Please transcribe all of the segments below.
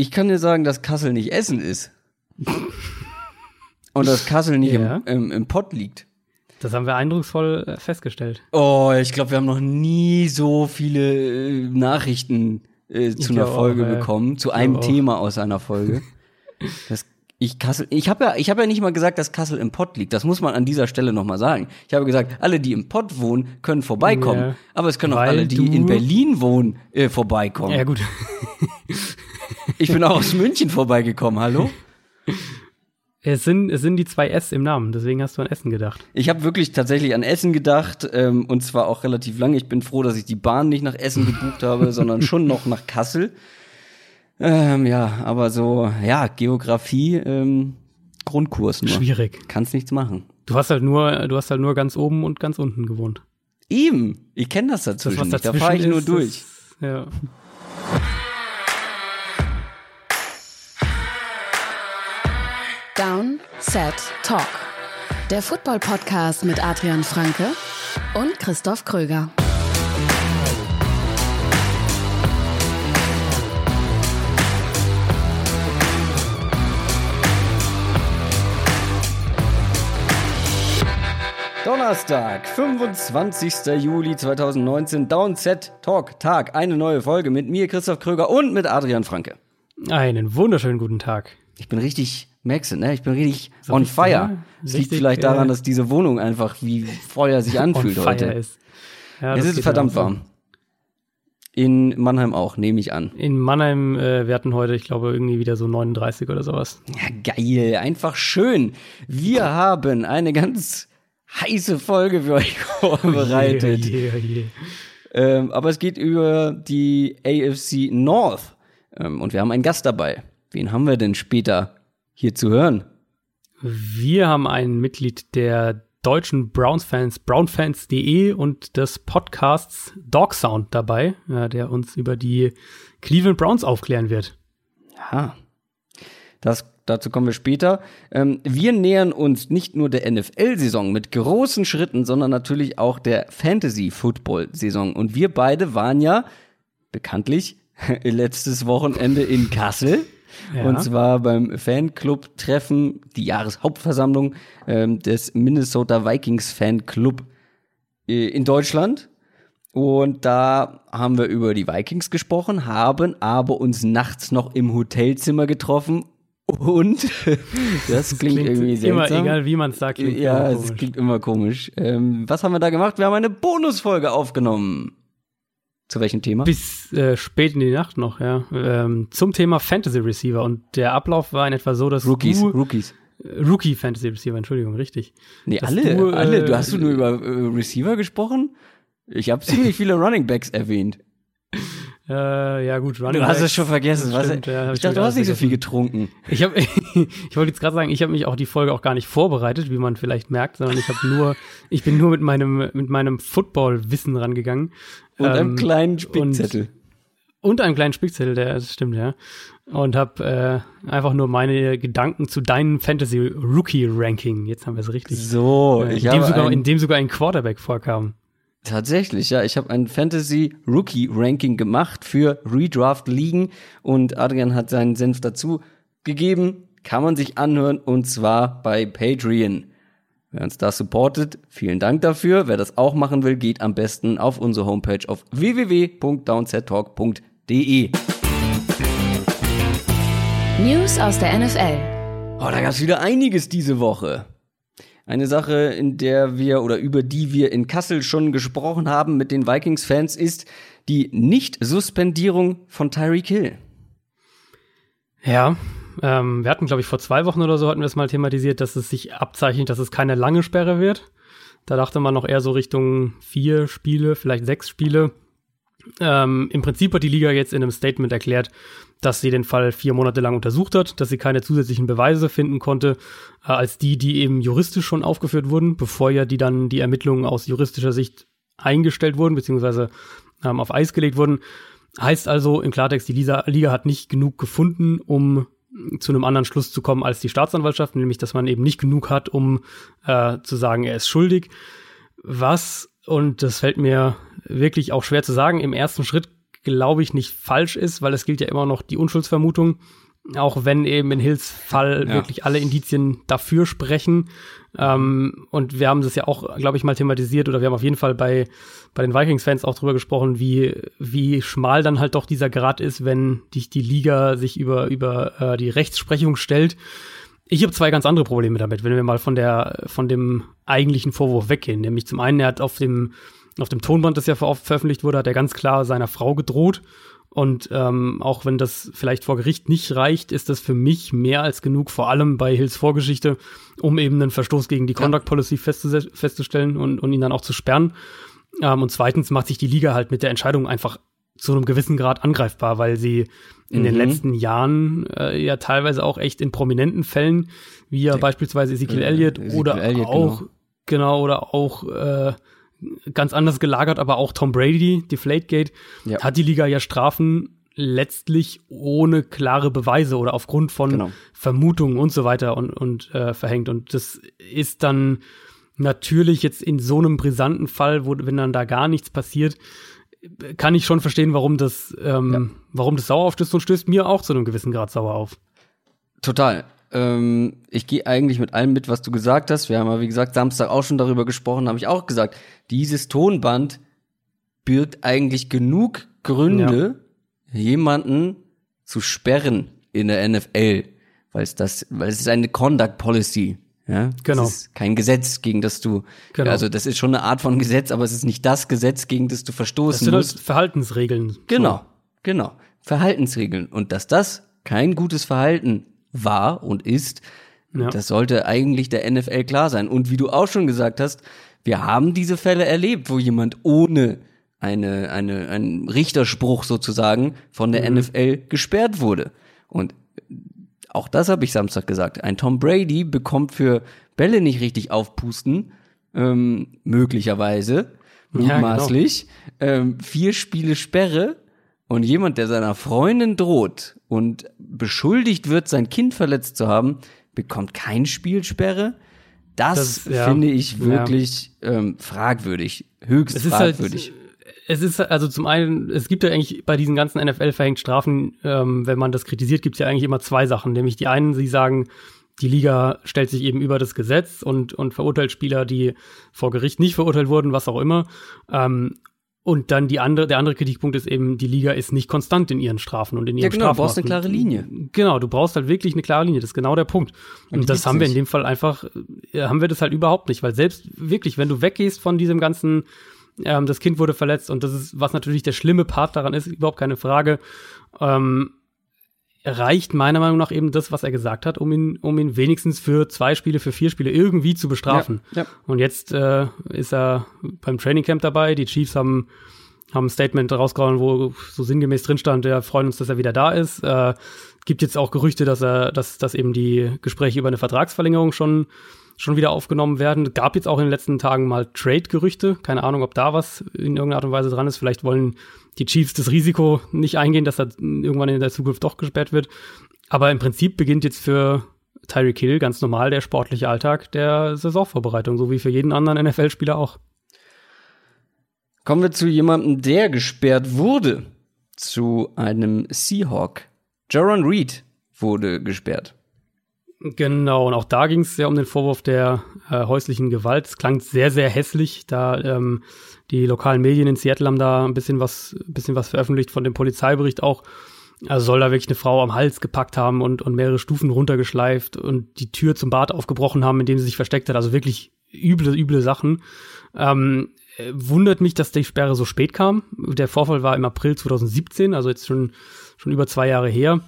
Ich kann dir sagen, dass Kassel nicht Essen ist. Und dass Kassel nicht Ja. im, im, im Pott liegt. Das haben wir eindrucksvoll äh, festgestellt. Oh, ich glaube, wir haben noch nie so viele äh, Nachrichten äh, zu einer auch, Folge ja. bekommen, zu einem auch. Thema aus einer Folge. das, ich Kassel, ich habe ja, ich habe ja nicht mal gesagt, dass Kassel im Pott liegt. Das muss man an dieser Stelle noch mal sagen. Ich habe gesagt, alle, die im Pott wohnen, können vorbeikommen. Ja. Aber es können auch alle, die in Berlin wohnen, äh, vorbeikommen. Ja, gut. Ich bin auch aus München vorbeigekommen. Hallo? Es sind, es sind die zwei S im Namen, deswegen hast du an Essen gedacht. Ich habe wirklich tatsächlich an Essen gedacht ähm, und zwar auch relativ lange. Ich bin froh, dass ich die Bahn nicht nach Essen gebucht habe, sondern schon noch nach Kassel. Ähm, ja, aber so, ja, Geografie, ähm, Grundkurs nur. Schwierig. Kannst nichts machen. Du hast halt nur, du hast halt nur ganz oben und ganz unten gewohnt. Eben, ich kenne das dazwischen Das, nicht. Da dazwischen fahre ich nur ist, durch. Das, ja. Down, Set, Talk. Der Football-Podcast mit Adrian Franke und Christoph Kröger. Donnerstag, 25. Juli 2019, Downset Talk Tag. Eine neue Folge mit mir, Christoph Kröger und mit Adrian Franke. Einen wunderschönen guten Tag. Ich bin richtig, merkst du, ne? Ich bin richtig So on richtig, fire. ja, Es liegt vielleicht daran, äh, dass diese Wohnung einfach wie Feuer sich anfühlt On fire heute. ist. Ja, es ist verdammt warm. In Mannheim auch, nehme ich an. In Mannheim, äh, wir hatten heute, ich glaube, irgendwie wieder so 39 oder sowas. Ja, geil, einfach schön. Wir haben eine ganz heiße Folge für euch vorbereitet. Je, je, je. Ähm, aber es geht über die AFC North. Ähm, und wir haben einen Gast dabei. Wen haben wir denn später hier zu hören? Wir haben ein Mitglied der deutschen Browns-Fans, brownfans.de und des Podcasts Dog Sound dabei, ja, der uns über die Cleveland Browns aufklären wird. Ja, das, dazu kommen wir später. Ähm, wir nähern uns nicht nur der NFL-Saison mit großen Schritten, sondern natürlich auch der Fantasy-Football-Saison. Und wir beide waren ja bekanntlich letztes Wochenende in Kassel. Ja. Und zwar beim Fanclub-Treffen, die Jahreshauptversammlung ähm, des Minnesota Vikings Fanclub äh, in Deutschland. Und da haben wir über die Vikings gesprochen, haben aber uns nachts noch im Hotelzimmer getroffen. Und das klingt, irgendwie immer, seltsam. egal wie man es sagt, klingt ja, immer es klingt immer komisch. Ähm, was haben wir da gemacht? Wir haben eine Bonusfolge aufgenommen. Zu welchem Thema? bis äh, spät in die Nacht noch, ja, ähm, zum Thema Fantasy Receiver. Und der Ablauf war in etwa so, dass Rookies, du Rookies. äh, Rookie Fantasy Receiver, Entschuldigung, richtig. Nee, dass alle, du, äh, alle. Du hast du nur über äh, Receiver gesprochen? Ich habe ziemlich viele Running Backs erwähnt. Äh, ja gut, Running Du hast es schon vergessen. das Was? stimmt, ja, hab ich dachte, du hast nicht so viel getrunken. Ich habe, ich wollte jetzt gerade sagen, ich habe mich auch die Folge auch gar nicht vorbereitet, wie man vielleicht merkt, sondern ich habe nur, ich bin nur mit meinem mit meinem Football-Wissen rangegangen Und einem Ähm, kleinen Spickzettel. und einem kleinen Spickzettel, der das stimmt ja, und habe äh, einfach nur meine Gedanken zu deinem Fantasy Rookie Ranking. Jetzt haben wir es richtig. So, Äh, ich in, dem habe sogar, ein, in dem sogar ein Quarterback vorkam. Tatsächlich, ja, ich habe ein Fantasy Rookie Ranking gemacht für Redraft Ligen und Adrian hat seinen Senf dazu gegeben. Kann man sich anhören und zwar bei Patreon. Wer uns da supportet, vielen Dank dafür. Wer das auch machen will, geht am besten auf unsere Homepage auf www.downsettalk.de. News aus der NFL. Oh, da gab es wieder einiges diese Woche. Eine Sache, in der wir oder über die wir in Kassel schon gesprochen haben mit den Vikings-Fans, ist die Nicht-Suspendierung von Tyreek Hill. Ja, ähm, wir hatten, glaube ich, vor zwei Wochen oder so hatten wir es mal thematisiert, dass es sich abzeichnet, dass es keine lange Sperre wird. Da dachte man noch eher so Richtung vier Spiele, vielleicht sechs Spiele. Ähm, Im Prinzip hat die Liga jetzt in einem Statement erklärt, dass sie den Fall vier Monate lang untersucht hat, dass sie keine zusätzlichen Beweise finden konnte, äh, als die, die eben juristisch schon aufgeführt wurden, bevor ja die dann die Ermittlungen aus juristischer Sicht eingestellt wurden, beziehungsweise ähm, auf Eis gelegt wurden. Heißt also im Klartext, die Liga, Liga hat nicht genug gefunden, um zu einem anderen Schluss zu kommen als die Staatsanwaltschaft, nämlich dass man eben nicht genug hat, um äh, zu sagen, er ist schuldig. Was, und das fällt mir wirklich auch schwer zu sagen, im ersten Schritt glaube ich, nicht falsch ist, weil es gilt ja immer noch die Unschuldsvermutung. Auch wenn eben in Hills Fall ja. wirklich alle Indizien dafür sprechen. Ähm, und wir haben das ja auch, glaube ich, mal thematisiert oder wir haben auf jeden Fall bei, bei den Vikings-Fans auch drüber gesprochen, wie, wie schmal dann halt doch dieser Grad ist, wenn dich die Liga sich über, über äh, die Rechtsprechung stellt. Ich habe zwei ganz andere Probleme damit, wenn wir mal von der, von dem eigentlichen Vorwurf weggehen. Nämlich zum einen, er hat auf dem, auf dem Tonband, das ja ver veröffentlicht wurde, hat er ganz klar seiner Frau gedroht und ähm, auch wenn das vielleicht vor Gericht nicht reicht, ist das für mich mehr als genug, vor allem bei Hills Vorgeschichte, um eben einen Verstoß gegen die Conduct Policy festzustellen und, und ihn dann auch zu sperren. Ähm, und zweitens macht sich die Liga halt mit der Entscheidung einfach zu einem gewissen Grad angreifbar, weil sie in mhm. den letzten Jahren äh, ja teilweise auch echt in prominenten Fällen, wie ja beispielsweise Ezekiel Elliott äh, oder Elliott, auch genau. genau oder auch äh, ganz anders gelagert, aber auch Tom Brady, Deflategate, ja. hat die Liga ja Strafen letztlich ohne klare Beweise oder aufgrund von genau. Vermutungen und so weiter und, und äh, verhängt. Und das ist dann natürlich jetzt in so einem brisanten Fall, wo, wenn dann da gar nichts passiert, kann ich schon verstehen, warum das, ähm, ja. warum das sauer aufstößt und stößt mir auch zu einem gewissen Grad sauer auf. Total. Ähm, ich gehe eigentlich mit allem mit, was du gesagt hast. Wir haben ja, wie gesagt, Samstag auch schon darüber gesprochen, habe ich auch gesagt. Dieses Tonband birgt eigentlich genug Gründe, ja. jemanden zu sperren in der NFL, weil es das, weil es ist eine Conduct Policy. Ja, genau. Das ist kein Gesetz, gegen das du, genau. also das ist schon eine Art von Gesetz, aber es ist nicht das Gesetz, gegen das du verstoßen das sind musst. Verhaltensregeln. Genau, so. genau. Verhaltensregeln. Und dass das kein gutes Verhalten war und ist. Ja. Das sollte eigentlich der NFL klar sein. Und wie du auch schon gesagt hast, wir haben diese Fälle erlebt, wo jemand ohne eine, eine, einen Richterspruch sozusagen von der mhm. NFL gesperrt wurde. Und auch das habe ich Samstag gesagt. Ein Tom Brady bekommt für Bälle nicht richtig aufpusten, ähm, möglicherweise, mutmaßlich, ja, genau. ähm, vier Spiele Sperre und jemand, der seiner Freundin droht und beschuldigt wird, sein Kind verletzt zu haben, bekommt kein Spielsperre. Das, das ja, finde ich wirklich ja. ähm, fragwürdig, höchst es fragwürdig. Halt, es ist also zum einen, es gibt ja eigentlich bei diesen ganzen NFL verhängt Strafen, ähm, wenn man das kritisiert, gibt es ja eigentlich immer zwei Sachen. Nämlich die einen, sie sagen, die Liga stellt sich eben über das Gesetz und, und verurteilt Spieler, die vor Gericht nicht verurteilt wurden, was auch immer. Ähm, und dann die andere, der andere Kritikpunkt ist eben, die Liga ist nicht konstant in ihren Strafen und in ihren ja, genau, Strafen. Du brauchst eine klare Linie. Genau, du brauchst halt wirklich eine klare Linie. Das ist genau der Punkt. Und, und das haben wir in dem Fall einfach, äh, haben wir das halt überhaupt nicht, weil selbst wirklich, wenn du weggehst von diesem ganzen, ähm, das Kind wurde verletzt und das ist, was natürlich der schlimme Part daran ist, überhaupt keine Frage. Ähm, reicht meiner Meinung nach eben das, was er gesagt hat, um ihn, um ihn wenigstens für zwei Spiele, für vier Spiele irgendwie zu bestrafen. Ja, ja. Und jetzt äh, ist er beim Training Camp dabei. Die Chiefs haben haben ein Statement rausgehauen, wo so sinngemäß drin stand, wir freuen uns, dass er wieder da ist. Äh, gibt jetzt auch Gerüchte, dass er, dass, dass eben die Gespräche über eine Vertragsverlängerung schon schon wieder aufgenommen werden. Gab jetzt auch in den letzten Tagen mal Trade-Gerüchte. Keine Ahnung, ob da was in irgendeiner Art und Weise dran ist. Vielleicht wollen die Chiefs das Risiko nicht eingehen, dass er irgendwann in der Zukunft doch gesperrt wird. Aber im Prinzip beginnt jetzt für Tyreek Hill ganz normal der sportliche Alltag der Saisonvorbereitung, so wie für jeden anderen NFL-Spieler auch. Kommen wir zu jemandem, der gesperrt wurde. Zu einem Seahawk. Jaron Reed wurde gesperrt. Genau, und auch da ging es ja um den Vorwurf der äh, häuslichen Gewalt. Es klang sehr, sehr hässlich. Da ähm, die lokalen Medien in Seattle haben da ein bisschen was, ein bisschen was veröffentlicht von dem Polizeibericht auch. Also soll da wirklich eine Frau am Hals gepackt haben und, und mehrere Stufen runtergeschleift und die Tür zum Bad aufgebrochen haben, in dem sie sich versteckt hat. Also wirklich üble, üble Sachen. Ähm, wundert mich, dass die Sperre so spät kam. Der Vorfall war im April 2017, also jetzt schon, schon über zwei Jahre her.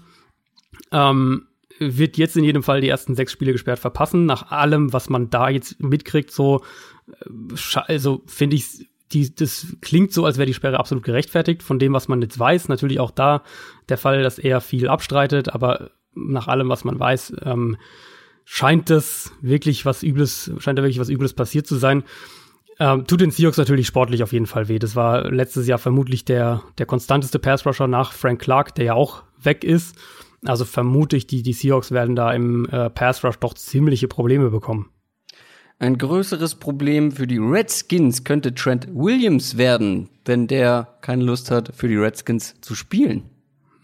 Ähm, wird jetzt in jedem Fall die ersten sechs Spiele gesperrt verpassen. Nach allem, was man da jetzt mitkriegt, so, äh, also finde ich, die, das klingt so, als wäre die Sperre absolut gerechtfertigt. Von dem, was man jetzt weiß, natürlich auch da der Fall, dass er viel abstreitet, aber nach allem, was man weiß, ähm, scheint das wirklich was Übles, scheint da wirklich was Übles passiert zu sein. Ähm, tut den Seahawks natürlich sportlich auf jeden Fall weh. Das war letztes Jahr vermutlich der, der konstanteste Pass-Rusher nach Frank Clark, der ja auch weg ist. Also vermute ich, die, die Seahawks werden da im äh, Pass Rush doch ziemliche Probleme bekommen. Ein größeres Problem für die Redskins könnte Trent Williams werden, wenn der keine Lust hat, für die Redskins zu spielen.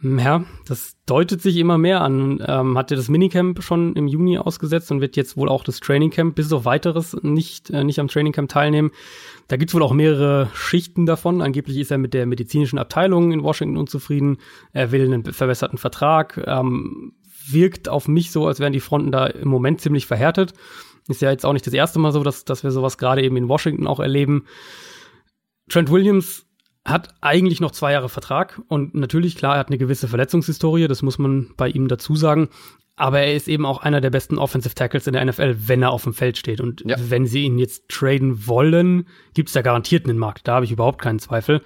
Ja, das deutet sich immer mehr an. Ähm, hatte das Minicamp schon im Juni ausgesetzt und wird jetzt wohl auch das Trainingcamp bis auf weiteres nicht, äh, nicht am Trainingcamp teilnehmen. Da gibt's wohl auch mehrere Schichten davon. Angeblich ist er mit der medizinischen Abteilung in Washington unzufrieden. Er will einen verbesserten Vertrag. Ähm, wirkt auf mich so, als wären die Fronten da im Moment ziemlich verhärtet. Ist ja jetzt auch nicht das erste Mal so, dass, dass wir sowas gerade eben in Washington auch erleben. Trent Williams hat eigentlich noch zwei Jahre Vertrag und natürlich, klar, er hat eine gewisse Verletzungshistorie, das muss man bei ihm dazu sagen. Aber er ist eben auch einer der besten Offensive Tackles in der NFL, wenn er auf dem Feld steht. Und ja. wenn sie ihn jetzt traden wollen, gibt es da garantiert einen Markt. Da habe ich überhaupt keinen Zweifel.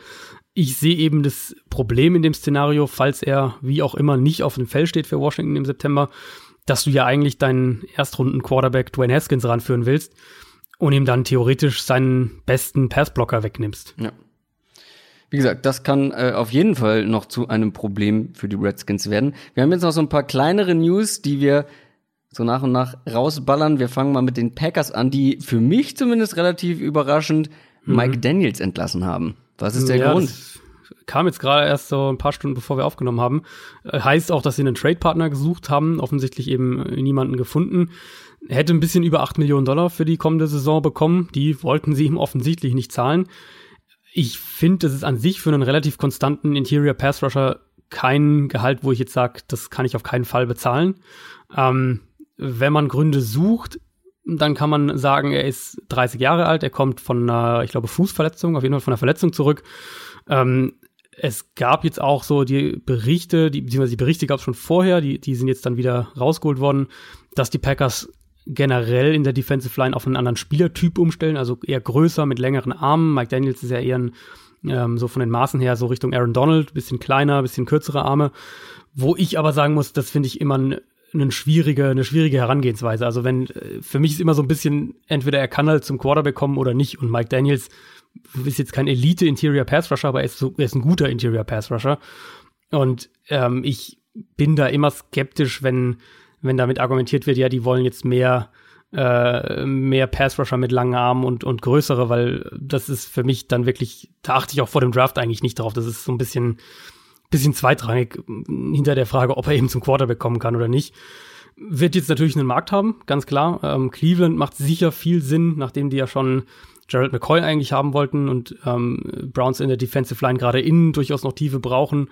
Ich sehe eben das Problem in dem Szenario, falls er wie auch immer nicht auf dem Feld steht für Washington im September, dass du ja eigentlich deinen Erstrunden-Quarterback Dwayne Haskins ranführen willst und ihm dann theoretisch seinen besten Passblocker wegnimmst. Ja. Wie gesagt, das kann äh, auf jeden Fall noch zu einem Problem für die Redskins werden. Wir haben jetzt noch so ein paar kleinere News, die wir so nach und nach rausballern. Wir fangen mal mit den Packers an, die für mich zumindest relativ überraschend mhm. Mike Daniels entlassen haben. Was ist der ja, Grund? Kam jetzt gerade erst so ein paar Stunden bevor wir aufgenommen haben. Äh, heißt auch, dass sie einen Trade-Partner gesucht haben, offensichtlich eben äh, niemanden gefunden. Hätte ein bisschen über 8 Millionen Dollar für die kommende Saison bekommen. Die wollten sie ihm offensichtlich nicht zahlen. Ich finde, das ist an sich für einen relativ konstanten Interior Pass Rusher kein Gehalt, wo ich jetzt sage, das kann ich auf keinen Fall bezahlen. Ähm, wenn man Gründe sucht, dann kann man sagen, er ist 30 Jahre alt, er kommt von einer, ich glaube, Fußverletzung, auf jeden Fall von einer Verletzung zurück. Ähm, es gab jetzt auch so die Berichte, die, beziehungsweise die Berichte gab es schon vorher, die, die sind jetzt dann wieder rausgeholt worden, dass die Packers generell in der Defensive Line auf einen anderen Spielertyp umstellen, also eher größer mit längeren Armen. Mike Daniels ist ja eher ein, ähm, so von den Maßen her so Richtung Aaron Donald, bisschen kleiner, bisschen kürzere Arme. Wo ich aber sagen muss, das finde ich immer ein, eine schwierige, eine schwierige Herangehensweise. Also wenn, äh, für mich ist immer so ein bisschen, entweder er kann halt zum Quarterback kommen oder nicht. Und Mike Daniels ist jetzt kein Elite Interior Pass Rusher, aber er ist, so, er ist ein guter Interior Pass Rusher. Und ähm, ich bin da immer skeptisch, wenn wenn damit argumentiert wird, ja, die wollen jetzt mehr, äh, mehr Pass-Rusher mit langen Armen und, und größere, weil das ist für mich dann wirklich, da achte ich auch vor dem Draft eigentlich nicht drauf. Das ist so ein bisschen, bisschen zweitrangig hinter der Frage, ob er eben zum Quarterback kommen kann oder nicht. Wird jetzt natürlich einen Markt haben, ganz klar. Ähm, Cleveland macht sicher viel Sinn, nachdem die ja schon Gerald McCoy eigentlich haben wollten und ähm, Browns in der Defensive Line gerade innen durchaus noch Tiefe brauchen.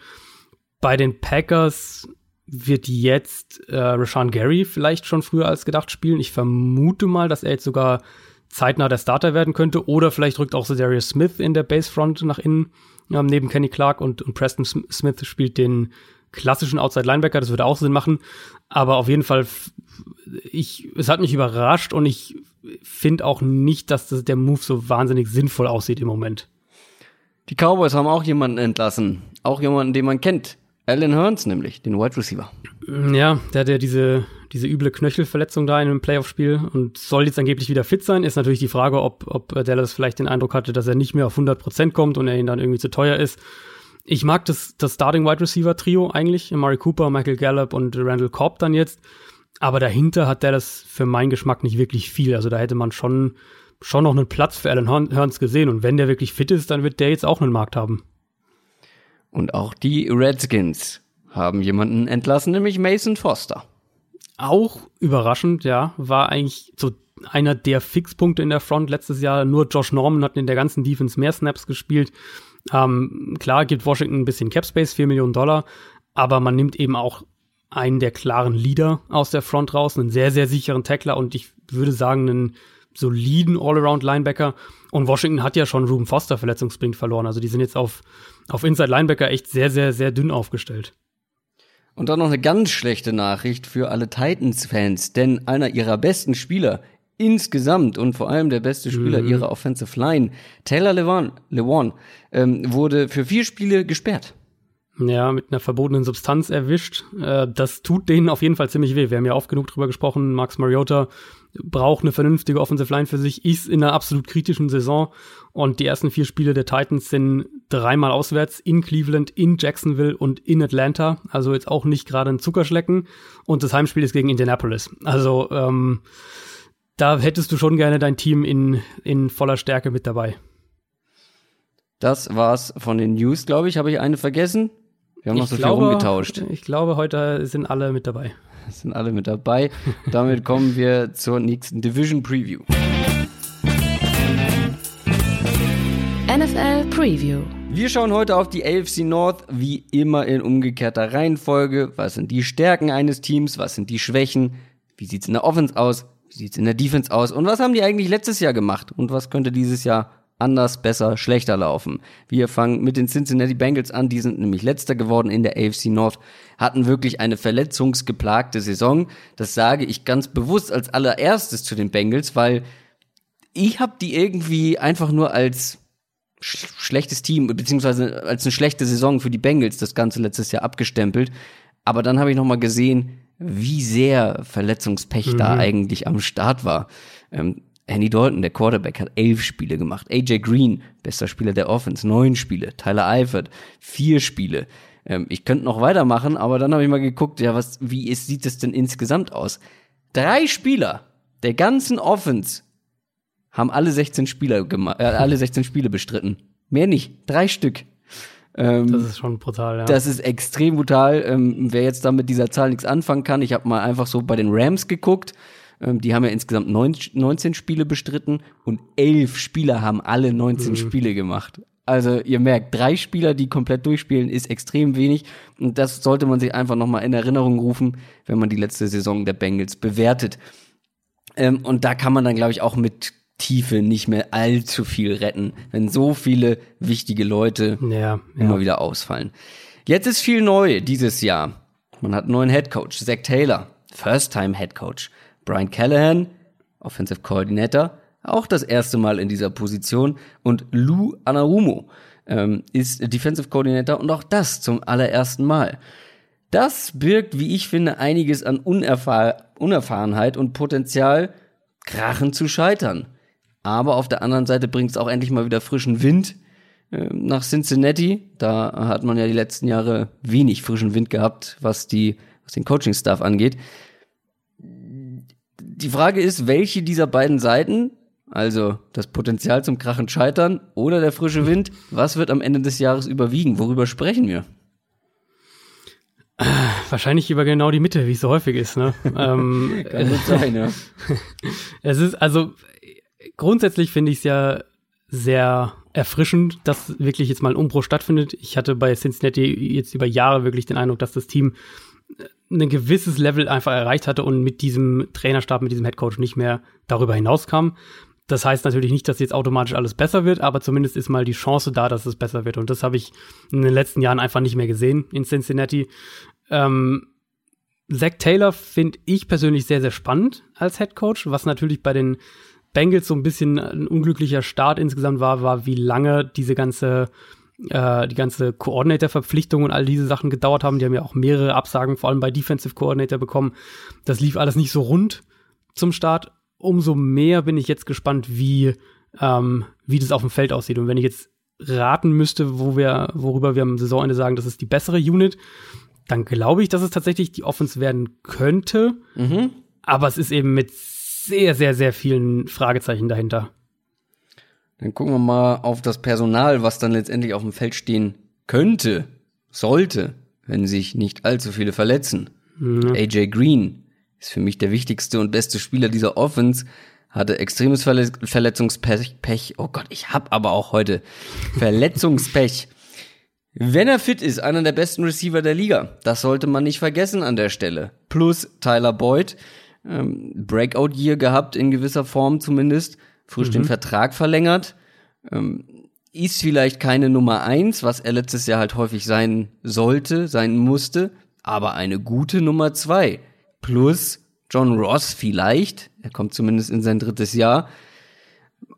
Bei den Packers wird jetzt äh, Rashawn Gary vielleicht schon früher als gedacht spielen. Ich vermute mal, dass er jetzt sogar zeitnah der Starter werden könnte. Oder vielleicht rückt auch Darius Smith in der Basefront nach innen, ähm, neben Kenny Clark und, und Preston Smith spielt den klassischen Outside Linebacker. Das würde auch Sinn machen. Aber auf jeden Fall, ich, es hat mich überrascht und ich finde auch nicht, dass das, der Move so wahnsinnig sinnvoll aussieht im Moment. Die Cowboys haben auch jemanden entlassen. Auch jemanden, den man kennt. Alan Hearns nämlich, den Wide Receiver. Ja, der hat ja diese, diese üble Knöchelverletzung da in einem Playoff-Spiel und soll jetzt angeblich wieder fit sein. Ist natürlich die Frage, ob, ob Dallas vielleicht den Eindruck hatte, dass er nicht mehr auf 100% kommt und er ihn dann irgendwie zu teuer ist. Ich mag das, das Starting Wide Receiver Trio eigentlich. Murray Cooper, Michael Gallup und Randall Cobb dann jetzt. Aber dahinter hat Dallas für meinen Geschmack nicht wirklich viel. Also da hätte man schon, schon noch einen Platz für Alan Hearns gesehen. Und wenn der wirklich fit ist, dann wird der jetzt auch einen Markt haben. Und auch die Redskins haben jemanden entlassen, nämlich Mason Foster. Auch überraschend, ja, war eigentlich so einer der Fixpunkte in der Front letztes Jahr. Nur Josh Norman hat in der ganzen Defense mehr Snaps gespielt. Ähm, klar gibt Washington ein bisschen Capspace, 4 Millionen Dollar, aber man nimmt eben auch einen der klaren Leader aus der Front raus, einen sehr, sehr sicheren Tackler und ich würde sagen, einen soliden All-Around-Linebacker. Und Washington hat ja schon Ruben Foster verletzungsbedingt verloren. Also die sind jetzt auf, auf Inside Linebacker echt sehr, sehr, sehr dünn aufgestellt. Und dann noch eine ganz schlechte Nachricht für alle Titans-Fans, denn einer ihrer besten Spieler insgesamt und vor allem der beste Spieler mhm. ihrer Offensive Line, Taylor Lewan, Lewan, ähm, wurde für vier Spiele gesperrt. Ja, mit einer verbotenen Substanz erwischt. Äh, das tut denen auf jeden Fall ziemlich weh. Wir haben ja oft genug drüber gesprochen. Max Mariota braucht eine vernünftige Offensive Line für sich, ist in einer absolut kritischen Saison und die ersten vier Spiele der Titans sind dreimal auswärts in Cleveland, in Jacksonville und in Atlanta, also jetzt auch nicht gerade ein Zuckerschlecken und das Heimspiel ist gegen Indianapolis. Also ähm, da hättest du schon gerne dein Team in, in voller Stärke mit dabei. Das war's von den News, glaube ich. Habe ich eine vergessen? Wir haben noch so glaube, viel rumgetauscht. Ich glaube, heute sind alle mit dabei. Sind alle mit dabei. Damit kommen wir zur nächsten Division Preview. NFL Preview. Wir schauen heute auf die AFC North, wie immer in umgekehrter Reihenfolge. Was sind die Stärken eines Teams? Was sind die Schwächen? Wie sieht's in der Offense aus? Wie sieht's in der Defense aus? Und was haben die eigentlich letztes Jahr gemacht? Und was könnte dieses Jahr anders, besser, schlechter laufen? Wir fangen mit den Cincinnati Bengals an. Die sind nämlich letzter geworden in der AFC North, hatten wirklich eine verletzungsgeplagte Saison. Das sage ich ganz bewusst als allererstes zu den Bengals, weil ich habe die irgendwie einfach nur als sch schlechtes Team, beziehungsweise als eine schlechte Saison für die Bengals das Ganze letztes Jahr abgestempelt. Aber dann habe ich noch mal gesehen, wie sehr Verletzungspech mhm. da eigentlich am Start war. Ähm, Andy Dalton, der Quarterback, hat elf Spiele gemacht. AJ Green, bester Spieler der Offense, neun Spiele. Tyler Eifert, vier Spiele. Ähm, ich könnte noch weitermachen, aber dann habe ich mal geguckt, ja, was, wie ist, sieht es denn insgesamt aus? Drei Spieler der ganzen Offense haben alle 16 Spieler äh, alle 16 Spiele bestritten. Mehr nicht, drei Stück. Ähm, das ist schon brutal, ja. Das ist extrem brutal. Ähm, wer jetzt da mit dieser Zahl nichts anfangen kann, ich habe mal einfach so bei den Rams geguckt. Ähm, die haben ja insgesamt neun, 19 Spiele bestritten und elf Spieler haben alle 19 mhm. Spiele gemacht. Also ihr merkt, drei Spieler, die komplett durchspielen, ist extrem wenig. Und das sollte man sich einfach nochmal in Erinnerung rufen, wenn man die letzte Saison der Bengals bewertet. Ähm, und da kann man dann, glaube ich, auch mit Tiefe nicht mehr allzu viel retten, wenn so viele wichtige Leute ja, ja. immer wieder ausfallen. Jetzt ist viel neu dieses Jahr. Man hat einen neuen Head Coach, Zach Taylor, First-Time Head Coach. Brian Callahan, Offensive Coordinator, auch das erste Mal in dieser Position. Und Lou Anarumo ähm, ist Defensive Coordinator und auch das zum allerersten Mal. Das birgt, wie ich finde, einiges an Unerfahr Unerfahrenheit und Potenzial, krachen zu scheitern. Aber auf der anderen Seite bringt es auch endlich mal wieder frischen Wind äh, nach Cincinnati. Da hat man ja die letzten Jahre wenig frischen Wind gehabt, was die, was den Coaching-Staff angeht. Die Frage ist, welche dieser beiden Seiten, also das Potenzial zum Krachen scheitern oder der frische Wind, was wird am Ende des Jahres überwiegen? Worüber sprechen wir? Wahrscheinlich über genau die Mitte, wie es so häufig ist. Ne? ähm, Kann sein, ja. es ist also grundsätzlich finde ich es ja sehr erfrischend, dass wirklich jetzt mal ein Umbruch stattfindet. Ich hatte bei Cincinnati jetzt über Jahre wirklich den Eindruck, dass das Team äh, ein gewisses Level einfach erreicht hatte und mit diesem Trainerstab, mit diesem Headcoach nicht mehr darüber hinauskam. Das heißt natürlich nicht, dass jetzt automatisch alles besser wird, aber zumindest ist mal die Chance da, dass es besser wird. Und das habe ich in den letzten Jahren einfach nicht mehr gesehen in Cincinnati. Ähm, Zach Taylor finde ich persönlich sehr, sehr spannend als Headcoach, was natürlich bei den Bengals so ein bisschen ein unglücklicher Start insgesamt war, war, wie lange diese ganze äh, die ganze Coordinator-Verpflichtung und all diese Sachen gedauert haben. Die haben ja auch mehrere Absagen, vor allem bei Defensive Coordinator bekommen. Das lief alles nicht so rund zum Start. Umso mehr bin ich jetzt gespannt, wie, ähm, wie das auf dem Feld aussieht. Und wenn ich jetzt raten müsste, wo wir, worüber wir am Saisonende sagen, das ist die bessere Unit, dann glaube ich, dass es tatsächlich die Offense werden könnte. Mhm. Aber es ist eben mit sehr, sehr, sehr vielen Fragezeichen dahinter. Dann gucken wir mal auf das Personal, was dann letztendlich auf dem Feld stehen könnte, sollte, wenn sich nicht allzu viele verletzen. Mhm. AJ Green ist für mich der wichtigste und beste Spieler dieser Offense, hatte extremes Verle Verletzungspech. Pech. Oh Gott, ich hab aber auch heute Verletzungspech. Wenn er fit ist, einer der besten Receiver der Liga. Das sollte man nicht vergessen an der Stelle. Plus Tyler Boyd, ähm, Breakout-Year gehabt, in gewisser Form zumindest, frisch mhm. den Vertrag verlängert. Ähm, ist vielleicht keine Nummer eins, was er letztes Jahr halt häufig sein sollte, sein musste, aber eine gute Nummer zwei. Plus John Ross vielleicht, er kommt zumindest in sein drittes Jahr,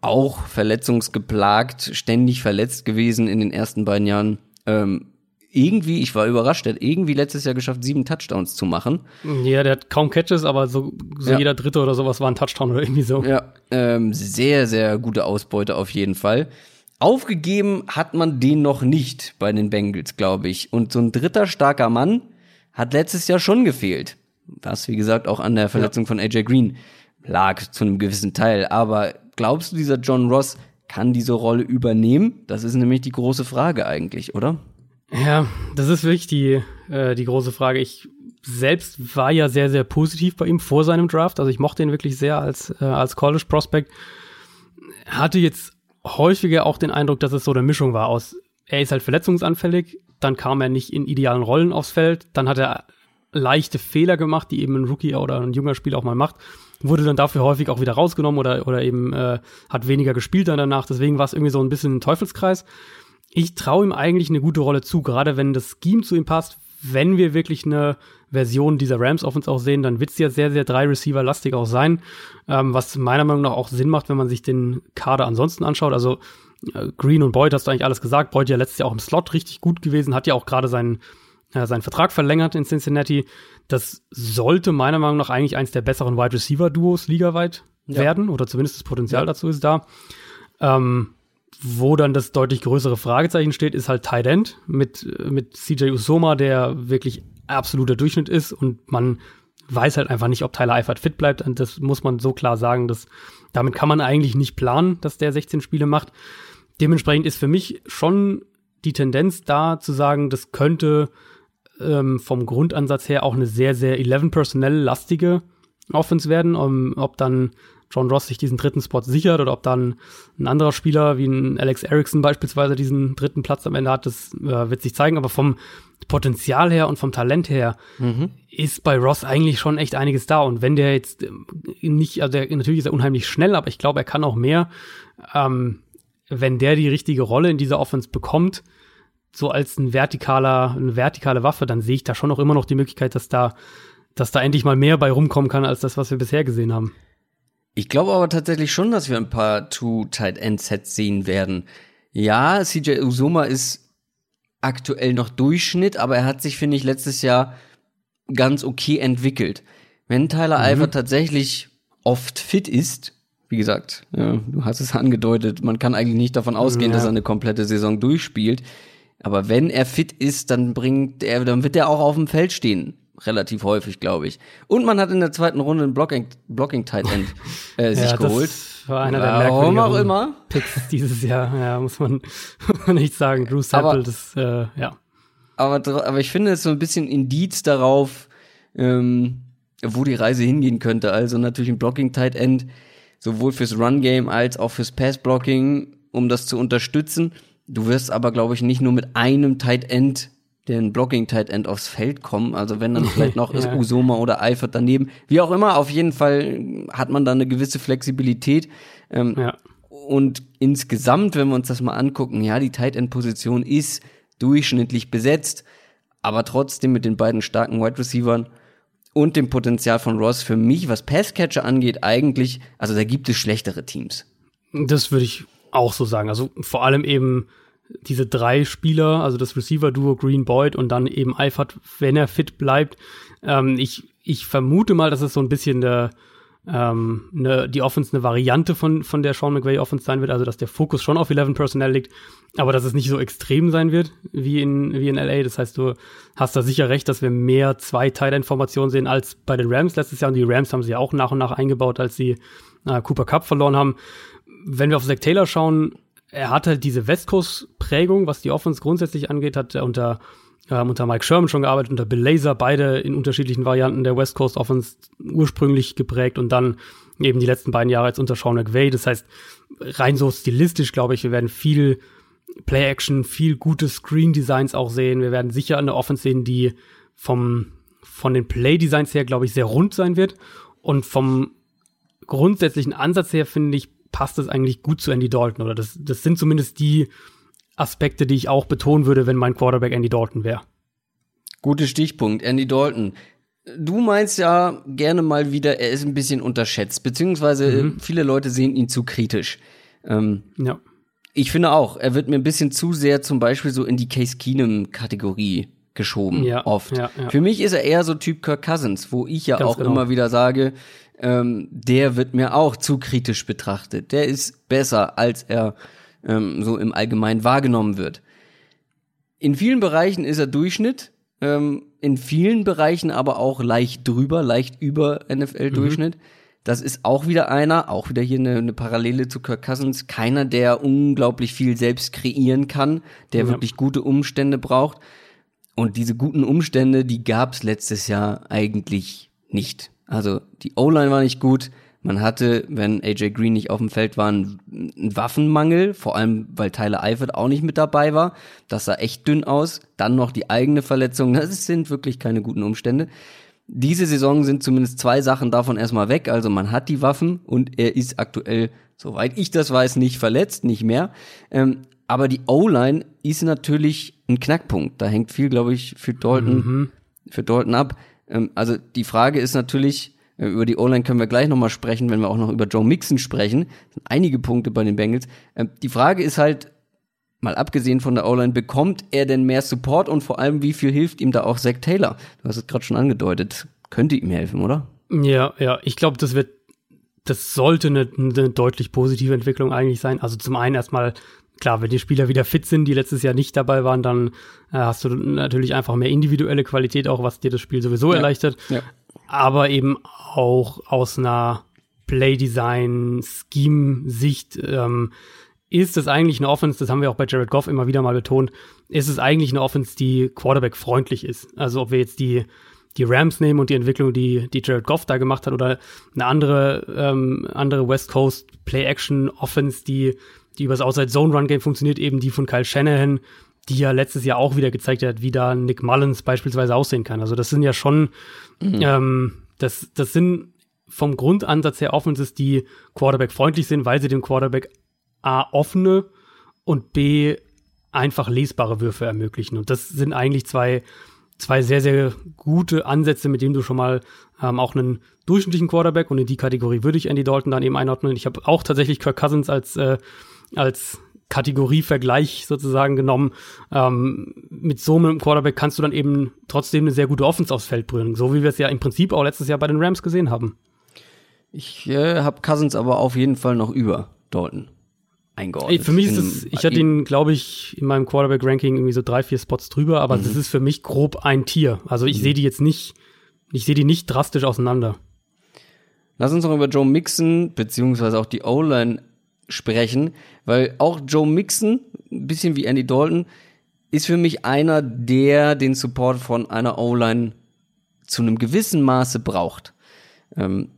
auch verletzungsgeplagt, ständig verletzt gewesen in den ersten beiden Jahren. Ähm, irgendwie, ich war überrascht, der hat irgendwie letztes Jahr geschafft, sieben Touchdowns zu machen. Ja, der hat kaum Catches, aber so, so ja. jeder dritte oder sowas war ein Touchdown oder irgendwie so. Ja, ähm, sehr, sehr gute Ausbeute auf jeden Fall. Aufgegeben hat man den noch nicht bei den Bengals, glaube ich. Und so ein dritter starker Mann hat letztes Jahr schon gefehlt. Was, wie gesagt, auch an der Verletzung ja. von AJ Green lag zu einem gewissen Teil. Aber glaubst du, dieser John Ross kann diese Rolle übernehmen? Das ist nämlich die große Frage eigentlich, oder? Ja, das ist wirklich die, äh, die große Frage. Ich selbst war ja sehr, sehr positiv bei ihm vor seinem Draft. Also ich mochte ihn wirklich sehr als, äh, als College Prospect. Hatte jetzt häufiger auch den Eindruck, dass es so eine Mischung war aus, er ist halt verletzungsanfällig, dann kam er nicht in idealen Rollen aufs Feld, dann hat er leichte Fehler gemacht, die eben ein Rookie oder ein junger Spieler auch mal macht, wurde dann dafür häufig auch wieder rausgenommen oder, oder eben äh, hat weniger gespielt dann danach. Deswegen war es irgendwie so ein bisschen ein Teufelskreis. Ich traue ihm eigentlich eine gute Rolle zu, gerade wenn das Scheme zu ihm passt. Wenn wir wirklich eine Version dieser Rams Offense auch sehen, dann wird es ja sehr, sehr drei Receiver-lastig auch sein, ähm, was meiner Meinung nach auch Sinn macht, wenn man sich den Kader ansonsten anschaut. Also äh, Green und Boyd hast du eigentlich alles gesagt. Boyd ja letztes Jahr auch im Slot richtig gut gewesen, hat ja auch gerade seinen äh, seinen Vertrag verlängert in Cincinnati. Das sollte meiner Meinung nach eigentlich eins der besseren Wide Receiver Duos ligaweit ja. werden oder zumindest das Potenzial ja. dazu ist da. Ähm, wo dann das deutlich größere Fragezeichen steht, ist halt Tight End mit, mit CJ Usoma, der wirklich absoluter Durchschnitt ist und man weiß halt einfach nicht, ob Tyler Eifert fit bleibt. Und das muss man so klar sagen, dass damit kann man eigentlich nicht planen, dass der 16 Spiele macht. Dementsprechend ist für mich schon die Tendenz da zu sagen, das könnte ähm, vom Grundansatz her auch eine sehr, sehr 11-Personnel-lastige Offense werden. Um, ob dann John Ross sich diesen dritten Spot sichert oder ob dann ein anderer Spieler wie ein Alex Erickson beispielsweise diesen dritten Platz am Ende hat, das äh, wird sich zeigen. Aber vom Potenzial her und vom Talent her mhm. ist bei Ross eigentlich schon echt einiges da. Und wenn der jetzt ähm, nicht, also der, natürlich ist er unheimlich schnell, aber ich glaube, er kann auch mehr. Ähm, wenn der die richtige Rolle in dieser Offense bekommt, so als ein vertikaler, eine vertikale Waffe, dann sehe ich da schon auch immer noch die Möglichkeit, dass da, dass da endlich mal mehr bei rumkommen kann, als das, was wir bisher gesehen haben. Ich glaube aber tatsächlich schon, dass wir ein paar Two-Tight-End-Sets sehen werden. Ja, CJ Uzuma ist aktuell noch Durchschnitt, aber er hat sich, finde ich, letztes Jahr ganz okay entwickelt. Wenn Tyler mhm. Alver tatsächlich oft fit ist, wie gesagt, ja, du hast es angedeutet, man kann eigentlich nicht davon ausgehen, ja. dass er eine komplette Saison durchspielt. Aber wenn er fit ist, dann bringt er, dann wird er auch auf dem Feld stehen. Relativ häufig, glaube ich. Und man hat in der zweiten Runde einen Blocking, Blocking Tight End äh, sich ja, geholt. Das war einer der Warum auch immer. Picks dieses Jahr, ja, muss man, nicht sagen. Drew Sample, aber, das, äh, ja. Aber, aber ich finde es so ein bisschen Indiz darauf, ähm, wo die Reise hingehen könnte. Also natürlich ein Blocking Tight End, sowohl fürs Run Game als auch fürs Pass Blocking, um das zu unterstützen. Du wirst aber, glaube ich, nicht nur mit einem Tight End, den Blocking Tight End aufs Feld kommen. Also wenn dann vielleicht noch ja. ist Usoma oder Eifert daneben. Wie auch immer, auf jeden Fall hat man da eine gewisse Flexibilität. Ähm, ja. Und insgesamt, wenn wir uns das mal angucken, ja, die Tight End Position ist durchschnittlich besetzt, aber trotzdem mit den beiden starken Wide Receivern und dem Potenzial von Ross für mich, was Passcatcher angeht, eigentlich, also da gibt es schlechtere Teams. Das würde ich auch so sagen. Also vor allem eben diese drei Spieler, also das Receiver-Duo Green Boyd und dann eben Eifert, wenn er fit bleibt. Ähm, ich, ich vermute mal, dass es so ein bisschen der, ähm, ne, die Offense eine Variante von, von der Sean McVay Offense sein wird, also dass der Fokus schon auf 11 Personnel liegt, aber dass es nicht so extrem sein wird wie in, wie in LA. Das heißt, du hast da sicher recht, dass wir mehr zwei Teil-Informationen sehen als bei den Rams letztes Jahr und die Rams haben sie ja auch nach und nach eingebaut, als sie äh, Cooper Cup verloren haben wenn wir auf Zach Taylor schauen, er hat halt diese West Coast-Prägung, was die Offense grundsätzlich angeht, hat er unter, ähm, unter Mike Sherman schon gearbeitet, unter Bill Laser, beide in unterschiedlichen Varianten der West Coast Offense ursprünglich geprägt und dann eben die letzten beiden Jahre jetzt unter Sean McVay. Das heißt, rein so stilistisch, glaube ich, wir werden viel Play-Action, viel gute Screen-Designs auch sehen. Wir werden sicher eine Offense sehen, die vom, von den Play-Designs her, glaube ich, sehr rund sein wird. Und vom grundsätzlichen Ansatz her, finde ich, passt es eigentlich gut zu Andy Dalton oder das, das sind zumindest die Aspekte, die ich auch betonen würde, wenn mein Quarterback Andy Dalton wäre. Guter Stichpunkt, Andy Dalton. Du meinst ja gerne mal wieder, er ist ein bisschen unterschätzt, beziehungsweise mhm. viele Leute sehen ihn zu kritisch. Ähm, ja. Ich finde auch, er wird mir ein bisschen zu sehr zum Beispiel so in die Case Keenum-Kategorie geschoben, ja, oft. Ja, ja. Für mich ist er eher so Typ Kirk Cousins, wo ich ja Ganz auch genau. immer wieder sage, ähm, der wird mir auch zu kritisch betrachtet. Der ist besser, als er ähm, so im Allgemeinen wahrgenommen wird. In vielen Bereichen ist er Durchschnitt, ähm, in vielen Bereichen aber auch leicht drüber, leicht über NFL-Durchschnitt. Mhm. das ist auch wieder einer, auch wieder hier eine, eine Parallele zu Kirk Cousins, keiner, der unglaublich viel selbst kreieren kann, der ja. wirklich gute Umstände braucht. Und diese guten Umstände, die gab's letztes Jahr eigentlich nicht. Also die O-Line war nicht gut. Man hatte, wenn AJ Green nicht auf dem Feld war, einen, Waffenmangel, vor allem weil Tyler Eifert auch nicht mit dabei war. Das sah echt dünn aus. Dann noch die eigene Verletzung. Das sind wirklich keine guten Umstände. Diese Saison sind zumindest zwei Sachen davon erstmal weg. Also man hat die Waffen und er ist aktuell, soweit ich das weiß, nicht verletzt, nicht mehr. Ähm, aber die O-Line ist natürlich ein Knackpunkt. Da hängt viel, glaube ich, für Dalton, mhm. für Dalton ab. Ähm, also die Frage ist natürlich, äh, über die O-Line können wir gleich nochmal sprechen, wenn wir auch noch über Joe Mixon sprechen. Das sind einige Punkte bei den Bengals. Ähm, die Frage ist halt, mal abgesehen von der O-Line, bekommt er denn mehr Support und vor allem, wie viel hilft ihm da auch Zach Taylor? Du hast es gerade schon angedeutet. Könnte ihm helfen, oder? Ja, ja, ich glaube, das wird, das sollte eine, eine deutlich positive Entwicklung eigentlich sein. Also zum einen erstmal, klar, wenn die Spieler wieder fit sind, die letztes Jahr nicht dabei waren, dann äh, hast du natürlich einfach mehr individuelle Qualität auch, was dir das Spiel sowieso ja, erleichtert. Ja. Aber eben auch aus einer Play-Design-Scheme-Sicht, ähm, ist es eigentlich eine Offense, das haben wir auch bei Jared Goff immer wieder mal betont, ist es eigentlich eine Offense, die Quarterback-freundlich ist. Also ob wir jetzt die, die Rams nehmen und die Entwicklung, die, die Jared Goff da gemacht hat, oder eine andere, ähm, andere West Coast Play-Action-Offense, die, die über das Outside-Zone-Run-Game funktioniert, eben die von Kyle Shanahan, die ja letztes Jahr auch wieder gezeigt hat, wie da Nick Mullins beispielsweise aussehen kann. Also das sind ja schon, mhm. ähm, das, das sind vom Grundansatz her Offenses, die Quarterback-freundlich sind, weil sie dem Quarterback A offene und B einfach lesbare Würfe ermöglichen. Und das sind eigentlich zwei, zwei sehr, sehr gute Ansätze, mit denen du schon mal ähm, auch einen durchschnittlichen Quarterback und in die Kategorie würde ich Andy Dalton dann eben einordnen. Ich habe auch tatsächlich Kirk Cousins als, äh, als Kategorievergleich sozusagen genommen. Ähm, mit so einem Quarterback kannst du dann eben trotzdem eine sehr gute Offense aufs Feld bringen, so wie wir es ja im Prinzip auch letztes Jahr bei den Rams gesehen haben. Ich äh, habe Cousins aber auf jeden Fall noch über Dalton eingeordnet. Ey, für mich ist es, ich hatte ihn, glaube ich, in meinem Quarterback-Ranking irgendwie so drei, vier Spots drüber, aber mhm. das ist für mich grob ein Tier. Also ich mhm. sehe die jetzt nicht, ich sehe die nicht drastisch auseinander. Lass uns noch über Joe Mixon, beziehungsweise auch die O-Line sprechen, weil auch Joe Mixon, ein bisschen wie Andy Dalton, ist für mich einer, der den Support von einer O-Line zu einem gewissen Maße braucht. Ähm,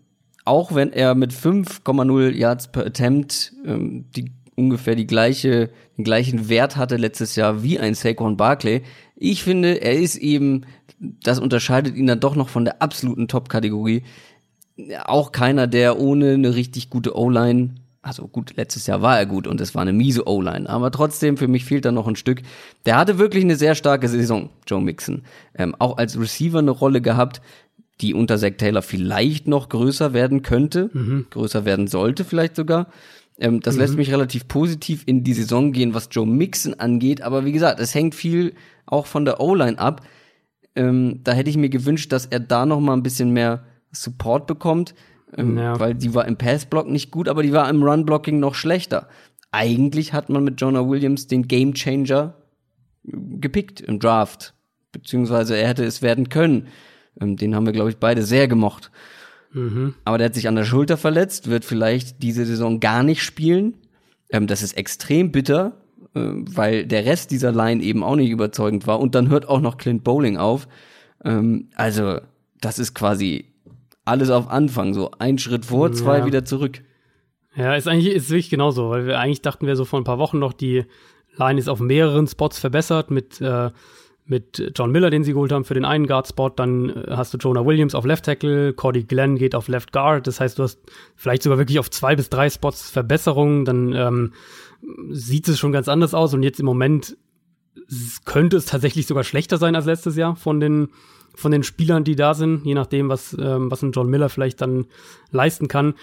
auch wenn er mit 5,0 Yards per Attempt ähm, die ungefähr die gleiche, den gleichen Wert hatte letztes Jahr wie ein Saquon Barkley. Ich finde, er ist eben, das unterscheidet ihn dann doch noch von der absoluten Top-Kategorie. Auch keiner, der ohne eine richtig gute O-Line, also gut, letztes Jahr war er gut und es war eine miese O-Line, aber trotzdem, für mich fehlt da noch ein Stück. Der hatte wirklich eine sehr starke Saison, Joe Mixon. Ähm, auch als Receiver eine Rolle gehabt, die unter Zach Taylor vielleicht noch größer werden könnte, mhm. größer werden sollte vielleicht sogar. Ähm, das mhm. lässt mich relativ positiv in die Saison gehen, was Joe Mixon angeht. Aber wie gesagt, es hängt viel auch von der O-Line ab. Ähm, da hätte ich mir gewünscht, dass er da noch mal ein bisschen mehr Support bekommt, ähm, ja. weil die war im Passblock nicht gut, aber die war im Run-Blocking noch schlechter. Eigentlich hat man mit Jonah Williams den Game Changer gepickt im Draft, beziehungsweise er hätte es werden können. Ähm, den haben wir, glaube ich, beide sehr gemocht. Mhm. Aber der hat sich an der Schulter verletzt, wird vielleicht diese Saison gar nicht spielen. Ähm, das ist extrem bitter, äh, weil der Rest dieser Line eben auch nicht überzeugend war. Und dann hört auch noch Clint Bowling auf. Also, das ist quasi alles auf Anfang. So ein Schritt vor, zwei ja. wieder zurück. Ja, ist eigentlich ist wirklich genauso, weil wir eigentlich dachten wir so vor ein paar Wochen noch, die Line ist auf mehreren Spots verbessert mit äh, mit John Miller, den sie geholt haben für den einen Guard-Spot. Dann äh, hast du Jonah Williams auf Left Tackle, Cody Glenn geht auf Left Guard. Das heißt, du hast vielleicht sogar wirklich auf zwei bis drei Spots Verbesserungen. Dann ähm, sieht es schon ganz anders aus. Und jetzt im Moment könnte es tatsächlich sogar schlechter sein als letztes Jahr von den von den Spielern, die da sind, je nachdem, was ähm, was ein John Miller vielleicht dann leisten kann.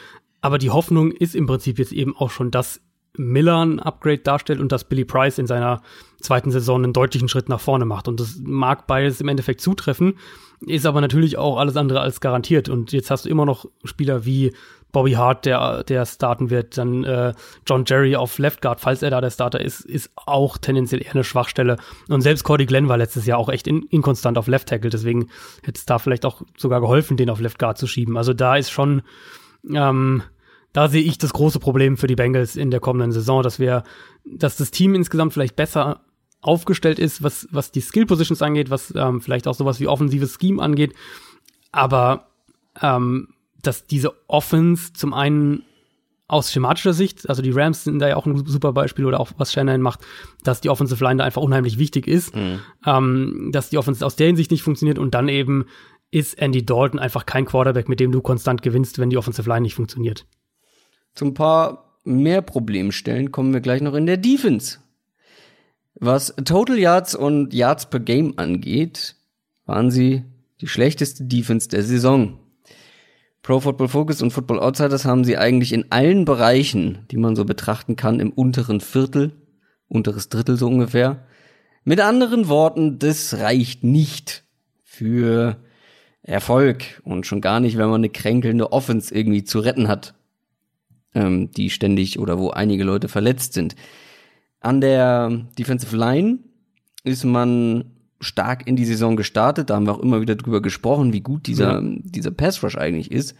Aber die Hoffnung ist im Prinzip jetzt eben auch schon, dass Miller ein Upgrade darstellt und dass Billy Price in seiner zweiten Saison einen deutlichen Schritt nach vorne macht. Und das mag beides im Endeffekt zutreffen, ist aber natürlich auch alles andere als garantiert. Und jetzt hast du immer noch Spieler wie Bobby Hart, der, der starten wird, dann äh, John Jerry auf Left Guard, falls er da der Starter ist, ist auch tendenziell eher eine Schwachstelle. Und selbst Cody Glenn war letztes Jahr auch echt in, inkonstant auf Left Tackle, deswegen hätte es da vielleicht auch sogar geholfen, den auf Left Guard zu schieben. Also da ist schon Ähm, da sehe ich das große Problem für die Bengals in der kommenden Saison, dass wir, dass das Team insgesamt vielleicht besser aufgestellt ist, was, was die Skill Positions angeht, was ähm, vielleicht auch sowas wie offensives Scheme angeht. Aber ähm, dass diese Offense zum einen aus schematischer Sicht, also die Rams sind da ja auch ein super Beispiel oder auch was Shannon macht, dass die Offensive Line da einfach unheimlich wichtig ist, mhm. ähm, dass die Offense aus der Hinsicht nicht funktioniert und dann eben ist Andy Dalton einfach kein Quarterback, mit dem du konstant gewinnst, wenn die Offensive Line nicht funktioniert. Zum paar mehr Problemstellen kommen wir gleich noch in der Defense. Was Total Yards und Yards per Game angeht, waren sie die schlechteste Defense der Saison. Pro Football Focus und Football Outsiders haben sie eigentlich in allen Bereichen, die man so betrachten kann, im unteren Viertel, unteres Drittel so ungefähr. Mit anderen Worten, das reicht nicht für Erfolg und schon gar nicht, wenn man eine kränkelnde Offense irgendwie zu retten hat, ähm, die ständig oder wo einige Leute verletzt sind. An der Defensive Line ist man stark in die Saison gestartet. Da haben wir auch immer wieder drüber gesprochen, wie gut dieser, ja. dieser Pass Rush eigentlich ist.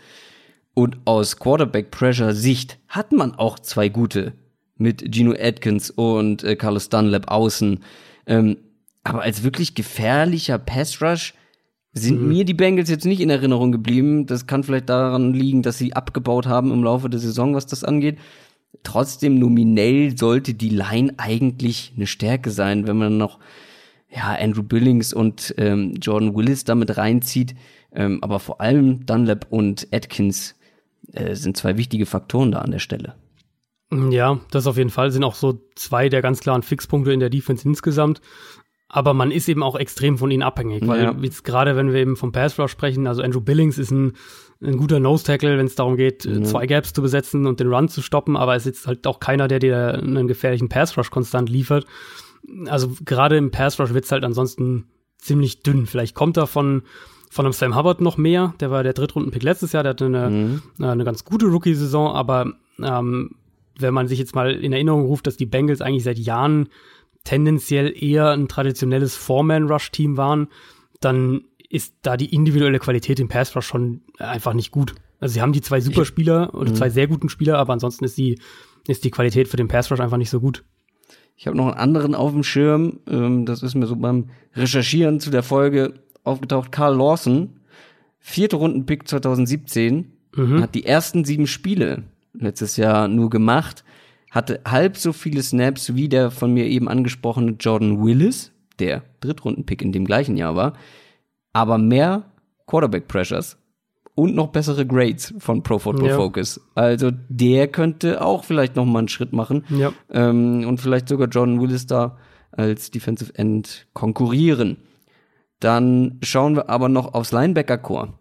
Und aus Quarterback Pressure Sicht hat man auch zwei gute mit Gino Atkins und äh, Carlos Dunlap außen. Ähm, aber als wirklich gefährlicher Pass Rush sind mhm. mir die Bengals jetzt nicht in Erinnerung geblieben. Das kann vielleicht daran liegen, dass sie abgebaut haben im Laufe der Saison, was das angeht. Trotzdem nominell sollte die Line eigentlich eine Stärke sein, wenn man noch ja, Andrew Billings und ähm, Jordan Willis damit reinzieht. Ähm, aber vor allem Dunlap und Atkins äh, sind zwei wichtige Faktoren da an der Stelle. Ja, das auf jeden Fall sind auch so zwei der ganz klaren Fixpunkte in der Defense insgesamt. Aber man ist eben auch extrem von ihnen abhängig, weil ja. jetzt gerade wenn wir eben vom Pass Rush sprechen, also Andrew Billings ist ein, ein guter Nose Tackle, wenn es darum geht, ja. zwei Gaps zu besetzen und den Run zu stoppen, aber es ist halt auch keiner, der dir einen gefährlichen Pass Rush konstant liefert also gerade im Pass Rush wird's halt ansonsten ziemlich dünn. Vielleicht kommt da von, von einem Sam Hubbard noch mehr. Der war der Drittrunden-Pick letztes Jahr, der hatte eine, mhm. eine ganz gute Rookie-Saison, aber ähm, wenn man sich jetzt mal in Erinnerung ruft, dass die Bengals eigentlich seit Jahren tendenziell eher ein traditionelles Four-Man-Rush-Team waren, dann ist da die individuelle Qualität im Pass Rush schon einfach nicht gut. Also sie haben die zwei Superspieler oder mhm. zwei sehr guten Spieler, aber ansonsten ist die, ist die Qualität für den Pass Rush einfach nicht so gut. Ich habe noch einen anderen auf dem Schirm, ähm, das ist mir so beim Recherchieren zu der Folge aufgetaucht. Carl Lawson, vierte Runden-Pick 2017, mhm. hat die ersten sieben Spiele letztes Jahr nur gemacht, hatte halb so viele Snaps wie der von mir eben angesprochene Jordan Willis, der Drittrunden-Pick in dem gleichen Jahr war, aber mehr Quarterback-Pressures und noch bessere Grades von Pro Football ja. Focus. Also der könnte auch vielleicht noch mal einen Schritt machen ja. ähm, und vielleicht sogar John Willis da als Defensive End konkurrieren. Dann schauen wir aber noch aufs Linebacker-Core.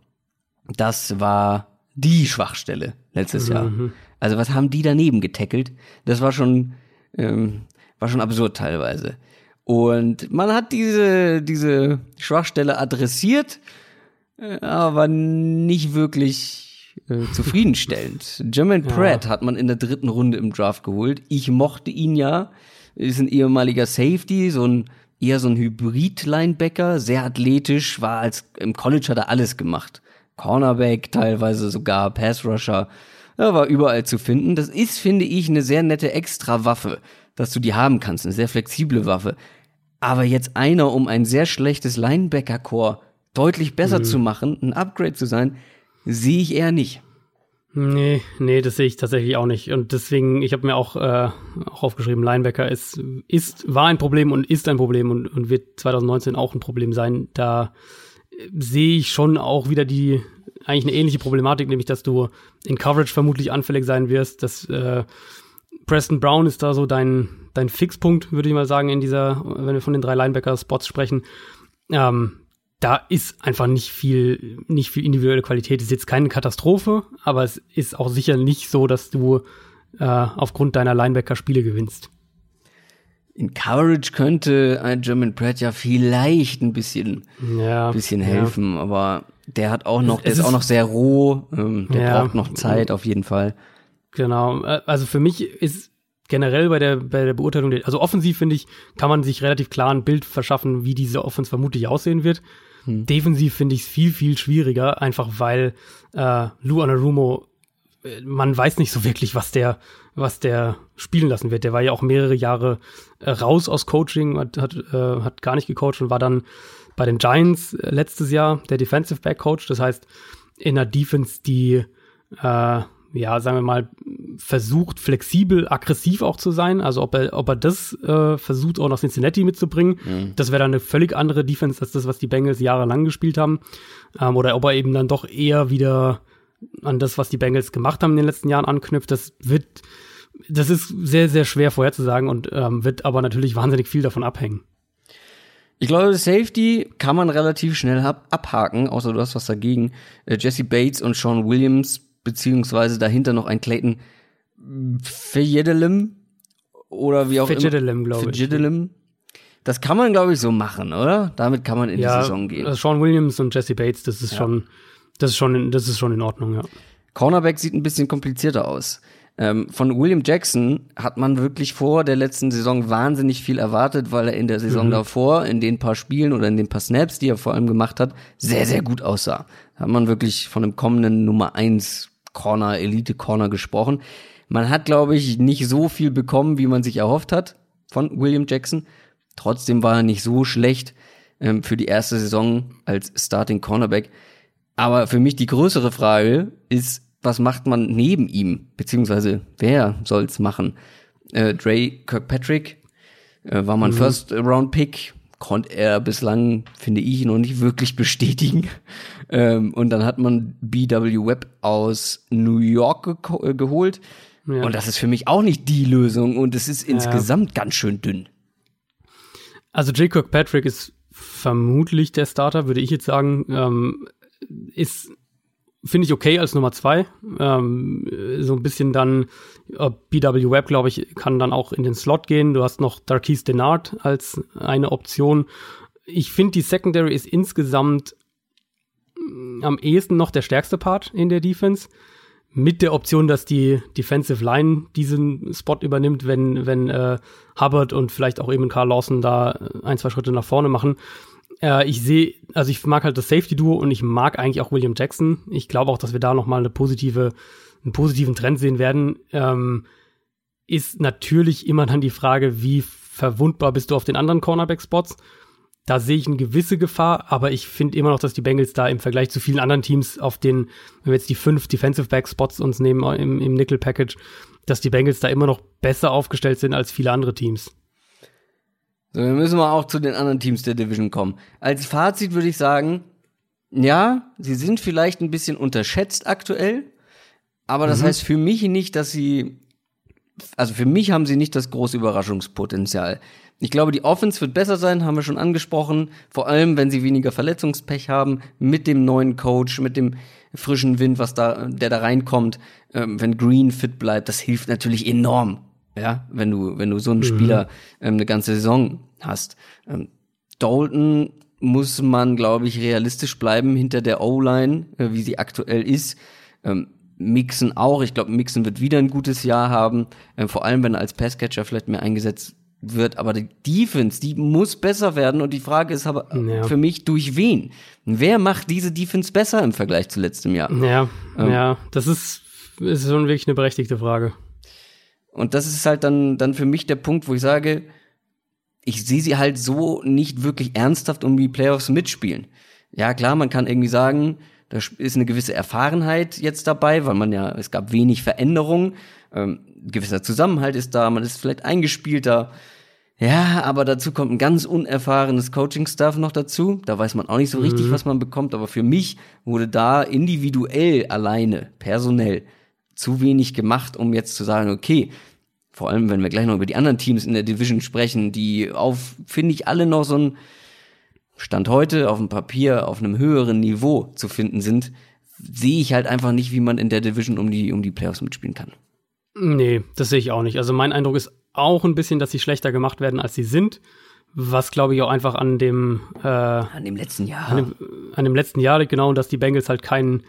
Das war die Schwachstelle letztes mhm. Jahr. Also was haben die daneben getackelt? Das war schon, ähm, war schon absurd teilweise. Und man hat diese, diese Schwachstelle adressiert aber nicht wirklich äh, zufriedenstellend. Jermaine ja. Pratt hat man in der dritten Runde im Draft geholt. Ich mochte ihn ja. Ist ein ehemaliger Safety, so ein eher so ein Hybrid-Linebacker, sehr athletisch, war als im College hat er alles gemacht. Cornerback, teilweise sogar Pass-Rusher. Er war überall zu finden. Das ist, finde ich, eine sehr nette Extra-Waffe, dass du die haben kannst, eine sehr flexible Waffe. Aber jetzt einer um ein sehr schlechtes Linebacker-Core deutlich besser mhm. zu machen, ein Upgrade zu sein, sehe ich eher nicht. Nee, nee, das sehe ich tatsächlich auch nicht. Und deswegen, ich habe mir auch, äh, auch aufgeschrieben, Linebacker ist, ist, war ein Problem und ist ein Problem und, und wird 2019 auch ein Problem sein. Da sehe ich schon auch wieder die, eigentlich eine ähnliche Problematik, nämlich dass du in Coverage vermutlich anfällig sein wirst. Dass äh, Preston Brown ist da so dein, dein Fixpunkt, würde ich mal sagen, in dieser, wenn wir von den drei Linebacker-Spots sprechen. Ähm, da ist einfach nicht viel, nicht viel individuelle Qualität. Das ist jetzt keine Katastrophe, aber es ist auch sicher nicht so, dass du äh, aufgrund deiner Linebacker Spiele gewinnst. In Coverage könnte ein German Pratt ja vielleicht ein bisschen, ja, bisschen helfen, ja. aber der hat auch noch, der ist, ist, auch noch sehr roh, ähm, der ja, braucht noch Zeit auf jeden Fall. Genau, äh, also für mich ist generell bei der, bei der Beurteilung, also offensiv finde ich, kann man sich relativ klar ein Bild verschaffen, wie diese Offense vermutlich aussehen wird. Hm. Defensiv finde ich es viel, viel schwieriger, einfach weil äh, Lou Anarumo man weiß nicht so wirklich, was der, was der spielen lassen wird. Der war ja auch mehrere Jahre äh, raus aus Coaching, hat, hat, äh, hat gar nicht gecoacht und war dann bei den Giants äh, letztes Jahr der Defensive Back Coach. Das heißt, in einer Defense, die, äh, ja, sagen wir mal, versucht, flexibel, aggressiv auch zu sein. Also ob er, ob er das äh, versucht, auch nach Cincinnati mitzubringen, mhm. das wäre dann eine völlig andere Defense als das, was die Bengals jahrelang gespielt haben. Ähm, oder ob er eben dann doch eher wieder an das, was die Bengals gemacht haben in den letzten Jahren anknüpft. Das wird, das ist sehr, sehr schwer vorherzusagen und ähm, wird aber natürlich wahnsinnig viel davon abhängen. Ich glaube, Safety kann man relativ schnell abhaken, außer du hast was dagegen. Äh, Jesse Bates und Sean Williams, beziehungsweise dahinter noch ein Clayton Fejedelem oder wie auch Fejedelem, immer. Fejedelem, Das kann man, glaube ich, so machen, oder? Damit kann man in ja, die Saison gehen. Also Sean Williams und Jesse Bates, das ist ja. schon, das ist schon, in, das ist schon in Ordnung, ja. Cornerback sieht ein bisschen komplizierter aus. Ähm, von William Jackson hat man wirklich vor der letzten Saison wahnsinnig viel erwartet, weil er in der Saison mhm. davor, in den paar Spielen oder in den paar Snaps, die er vor allem gemacht hat, sehr, sehr gut aussah. Da hat man wirklich von einem kommenden Nummer eins Corner, Elite Corner gesprochen. Man hat, glaube ich, nicht so viel bekommen, wie man sich erhofft hat von William Jackson. Trotzdem war er nicht so schlecht ähm, für die erste Saison als Starting Cornerback. Aber für mich die größere Frage ist, was macht man neben ihm? Beziehungsweise wer soll's machen? Äh, Dre Kirkpatrick äh, war man mhm. First Round Pick, konnte er bislang, finde ich, noch nicht wirklich bestätigen. Ähm, und dann hat man BW Webb aus New York ge äh, geholt. Ja. Und das ist für mich auch nicht die Lösung und es ist insgesamt ja. ganz schön dünn. Also Jay Kirkpatrick ist vermutlich der Starter, würde ich jetzt sagen. Ähm, ist finde ich okay als Nummer zwei. Ähm, so ein bisschen dann äh, BW Web, glaube ich, kann dann auch in den Slot gehen. Du hast noch Darkis Denard als eine Option. Ich finde, die Secondary ist insgesamt am ehesten noch der stärkste Part in der Defense. Mit der Option, dass die Defensive Line diesen Spot übernimmt, wenn, wenn äh, Hubbard und vielleicht auch eben Carl Lawson da ein, zwei Schritte nach vorne machen. Äh, ich sehe, also ich mag halt das Safety-Duo und ich mag eigentlich auch William Jackson. Ich glaube auch, dass wir da nochmal eine positive, einen positiven Trend sehen werden. Ähm, ist natürlich immer dann die Frage, wie verwundbar bist du auf den anderen Cornerback-Spots. Da sehe ich eine gewisse Gefahr, aber ich finde immer noch, dass die Bengals da im Vergleich zu vielen anderen Teams auf den, wenn wir jetzt die fünf Defensive Back Spots uns nehmen im, im Nickel Package, dass die Bengals da immer noch besser aufgestellt sind als viele andere Teams. So, dann müssen wir auch zu den anderen Teams der Division kommen. Als Fazit würde ich sagen, ja, sie sind vielleicht ein bisschen unterschätzt aktuell, aber das mhm. heißt für mich nicht, dass sie, also für mich haben sie nicht das große Überraschungspotenzial. Ich glaube, die Offense wird besser sein, haben wir schon angesprochen, vor allem wenn sie weniger Verletzungspech haben, mit dem neuen Coach, mit dem frischen Wind, was da, der da reinkommt, ähm, wenn Green fit bleibt, das hilft natürlich enorm ja, wenn du, wenn du so einen mhm. Spieler ähm, eine ganze Saison hast. Ähm, Dalton muss man, glaube ich, realistisch bleiben hinter der O-Line, äh, wie sie aktuell ist. Ähm, Mixen auch. Ich glaube, Mixen wird wieder ein gutes Jahr haben. Ähm, vor allem, wenn er als Passcatcher vielleicht mehr eingesetzt wird. Aber die Defense, die muss besser werden. Und die Frage ist aber ja. für mich, durch wen? Wer macht diese Defense besser im Vergleich zu letztem Jahr? Ja, ähm, ja, das ist, ist schon wirklich eine berechtigte Frage. Und das ist halt dann, dann für mich der Punkt, wo ich sage, ich sehe sie halt so nicht wirklich ernsthaft um die Playoffs mitspielen. Ja, klar, man kann irgendwie sagen, da ist eine gewisse Erfahrenheit jetzt dabei, weil man ja, es gab wenig Veränderungen, ähm, gewisser Zusammenhalt ist da, man ist vielleicht eingespielter. Ja, aber dazu kommt ein ganz unerfahrenes Coaching-Staff noch dazu. Da weiß man auch nicht so richtig, mhm. was man bekommt. Aber für mich wurde da individuell alleine, personell, zu wenig gemacht, um jetzt zu sagen, okay, vor allem wenn wir gleich noch über die anderen Teams in der Division sprechen, die auf, finde ich, alle noch so ein Stand heute auf dem Papier auf einem höheren Niveau zu finden sind, sehe ich halt einfach nicht, wie man in der Division um die, um die Playoffs mitspielen kann. Nee, das sehe ich auch nicht. Also mein Eindruck ist auch ein bisschen, dass sie schlechter gemacht werden, als sie sind. Was glaube ich auch einfach an dem äh, an dem letzten Jahr an dem, an dem letzten Jahr genau und dass die Bengals halt keinen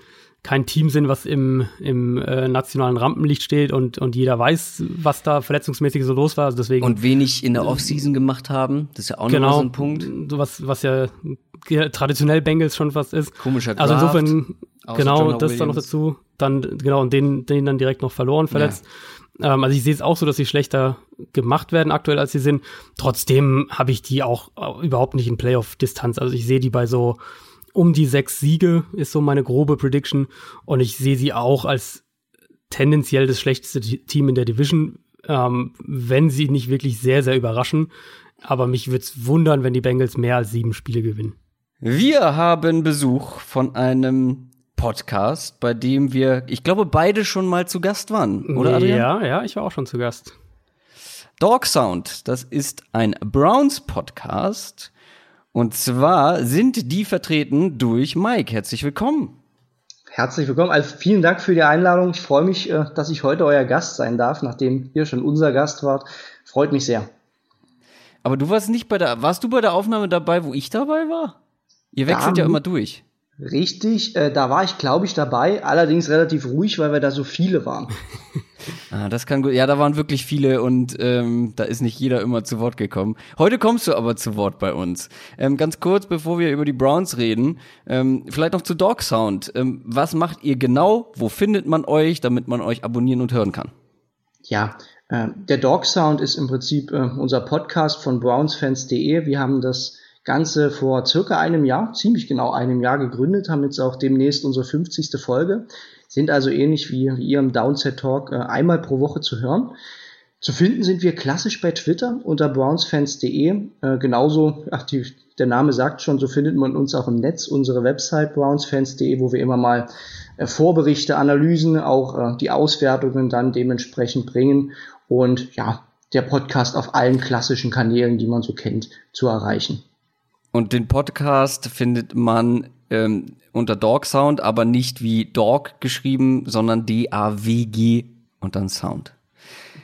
kein Team sind, was im, im äh, nationalen Rampenlicht steht und, und jeder weiß, was da verletzungsmäßig so los war. Also deswegen, und wenig in der Offseason gemacht haben. Das ist ja auch genau, noch so ein Punkt. Was, was ja traditionell Bengals schon fast ist. Komischer Draft, Also insofern, genau, das dann noch dazu. Dann, genau, und den, den dann direkt noch verloren, verletzt. Ja. Ähm, also ich sehe es auch so, dass sie schlechter gemacht werden aktuell, als sie sind. Trotzdem habe ich die auch überhaupt nicht in Playoff-Distanz. Also ich sehe die bei so um die sechs Siege, ist so meine grobe Prediction. Und ich sehe sie auch als tendenziell das schlechteste Team in der Division, ähm, wenn sie nicht wirklich sehr, sehr überraschen. Aber mich würde es wundern, wenn die Bengals mehr als sieben Spiele gewinnen. Wir haben Besuch von einem Podcast, bei dem wir, ich glaube, beide schon mal zu Gast waren, oder Adrian? Ja, ja, ich war auch schon zu Gast. Dog Sound, das ist ein Browns-Podcast. Und zwar sind die vertreten durch Mike. Herzlich willkommen. Herzlich willkommen. Also vielen Dank für die Einladung. Ich freue mich, äh, dass ich heute euer Gast sein darf, nachdem ihr schon unser Gast wart. Freut mich sehr. Aber du warst nicht bei der, warst du bei der Aufnahme dabei, wo ich dabei war? Ihr wechselt da, ja immer durch. Richtig, äh, da war ich, glaube ich, dabei, allerdings relativ ruhig, weil wir da so viele waren. ah, das kann gut. Ja, da waren wirklich viele und ähm, da ist nicht jeder immer zu Wort gekommen. Heute kommst du aber zu Wort bei uns. Ähm, ganz kurz, bevor wir über die Browns reden, ähm, vielleicht noch zu Dog Sound. Ähm, was macht ihr genau? Wo findet man euch, damit man euch abonnieren und hören kann? Ja, äh, der Dog Sound ist im Prinzip äh, unser Podcast von brownsfans.de. Wir haben das Ganze vor circa einem Jahr, ziemlich genau einem Jahr gegründet, haben jetzt auch demnächst unsere 50. Folge, sind also ähnlich wie, wie ihr im Downset Talk äh, einmal pro Woche zu hören. Zu finden sind wir klassisch bei Twitter unter brownsfans.de. Äh, genauso, ach, die, der Name sagt schon, so findet man uns auch im Netz, unsere Website brownsfans.de, wo wir immer mal äh, Vorberichte, Analysen, auch äh, die Auswertungen dann dementsprechend bringen und ja, der Podcast auf allen klassischen Kanälen, die man so kennt, zu erreichen. Und den Podcast findet man ähm, unter Dog Sound, aber nicht wie Dog geschrieben, sondern D-A-W-G und dann Sound.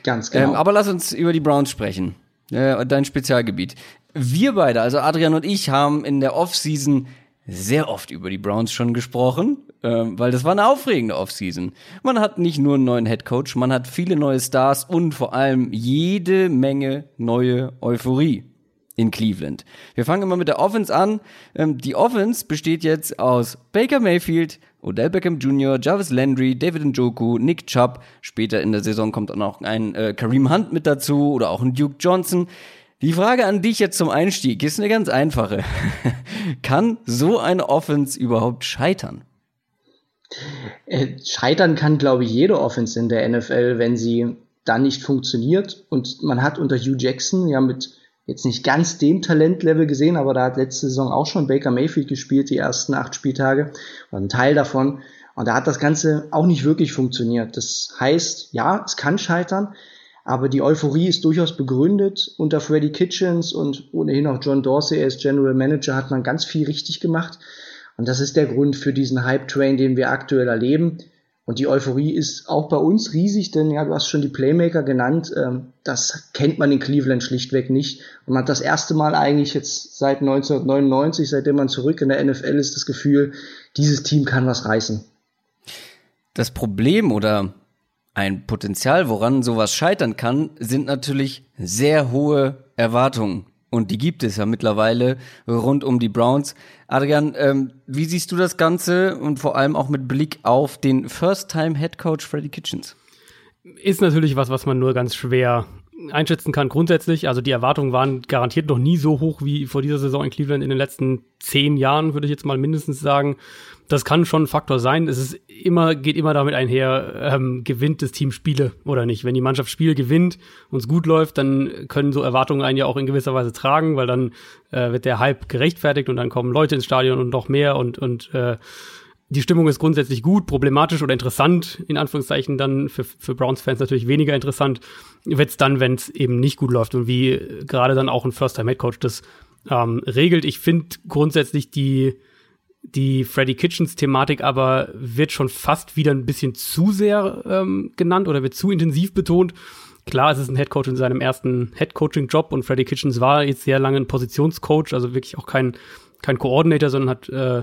Ganz genau. Ähm, aber lass uns über die Browns sprechen. Äh, dein Spezialgebiet. Wir beide, also Adrian und ich, haben in der Offseason sehr oft über die Browns schon gesprochen, ähm, weil das war eine aufregende Offseason. Man hat nicht nur einen neuen Headcoach, man hat viele neue Stars und vor allem jede Menge neue Euphorie in Cleveland. Wir fangen immer mit der Offense an. Ähm, die Offense besteht jetzt aus Baker Mayfield, Odell Beckham Jr., Jarvis Landry, David Njoku, Nick Chubb. Später in der Saison kommt dann auch ein äh, Kareem Hunt mit dazu oder auch ein Duke Johnson. Die Frage an dich jetzt zum Einstieg ist eine ganz einfache. kann so eine Offense überhaupt scheitern? Äh, scheitern kann, glaube ich, jede Offense in der NFL, wenn sie dann nicht funktioniert. Und man hat unter Hugh Jackson ja mit jetzt nicht ganz dem Talentlevel gesehen, aber da hat letzte Saison auch schon Baker Mayfield gespielt, die ersten acht Spieltage, oder ein Teil davon. Und da hat das Ganze auch nicht wirklich funktioniert. Das heißt, ja, es kann scheitern, aber die Euphorie ist durchaus begründet. Unter Freddie Kitchens und ohnehin auch John Dorsey als General Manager hat man ganz viel richtig gemacht. Und das ist der Grund für diesen Hype-Train, den wir aktuell erleben. Und die Euphorie ist auch bei uns riesig, denn ja, du hast schon die Playmaker genannt. Ähm, das kennt man in Cleveland schlichtweg nicht. Und man hat das erste Mal eigentlich jetzt seit 1999, seitdem man zurück in der NFL ist, das Gefühl, dieses Team kann was reißen. Das Problem oder ein Potenzial, woran sowas scheitern kann, sind natürlich sehr hohe Erwartungen. Und die gibt es ja mittlerweile rund um die Browns. Adrian, ähm, wie siehst du das Ganze und vor allem auch mit Blick auf den First-Time-Head-Coach Freddie Kitchens? Ist natürlich was, was man nur ganz schwer einschätzen kann grundsätzlich. Also die Erwartungen waren garantiert noch nie so hoch wie vor dieser Saison in Cleveland in den letzten zehn Jahren, würde ich jetzt mal mindestens sagen das kann schon ein Faktor sein. Es ist immer, geht immer damit einher, ähm, gewinnt das Team Spiele oder nicht. Wenn die Mannschaft Spiele gewinnt und es gut läuft, dann können so Erwartungen einen ja auch in gewisser Weise tragen, weil dann äh, wird der Hype gerechtfertigt und dann kommen Leute ins Stadion und noch mehr und, und äh, die Stimmung ist grundsätzlich gut, problematisch oder interessant, in Anführungszeichen dann für, für Browns-Fans natürlich weniger interessant, wird's dann, wenn es eben nicht gut läuft und wie gerade dann auch ein First-Time-Head-Coach das ähm, regelt. Ich finde grundsätzlich die die Freddy Kitchens Thematik aber wird schon fast wieder ein bisschen zu sehr ähm, genannt oder wird zu intensiv betont. Klar, es ist ein Headcoach in seinem ersten Headcoaching-Job und Freddy Kitchens war jetzt sehr lange ein Positionscoach, also wirklich auch kein, kein Coordinator, sondern hat äh,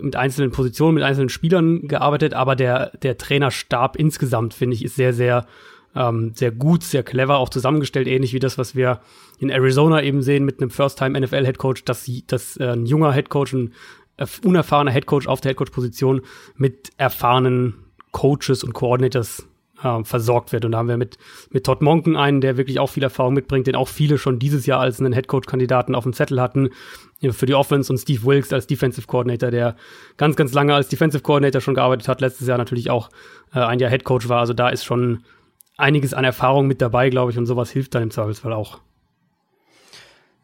mit einzelnen Positionen, mit einzelnen Spielern gearbeitet, aber der, der Trainerstab insgesamt, finde ich, ist sehr, sehr, ähm, sehr gut, sehr clever auch zusammengestellt, ähnlich wie das, was wir in Arizona eben sehen mit einem First-Time-NFL-Headcoach, dass, dass äh, ein junger Headcoach ein unerfahrener Headcoach auf der Headcoach-Position mit erfahrenen Coaches und Coordinators äh, versorgt wird. Und da haben wir mit, mit Todd Monken einen, der wirklich auch viel Erfahrung mitbringt, den auch viele schon dieses Jahr als einen Headcoach-Kandidaten auf dem Zettel hatten für die Offense und Steve Wilkes als Defensive Coordinator, der ganz, ganz lange als Defensive Coordinator schon gearbeitet hat, letztes Jahr natürlich auch äh, ein Jahr Headcoach war. Also da ist schon einiges an Erfahrung mit dabei, glaube ich, und sowas hilft dann im Zweifelsfall auch.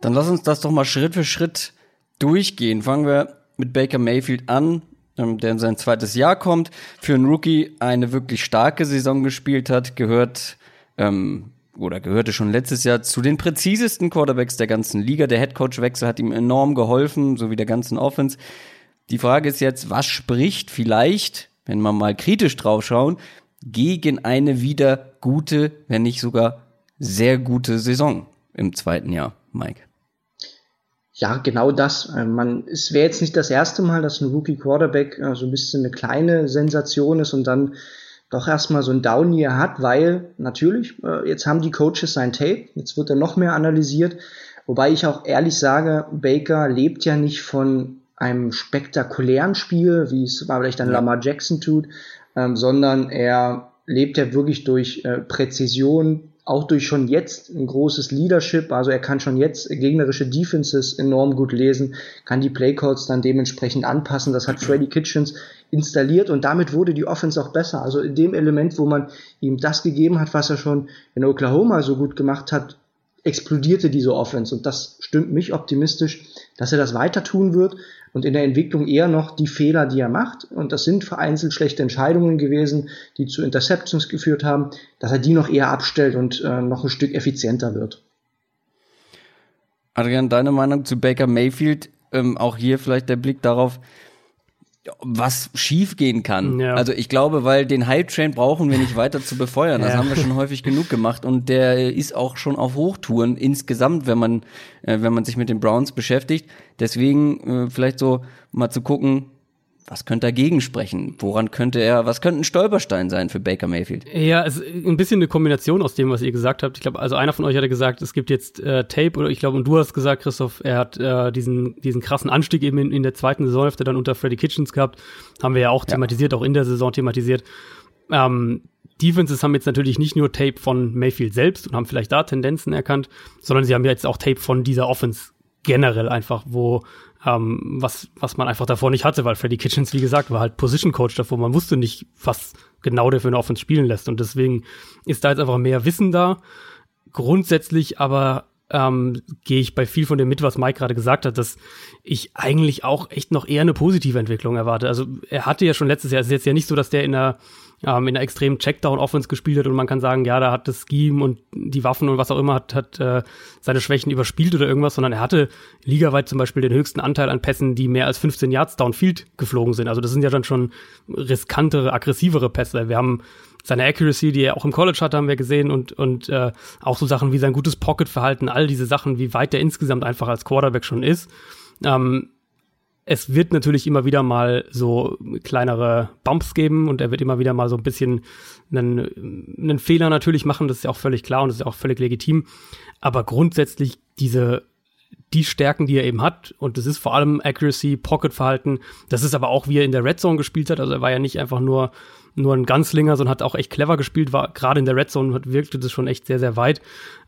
Dann lass uns das doch mal Schritt für Schritt durchgehen. Fangen wir mit Baker Mayfield an, ähm, der in sein zweites Jahr kommt. Für einen Rookie eine wirklich starke Saison gespielt hat, gehört ähm, oder gehörte schon letztes Jahr zu den präzisesten Quarterbacks der ganzen Liga. Der Headcoach-Wechsel hat ihm enorm geholfen, so wie der ganzen Offense. Die Frage ist jetzt, was spricht vielleicht, wenn wir mal kritisch draufschauen, gegen eine wieder gute, wenn nicht sogar sehr gute Saison im zweiten Jahr, Mike? Ja, genau das. Äh, man, es wäre jetzt nicht das erste Mal, dass ein Rookie Quarterback äh, so ein bisschen eine kleine Sensation ist und dann doch erstmal so ein Down Year hat, weil natürlich, äh, jetzt haben die Coaches sein Tape, jetzt wird er noch mehr analysiert. Wobei ich auch ehrlich sage, Baker lebt ja nicht von einem spektakulären Spiel, wie es vielleicht dann Lamar Jackson tut, ähm, sondern er lebt ja wirklich durch äh, Präzision, auch durch schon jetzt ein großes Leadership, also er kann schon jetzt gegnerische Defenses enorm gut lesen, kann die Playcodes dann dementsprechend anpassen. Das hat Freddy Kitchens installiert und damit wurde die Offense auch besser. Also in dem Element, wo man ihm das gegeben hat, was er schon in Oklahoma so gut gemacht hat, explodierte diese Offense und das stimmt mich optimistisch, dass er das weiter tun wird und in der Entwicklung eher noch die Fehler, die er macht, und das sind vereinzelt schlechte Entscheidungen gewesen, die zu Interceptions geführt haben, dass er die noch eher abstellt und äh, noch ein Stück effizienter wird. Adrian, deine Meinung zu Baker Mayfield? Ähm, auch hier vielleicht der Blick darauf, was schiefgehen kann. Ja. Also ich glaube, weil den Hype Train brauchen wir nicht weiter zu befeuern. Das ja. haben wir schon häufig genug gemacht und der ist auch schon auf Hochtouren insgesamt, wenn man äh, wenn man sich mit den Browns beschäftigt. Deswegen äh, vielleicht so mal zu gucken, was könnte dagegen sprechen? Woran könnte er, was könnte ein Stolperstein sein für Baker Mayfield? Ja, es ist ein bisschen eine Kombination aus dem, was ihr gesagt habt. Ich glaube, also einer von euch hatte gesagt, es gibt jetzt äh, Tape, oder ich glaube, und du hast gesagt, Christoph, er hat äh, diesen, diesen krassen Anstieg eben in, in der zweiten Saisonhälfte dann unter Freddy Kitchens gehabt. Haben wir ja auch thematisiert, ja. auch in der Saison thematisiert. Ähm, Defenses haben jetzt natürlich nicht nur Tape von Mayfield selbst und haben vielleicht da Tendenzen erkannt, sondern sie haben jetzt auch Tape von dieser Offense generell einfach, wo ähm, was, was man einfach davor nicht hatte, weil Freddy Kitchens, wie gesagt, war halt Position Coach davor. Man wusste nicht, was genau der für eine Offense spielen lässt. Und deswegen ist da jetzt einfach mehr Wissen da. Grundsätzlich aber ähm, gehe ich bei viel von dem mit, was Mike gerade gesagt hat, dass ich eigentlich auch echt noch eher eine positive Entwicklung erwarte. Also er hatte ja schon letztes Jahr, es ist jetzt ja nicht so, dass der in einer ähm, in einer extremen Checkdown-Offense gespielt hat und man kann sagen, ja, da hat das Scheme und die Waffen und was auch immer hat, hat äh, seine Schwächen überspielt oder irgendwas, sondern er hatte ligaweit zum Beispiel den höchsten Anteil an Pässen, die mehr als 15 Yards downfield geflogen sind. Also das sind ja dann schon riskantere, aggressivere Pässe. Wir haben seine Accuracy, die er auch im College hatte, haben wir gesehen und, und äh, auch so Sachen wie sein gutes Pocket-Verhalten, all diese Sachen, wie weit er insgesamt einfach als Quarterback schon ist. Ähm, es wird natürlich immer wieder mal so kleinere Bumps geben und er wird immer wieder mal so ein bisschen einen, einen Fehler natürlich machen, das ist ja auch völlig klar und das ist auch völlig legitim. Aber grundsätzlich diese die Stärken, die er eben hat, und das ist vor allem Accuracy, Pocket-Verhalten, das ist aber auch, wie er in der Red Zone gespielt hat. Also er war ja nicht einfach nur, nur ein Ganzlinger, sondern hat auch echt clever gespielt, war gerade in der Red Zone wirkte das schon echt sehr, sehr weit.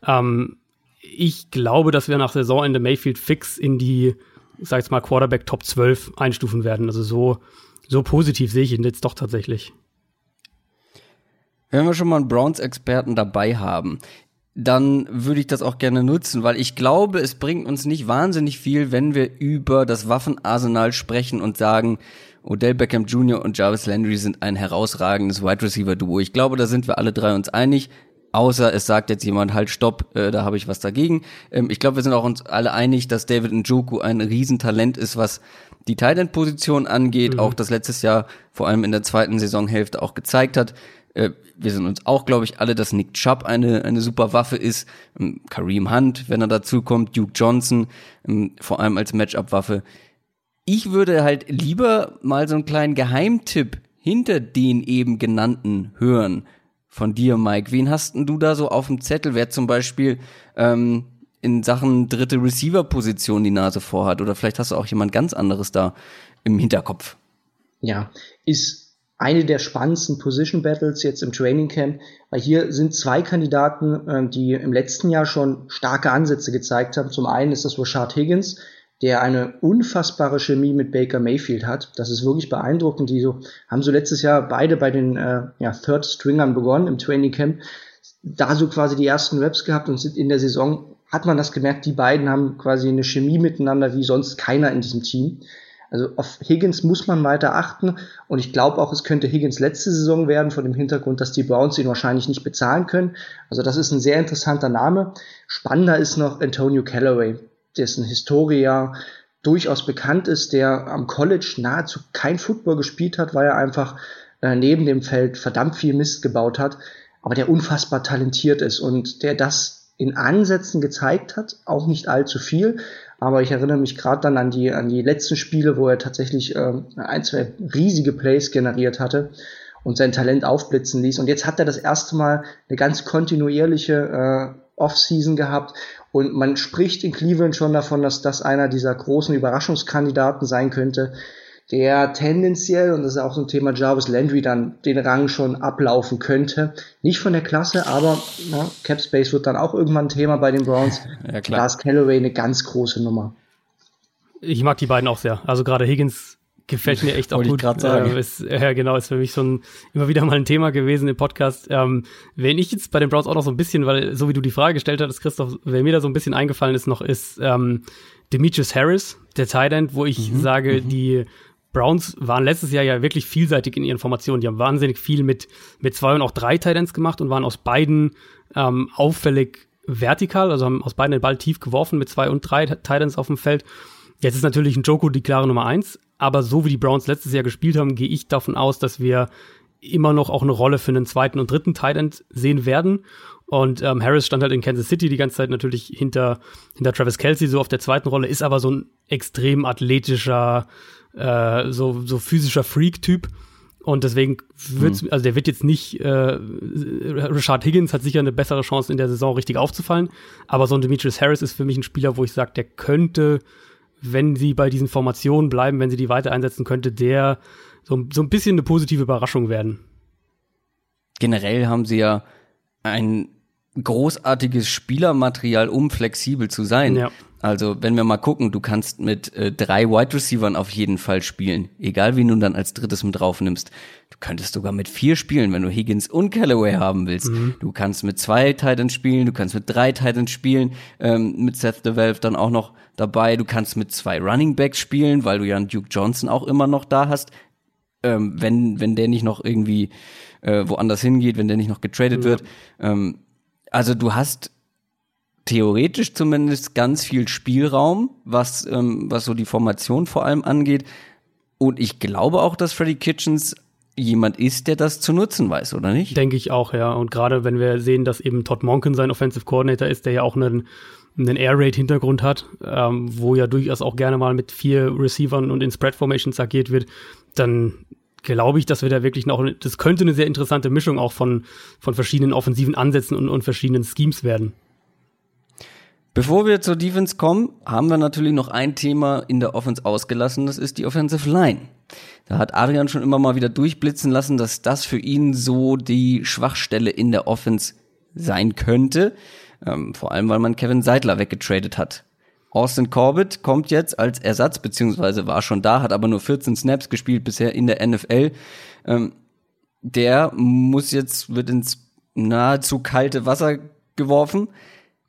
Ähm, ich glaube, dass wir nach Saisonende Mayfield fix in die sag ich mal, Quarterback Top 12 einstufen werden. Also so, so positiv sehe ich ihn jetzt doch tatsächlich. Wenn wir schon mal einen Browns-Experten dabei haben, dann würde ich das auch gerne nutzen, weil ich glaube, es bringt uns nicht wahnsinnig viel, wenn wir über das Waffenarsenal sprechen und sagen, Odell Beckham Jr. und Jarvis Landry sind ein herausragendes Wide Receiver Duo. Ich glaube, da sind wir alle drei uns einig. Außer es sagt jetzt jemand, halt stopp, äh, da habe ich was dagegen. Ähm, ich glaube, wir sind auch uns alle einig, dass David Njoku ein Riesentalent ist, was die Thailand-Position angeht, mhm. auch das letztes Jahr vor allem in der zweiten Saisonhälfte auch gezeigt hat. Äh, wir sind uns auch, glaube ich, alle, dass Nick Chubb eine, eine super Waffe ist. Ähm, Kareem Hunt, wenn er dazu kommt, Duke Johnson, ähm, vor allem als Matchup-Waffe. Ich würde halt lieber mal so einen kleinen Geheimtipp hinter den eben genannten hören von dir, Mike. Wen hast denn du da so auf dem Zettel, wer zum Beispiel ähm, in Sachen dritte Receiver-Position die Nase vorhat? Oder vielleicht hast du auch jemand ganz anderes da im Hinterkopf. Ja, ist eine der spannendsten Position Battles jetzt im Training Camp, weil hier sind zwei Kandidaten, ähm, die im letzten Jahr schon starke Ansätze gezeigt haben. Zum einen ist das Rashard Higgins, der eine unfassbare Chemie mit Baker Mayfield hat. Das ist wirklich beeindruckend. Die so, haben so letztes Jahr beide bei den äh, ja, Third Stringern begonnen im Training Camp. Da so quasi die ersten Reps gehabt und sind in der Saison hat man das gemerkt, die beiden haben quasi eine Chemie miteinander wie sonst keiner in diesem Team. Also auf Higgins muss man weiter achten und ich glaube auch, es könnte Higgins letzte Saison werden, vor dem Hintergrund, dass die Browns ihn wahrscheinlich nicht bezahlen können. Also das ist ein sehr interessanter Name. Spannender ist noch Antonio Callaway, dessen Historia durchaus bekannt ist, der am College nahezu kein Football gespielt hat, weil er einfach äh, neben dem Feld verdammt viel Mist gebaut hat, aber der unfassbar talentiert ist und der das in Ansätzen gezeigt hat, auch nicht allzu viel, aber ich erinnere mich gerade dann an die, an die letzten Spiele, wo er tatsächlich äh, ein, zwei riesige Plays generiert hatte und sein Talent aufblitzen ließ. Und jetzt hat er das erste Mal eine ganz kontinuierliche äh, Offseason gehabt. Und man spricht in Cleveland schon davon, dass das einer dieser großen Überraschungskandidaten sein könnte der tendenziell, und das ist auch so ein Thema Jarvis Landry, dann den Rang schon ablaufen könnte. Nicht von der Klasse, aber na, Cap Space wird dann auch irgendwann ein Thema bei den Browns. Ja, klar. Da ist Callaway eine ganz große Nummer. Ich mag die beiden auch sehr. Also gerade Higgins gefällt mir echt auch gut. Ich sagen. Äh, ist, ja, genau, ist für mich so ein immer wieder mal ein Thema gewesen im Podcast. Ähm, wenn ich jetzt bei den Browns auch noch so ein bisschen, weil so wie du die Frage gestellt hast, Christoph, wer mir da so ein bisschen eingefallen ist noch, ist ähm, Demetrius Harris, der Tight End, wo ich mhm, sage, mhm. die Browns waren letztes Jahr ja wirklich vielseitig in ihren Formationen. Die haben wahnsinnig viel mit, mit zwei und auch drei Titans gemacht und waren aus beiden ähm, auffällig vertikal, also haben aus beiden den Ball tief geworfen mit zwei und drei Titans auf dem Feld. Jetzt ist natürlich ein Joko die klare Nummer eins, aber so wie die Browns letztes Jahr gespielt haben, gehe ich davon aus, dass wir immer noch auch eine Rolle für einen zweiten und dritten Titan sehen werden. Und ähm, Harris stand halt in Kansas City die ganze Zeit natürlich hinter, hinter Travis Kelsey so auf der zweiten Rolle, ist aber so ein extrem athletischer, äh, so, so physischer Freak-Typ. Und deswegen wird mhm. also der wird jetzt nicht, äh, Richard Higgins hat sicher eine bessere Chance in der Saison richtig aufzufallen, aber so ein Demetrius Harris ist für mich ein Spieler, wo ich sage, der könnte, wenn sie bei diesen Formationen bleiben, wenn sie die weiter einsetzen könnte, der so, so ein bisschen eine positive Überraschung werden. Generell haben sie ja ein großartiges Spielermaterial, um flexibel zu sein. Ja. Also, wenn wir mal gucken, du kannst mit äh, drei Wide Receivern auf jeden Fall spielen, egal wie du dann als drittes mit drauf nimmst. Du könntest sogar mit vier spielen, wenn du Higgins und Callaway haben willst. Mhm. Du kannst mit zwei Titans spielen, du kannst mit drei Titans spielen, ähm, mit Seth DeValve dann auch noch dabei. Du kannst mit zwei Running Backs spielen, weil du ja einen Duke Johnson auch immer noch da hast. Ähm, wenn, wenn der nicht noch irgendwie äh, woanders hingeht, wenn der nicht noch getradet ja. wird. Ähm, also du hast theoretisch zumindest ganz viel Spielraum, was, ähm, was so die Formation vor allem angeht. Und ich glaube auch, dass Freddy Kitchens jemand ist, der das zu nutzen weiß, oder nicht? Denke ich auch, ja. Und gerade wenn wir sehen, dass eben Todd Monken sein Offensive Coordinator ist, der ja auch einen, einen Air Raid Hintergrund hat, ähm, wo ja durchaus auch gerne mal mit vier Receivern und in Spread Formations agiert wird, dann glaube ich, dass wir da wirklich noch, das könnte eine sehr interessante Mischung auch von, von verschiedenen offensiven Ansätzen und, und verschiedenen Schemes werden. Bevor wir zur Defense kommen, haben wir natürlich noch ein Thema in der Offense ausgelassen, das ist die Offensive Line. Da hat Adrian schon immer mal wieder durchblitzen lassen, dass das für ihn so die Schwachstelle in der Offense sein könnte. Ähm, vor allem, weil man Kevin Seidler weggetradet hat. Austin Corbett kommt jetzt als Ersatz, beziehungsweise war schon da, hat aber nur 14 Snaps gespielt bisher in der NFL. Ähm, der muss jetzt, wird ins nahezu kalte Wasser geworfen.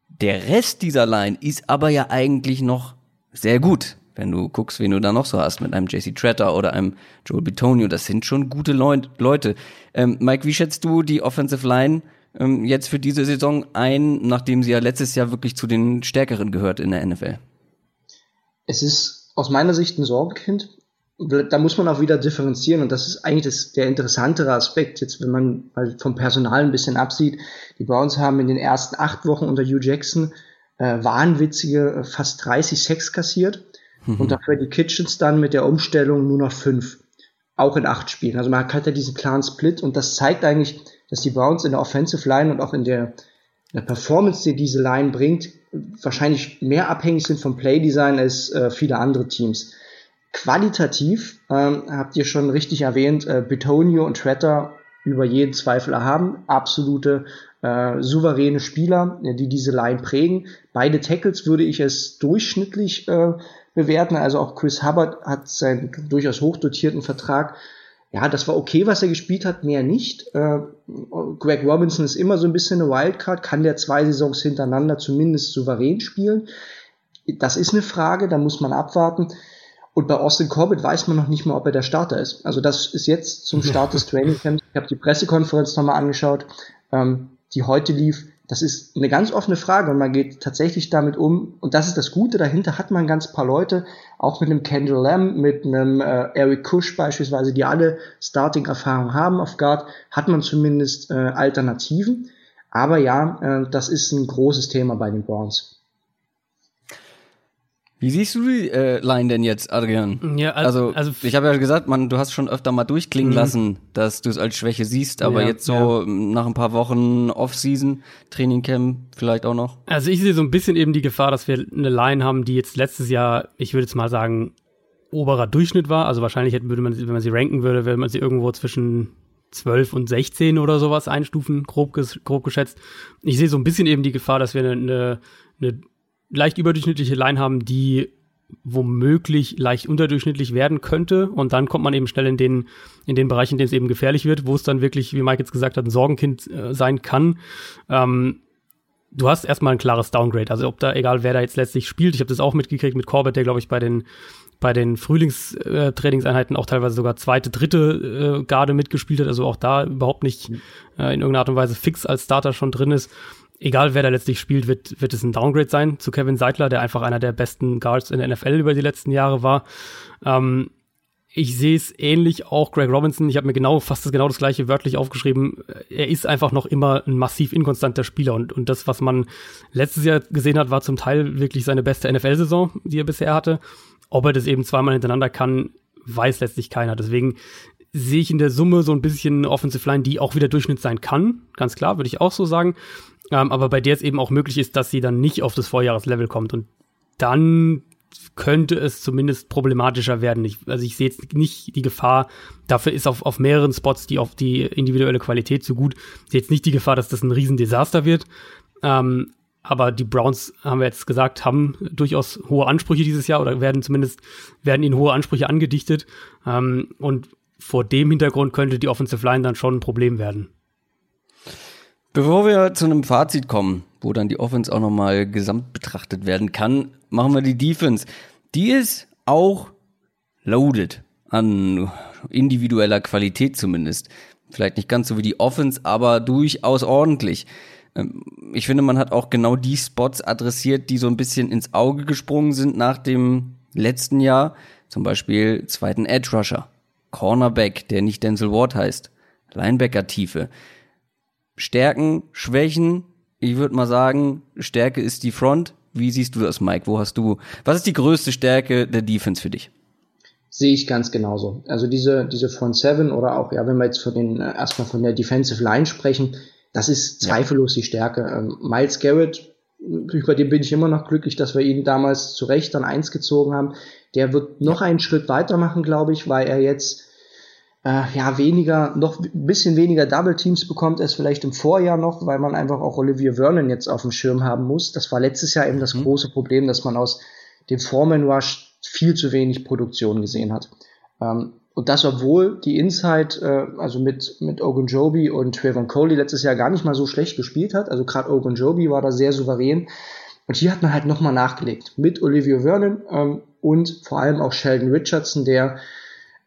Der Rest dieser Line ist aber ja eigentlich noch sehr gut. Wenn du guckst, wen du da noch so hast, mit einem JC Tretter oder einem Joel Bitonio, das sind schon gute Leute. Ähm, Mike, wie schätzt du die Offensive Line ähm, jetzt für diese Saison ein, nachdem sie ja letztes Jahr wirklich zu den stärkeren gehört in der NFL? Es ist aus meiner Sicht ein Sorgenkind da muss man auch wieder differenzieren und das ist eigentlich das, der interessantere Aspekt jetzt, wenn man mal vom Personal ein bisschen absieht. Die Browns haben in den ersten acht Wochen unter Hugh Jackson äh, wahnwitzige äh, fast 30 Sex kassiert mhm. und dafür die Kitchens dann mit der Umstellung nur noch fünf, auch in acht Spielen. Also man hat ja diesen klaren Split und das zeigt eigentlich, dass die Browns in der Offensive Line und auch in der, in der Performance, die diese Line bringt, wahrscheinlich mehr abhängig sind vom Playdesign als äh, viele andere Teams Qualitativ ähm, habt ihr schon richtig erwähnt, äh, Betonio und Tretter über jeden Zweifel erhaben. Absolute äh, souveräne Spieler, die diese Line prägen. Beide Tackles würde ich es durchschnittlich äh, bewerten. Also auch Chris Hubbard hat seinen durchaus hochdotierten Vertrag. Ja, das war okay, was er gespielt hat, mehr nicht. Äh, Greg Robinson ist immer so ein bisschen eine Wildcard, kann der zwei Saisons hintereinander zumindest souverän spielen. Das ist eine Frage, da muss man abwarten. Und bei Austin Corbett weiß man noch nicht mal, ob er der Starter ist. Also das ist jetzt zum Start des Training Camps. Ich habe die Pressekonferenz nochmal angeschaut, ähm, die heute lief. Das ist eine ganz offene Frage und man geht tatsächlich damit um. Und das ist das Gute. Dahinter hat man ganz paar Leute, auch mit einem Kendall Lamb, mit einem äh, Eric Kush beispielsweise, die alle Starting-Erfahrung haben auf Guard, hat man zumindest äh, Alternativen. Aber ja, äh, das ist ein großes Thema bei den Browns. Wie siehst du die äh, Line denn jetzt, Adrian? Ja, also, also, ich habe ja gesagt, man, du hast schon öfter mal durchklingen mhm. lassen, dass du es als Schwäche siehst, aber ja, jetzt so ja. nach ein paar Wochen Off-Season, Trainingcamp vielleicht auch noch. Also ich sehe so ein bisschen eben die Gefahr, dass wir eine Line haben, die jetzt letztes Jahr, ich würde jetzt mal sagen, oberer Durchschnitt war. Also wahrscheinlich hätte, würde man, wenn man sie ranken würde, würde man sie irgendwo zwischen 12 und 16 oder sowas einstufen, grob, grob geschätzt. Ich sehe so ein bisschen eben die Gefahr, dass wir eine, eine leicht überdurchschnittliche Line haben, die womöglich leicht unterdurchschnittlich werden könnte. Und dann kommt man eben schnell in den, in den Bereich, in dem es eben gefährlich wird, wo es dann wirklich, wie Mike jetzt gesagt hat, ein Sorgenkind äh, sein kann. Ähm, du hast erstmal ein klares Downgrade. Also ob da, egal wer da jetzt letztlich spielt, ich habe das auch mitgekriegt mit Corbett, der, glaube ich, bei den bei den Frühlingstrainingseinheiten auch teilweise sogar zweite, dritte äh, Garde mitgespielt hat, also auch da überhaupt nicht äh, in irgendeiner Art und Weise fix als Starter schon drin ist egal wer da letztlich spielt, wird, wird es ein Downgrade sein zu Kevin Seidler, der einfach einer der besten Guards in der NFL über die letzten Jahre war. Ähm, ich sehe es ähnlich auch Greg Robinson. Ich habe mir genau fast das genau das gleiche wörtlich aufgeschrieben. Er ist einfach noch immer ein massiv inkonstanter Spieler und und das, was man letztes Jahr gesehen hat, war zum Teil wirklich seine beste NFL-Saison, die er bisher hatte. Ob er das eben zweimal hintereinander kann, weiß letztlich keiner. Deswegen sehe ich in der Summe so ein bisschen Offensive Line, die auch wieder Durchschnitt sein kann. Ganz klar, würde ich auch so sagen. Ähm, aber bei der es eben auch möglich ist, dass sie dann nicht auf das Vorjahreslevel kommt. Und dann könnte es zumindest problematischer werden. Ich, also ich sehe jetzt nicht die Gefahr, dafür ist auf, auf mehreren Spots die auf die individuelle Qualität zu gut. Ich sehe jetzt nicht die Gefahr, dass das ein Riesendesaster wird. Ähm, aber die Browns, haben wir jetzt gesagt, haben durchaus hohe Ansprüche dieses Jahr oder werden zumindest, werden ihnen hohe Ansprüche angedichtet. Ähm, und vor dem Hintergrund könnte die Offensive Line dann schon ein Problem werden. Bevor wir zu einem Fazit kommen, wo dann die Offense auch nochmal gesamt betrachtet werden kann, machen wir die Defense. Die ist auch loaded an individueller Qualität zumindest. Vielleicht nicht ganz so wie die Offense, aber durchaus ordentlich. Ähm, ich finde, man hat auch genau die Spots adressiert, die so ein bisschen ins Auge gesprungen sind nach dem letzten Jahr. Zum Beispiel zweiten Edge Rusher, Cornerback, der nicht Denzel Ward heißt, Linebacker-Tiefe. Stärken, Schwächen. Ich würde mal sagen, Stärke ist die Front. Wie siehst du das, Mike? Wo hast du, was ist die größte Stärke der Defense für dich? Sehe ich ganz genauso. Also diese, diese Front Seven oder auch, ja, wenn wir jetzt von den, äh, erstmal von der Defensive Line sprechen, das ist zweifellos die Stärke. Ähm, Miles Garrett, über den bin ich immer noch glücklich, dass wir ihn damals zu Recht dann eins gezogen haben. Der wird noch einen Schritt weitermachen, glaube ich, weil er jetzt äh, ja weniger, noch ein bisschen weniger Double Teams bekommt als vielleicht im Vorjahr noch, weil man einfach auch Olivier Vernon jetzt auf dem Schirm haben muss. Das war letztes Jahr eben das mhm. große Problem, dass man aus dem Foreman Rush viel zu wenig Produktion gesehen hat. Ähm, und das, obwohl die Inside, äh, also mit, mit Ogunjobi und Trayvon Coley letztes Jahr gar nicht mal so schlecht gespielt hat. Also gerade Ogunjobi war da sehr souverän. Und hier hat man halt nochmal nachgelegt mit Olivier Vernon ähm, und vor allem auch Sheldon Richardson, der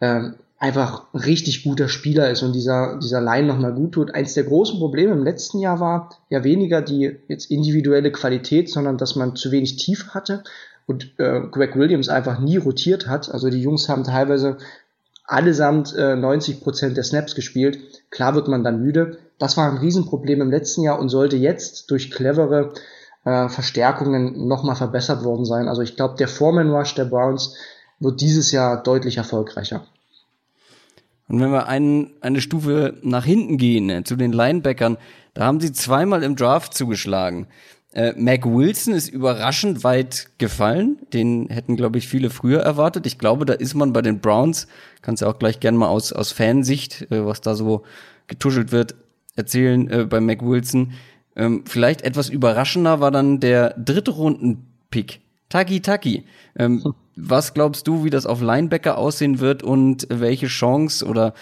ähm, einfach ein richtig guter Spieler ist und dieser, dieser Line nochmal gut tut. Eins der großen Probleme im letzten Jahr war ja weniger die jetzt individuelle Qualität, sondern dass man zu wenig Tief hatte und äh, Greg Williams einfach nie rotiert hat. Also die Jungs haben teilweise allesamt äh, 90 Prozent der Snaps gespielt. Klar wird man dann müde. Das war ein Riesenproblem im letzten Jahr und sollte jetzt durch clevere äh, Verstärkungen nochmal verbessert worden sein. Also ich glaube, der Foreman Rush der Browns wird dieses Jahr deutlich erfolgreicher. Und wenn wir einen, eine Stufe nach hinten gehen, ne, zu den Linebackern, da haben sie zweimal im Draft zugeschlagen. Äh, Mac Wilson ist überraschend weit gefallen. Den hätten, glaube ich, viele früher erwartet. Ich glaube, da ist man bei den Browns, kannst ja auch gleich gerne mal aus, aus Fansicht, äh, was da so getuschelt wird, erzählen äh, bei Mac Wilson. Ähm, vielleicht etwas überraschender war dann der dritte Runden-Pick. Taki Taki. Ähm, hm. Was glaubst du, wie das auf Linebacker aussehen wird und welche Chance oder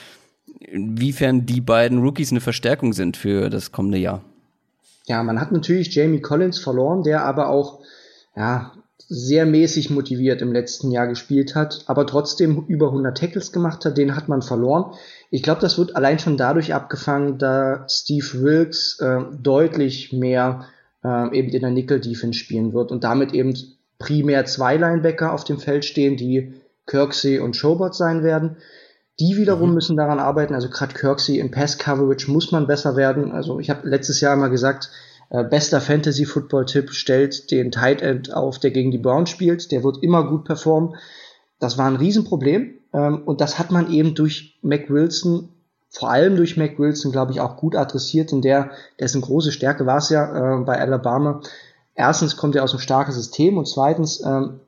inwiefern die beiden Rookies eine Verstärkung sind für das kommende Jahr? Ja, man hat natürlich Jamie Collins verloren, der aber auch ja, sehr mäßig motiviert im letzten Jahr gespielt hat, aber trotzdem über 100 Tackles gemacht hat, den hat man verloren. Ich glaube, das wird allein schon dadurch abgefangen, da Steve Wilkes äh, deutlich mehr äh, eben in der Nickel Defense spielen wird und damit eben primär zwei Linebacker auf dem Feld stehen, die Kirksey und Schobert sein werden. Die wiederum mhm. müssen daran arbeiten. Also gerade Kirksey in Pass Coverage muss man besser werden. Also ich habe letztes Jahr mal gesagt, äh, bester Fantasy Football Tipp stellt den Tight End auf, der gegen die Browns spielt. Der wird immer gut performen. Das war ein Riesenproblem. Ähm, und das hat man eben durch Mac Wilson, vor allem durch Mac Wilson, glaube ich, auch gut adressiert, in der dessen große Stärke war es ja äh, bei Alabama. Erstens kommt er aus einem starken System und zweitens ähm,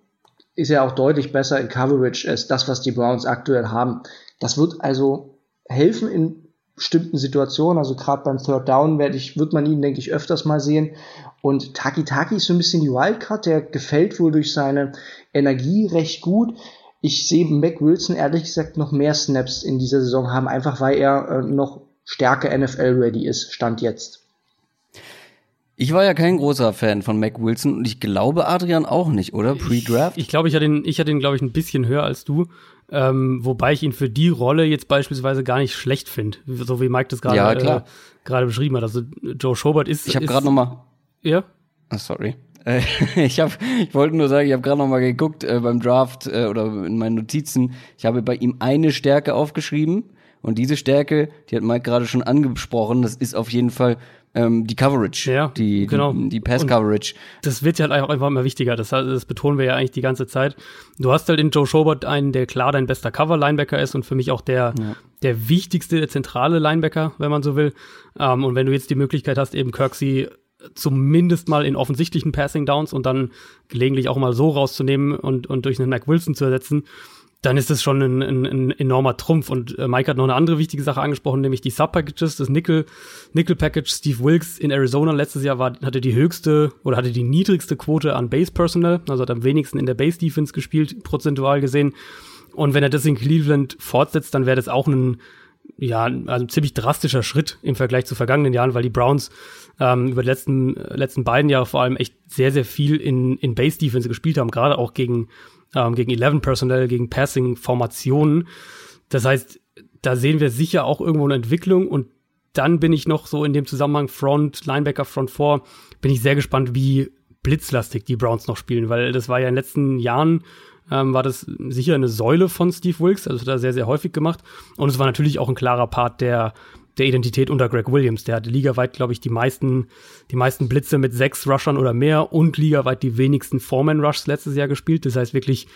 ist er auch deutlich besser in Coverage als das, was die Browns aktuell haben. Das wird also helfen in bestimmten Situationen. Also gerade beim Third Down werde ich, wird man ihn, denke ich, öfters mal sehen. Und Taki Taki ist so ein bisschen die Wildcard, der gefällt wohl durch seine Energie recht gut. Ich sehe Mac Wilson ehrlich gesagt noch mehr Snaps in dieser Saison haben, einfach weil er äh, noch stärker NFL-ready ist, Stand jetzt. Ich war ja kein großer Fan von Mac Wilson und ich glaube Adrian auch nicht, oder? Pre-Draft? Ich, ich glaube, ich hatte ihn, ich hatte ihn, glaube ich, ein bisschen höher als du. Ähm, wobei ich ihn für die Rolle jetzt beispielsweise gar nicht schlecht finde, so wie Mike das gerade ja, äh, gerade beschrieben hat. Also Joe Schobert ist. Ich habe gerade noch mal. Ja. Ah, sorry. Äh, ich habe, ich wollte nur sagen, ich habe gerade noch mal geguckt äh, beim Draft äh, oder in meinen Notizen. Ich habe bei ihm eine Stärke aufgeschrieben und diese Stärke, die hat Mike gerade schon angesprochen. Das ist auf jeden Fall ähm, die Coverage, ja, die, genau. die, die Pass-Coverage. Das wird ja halt einfach immer wichtiger, das, das betonen wir ja eigentlich die ganze Zeit. Du hast halt in Joe Schobert einen, der klar dein bester Cover-Linebacker ist und für mich auch der, ja. der wichtigste, der zentrale Linebacker, wenn man so will. Ähm, und wenn du jetzt die Möglichkeit hast, eben Kirksey zumindest mal in offensichtlichen Passing Downs und dann gelegentlich auch mal so rauszunehmen und, und durch einen Mac Wilson zu ersetzen, dann ist das schon ein, ein, ein enormer Trumpf. Und äh, Mike hat noch eine andere wichtige Sache angesprochen, nämlich die Sub-Packages, das Nickel, Nickel Package. Steve Wilkes in Arizona letztes Jahr war, hatte die höchste oder hatte die niedrigste Quote an Base Personnel, also hat am wenigsten in der Base Defense gespielt, prozentual gesehen. Und wenn er das in Cleveland fortsetzt, dann wäre das auch ein, ja, also ein ziemlich drastischer Schritt im Vergleich zu vergangenen Jahren, weil die Browns ähm, über die letzten, letzten beiden Jahre vor allem echt sehr, sehr viel in, in Base Defense gespielt haben, gerade auch gegen ähm, gegen 11 Personnel, gegen Passing-Formationen. Das heißt, da sehen wir sicher auch irgendwo eine Entwicklung und dann bin ich noch so in dem Zusammenhang Front, Linebacker, Front 4, bin ich sehr gespannt, wie blitzlastig die Browns noch spielen, weil das war ja in den letzten Jahren ähm, war das sicher eine Säule von Steve Wilkes, also hat er sehr, sehr häufig gemacht. Und es war natürlich auch ein klarer Part der der Identität unter Greg Williams. Der hatte ligaweit, glaube ich, die meisten, die meisten Blitze mit sechs Rushern oder mehr und ligaweit die wenigsten Foreman Rushs letztes Jahr gespielt. Das heißt wirklich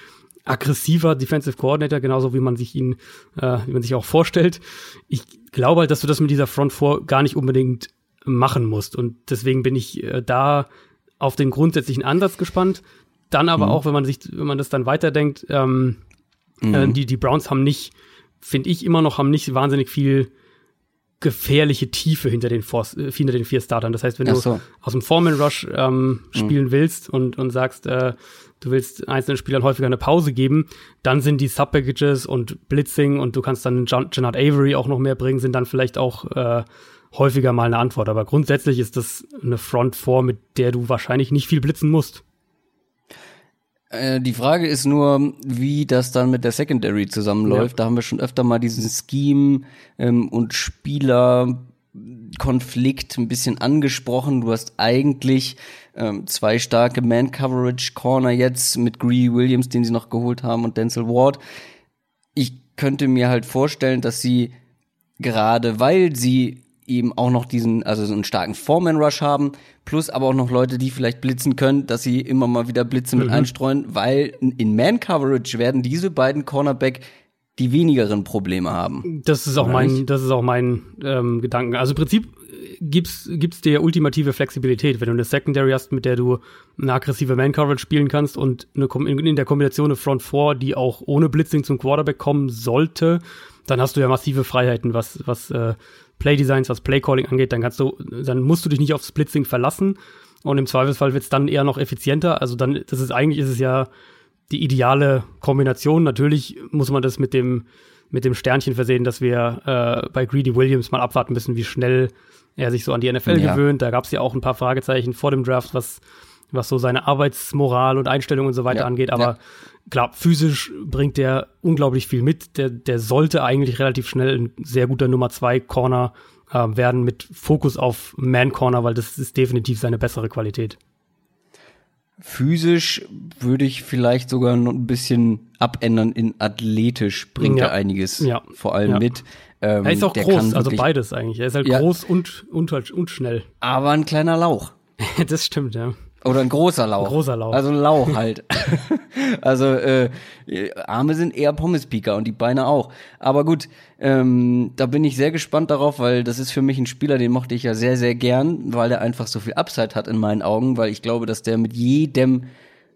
aggressiver Defensive Coordinator, genauso wie man sich ihn, äh, wie man sich auch vorstellt. Ich glaube halt, dass du das mit dieser Front 4 gar nicht unbedingt machen musst. Und deswegen bin ich äh, da auf den grundsätzlichen Ansatz gespannt. Dann aber mhm. auch, wenn man sich, wenn man das dann weiterdenkt, ähm, mhm. äh, die, die Browns haben nicht, finde ich immer noch, haben nicht wahnsinnig viel gefährliche Tiefe hinter den, Force, äh, hinter den vier Startern. Das heißt, wenn so. du aus dem Foreman Rush ähm, spielen mhm. willst und, und sagst, äh, du willst einzelnen Spielern häufiger eine Pause geben, dann sind die Sub-Packages und Blitzing und du kannst dann Janard Avery auch noch mehr bringen, sind dann vielleicht auch äh, häufiger mal eine Antwort. Aber grundsätzlich ist das eine Front 4, mit der du wahrscheinlich nicht viel blitzen musst. Äh, die Frage ist nur, wie das dann mit der Secondary zusammenläuft. Ja. Da haben wir schon öfter mal diesen Scheme ähm, und Spielerkonflikt ein bisschen angesprochen. Du hast eigentlich ähm, zwei starke Man-Coverage-Corner jetzt mit Gree Williams, den sie noch geholt haben, und Denzel Ward. Ich könnte mir halt vorstellen, dass sie gerade weil sie eben auch noch diesen, also so einen starken Foreman-Rush haben, plus aber auch noch Leute, die vielleicht blitzen können, dass sie immer mal wieder Blitze mit mhm. einstreuen, weil in Man-Coverage werden diese beiden Cornerback die wenigeren Probleme haben. Das ist auch mein, das ist auch mein ähm, Gedanken. Also im Prinzip gibt's, gibt's dir ultimative Flexibilität, wenn du eine Secondary hast, mit der du eine aggressive Man-Coverage spielen kannst und eine, in der Kombination eine Front 4, die auch ohne Blitzing zum Quarterback kommen sollte, dann hast du ja massive Freiheiten, was, was äh, Play-Designs, was Play-Calling angeht, dann kannst du, dann musst du dich nicht aufs Blitzing verlassen und im Zweifelsfall wird's dann eher noch effizienter. Also dann, das ist eigentlich ist es ja die ideale Kombination. Natürlich muss man das mit dem mit dem Sternchen versehen, dass wir äh, bei Greedy Williams mal abwarten müssen, wie schnell er sich so an die NFL ja. gewöhnt. Da gab es ja auch ein paar Fragezeichen vor dem Draft, was, was so seine Arbeitsmoral und Einstellung und so weiter ja. angeht. Aber. Klar, physisch bringt der unglaublich viel mit. Der, der sollte eigentlich relativ schnell ein sehr guter Nummer zwei Corner äh, werden mit Fokus auf Man Corner, weil das ist definitiv seine bessere Qualität. Physisch würde ich vielleicht sogar noch ein bisschen abändern in athletisch bringt ja. er einiges ja. vor allem ja. mit. Ähm, er ist auch groß, also beides eigentlich. Er ist halt groß und, und, halt, und schnell. Aber ein kleiner Lauch. das stimmt, ja. Oder ein großer Lauch. Ein großer Lauch. Also ein Lauch halt. also äh, Arme sind eher Pommespiker und die Beine auch. Aber gut, ähm, da bin ich sehr gespannt darauf, weil das ist für mich ein Spieler, den mochte ich ja sehr, sehr gern, weil der einfach so viel Upside hat in meinen Augen, weil ich glaube, dass der mit jedem,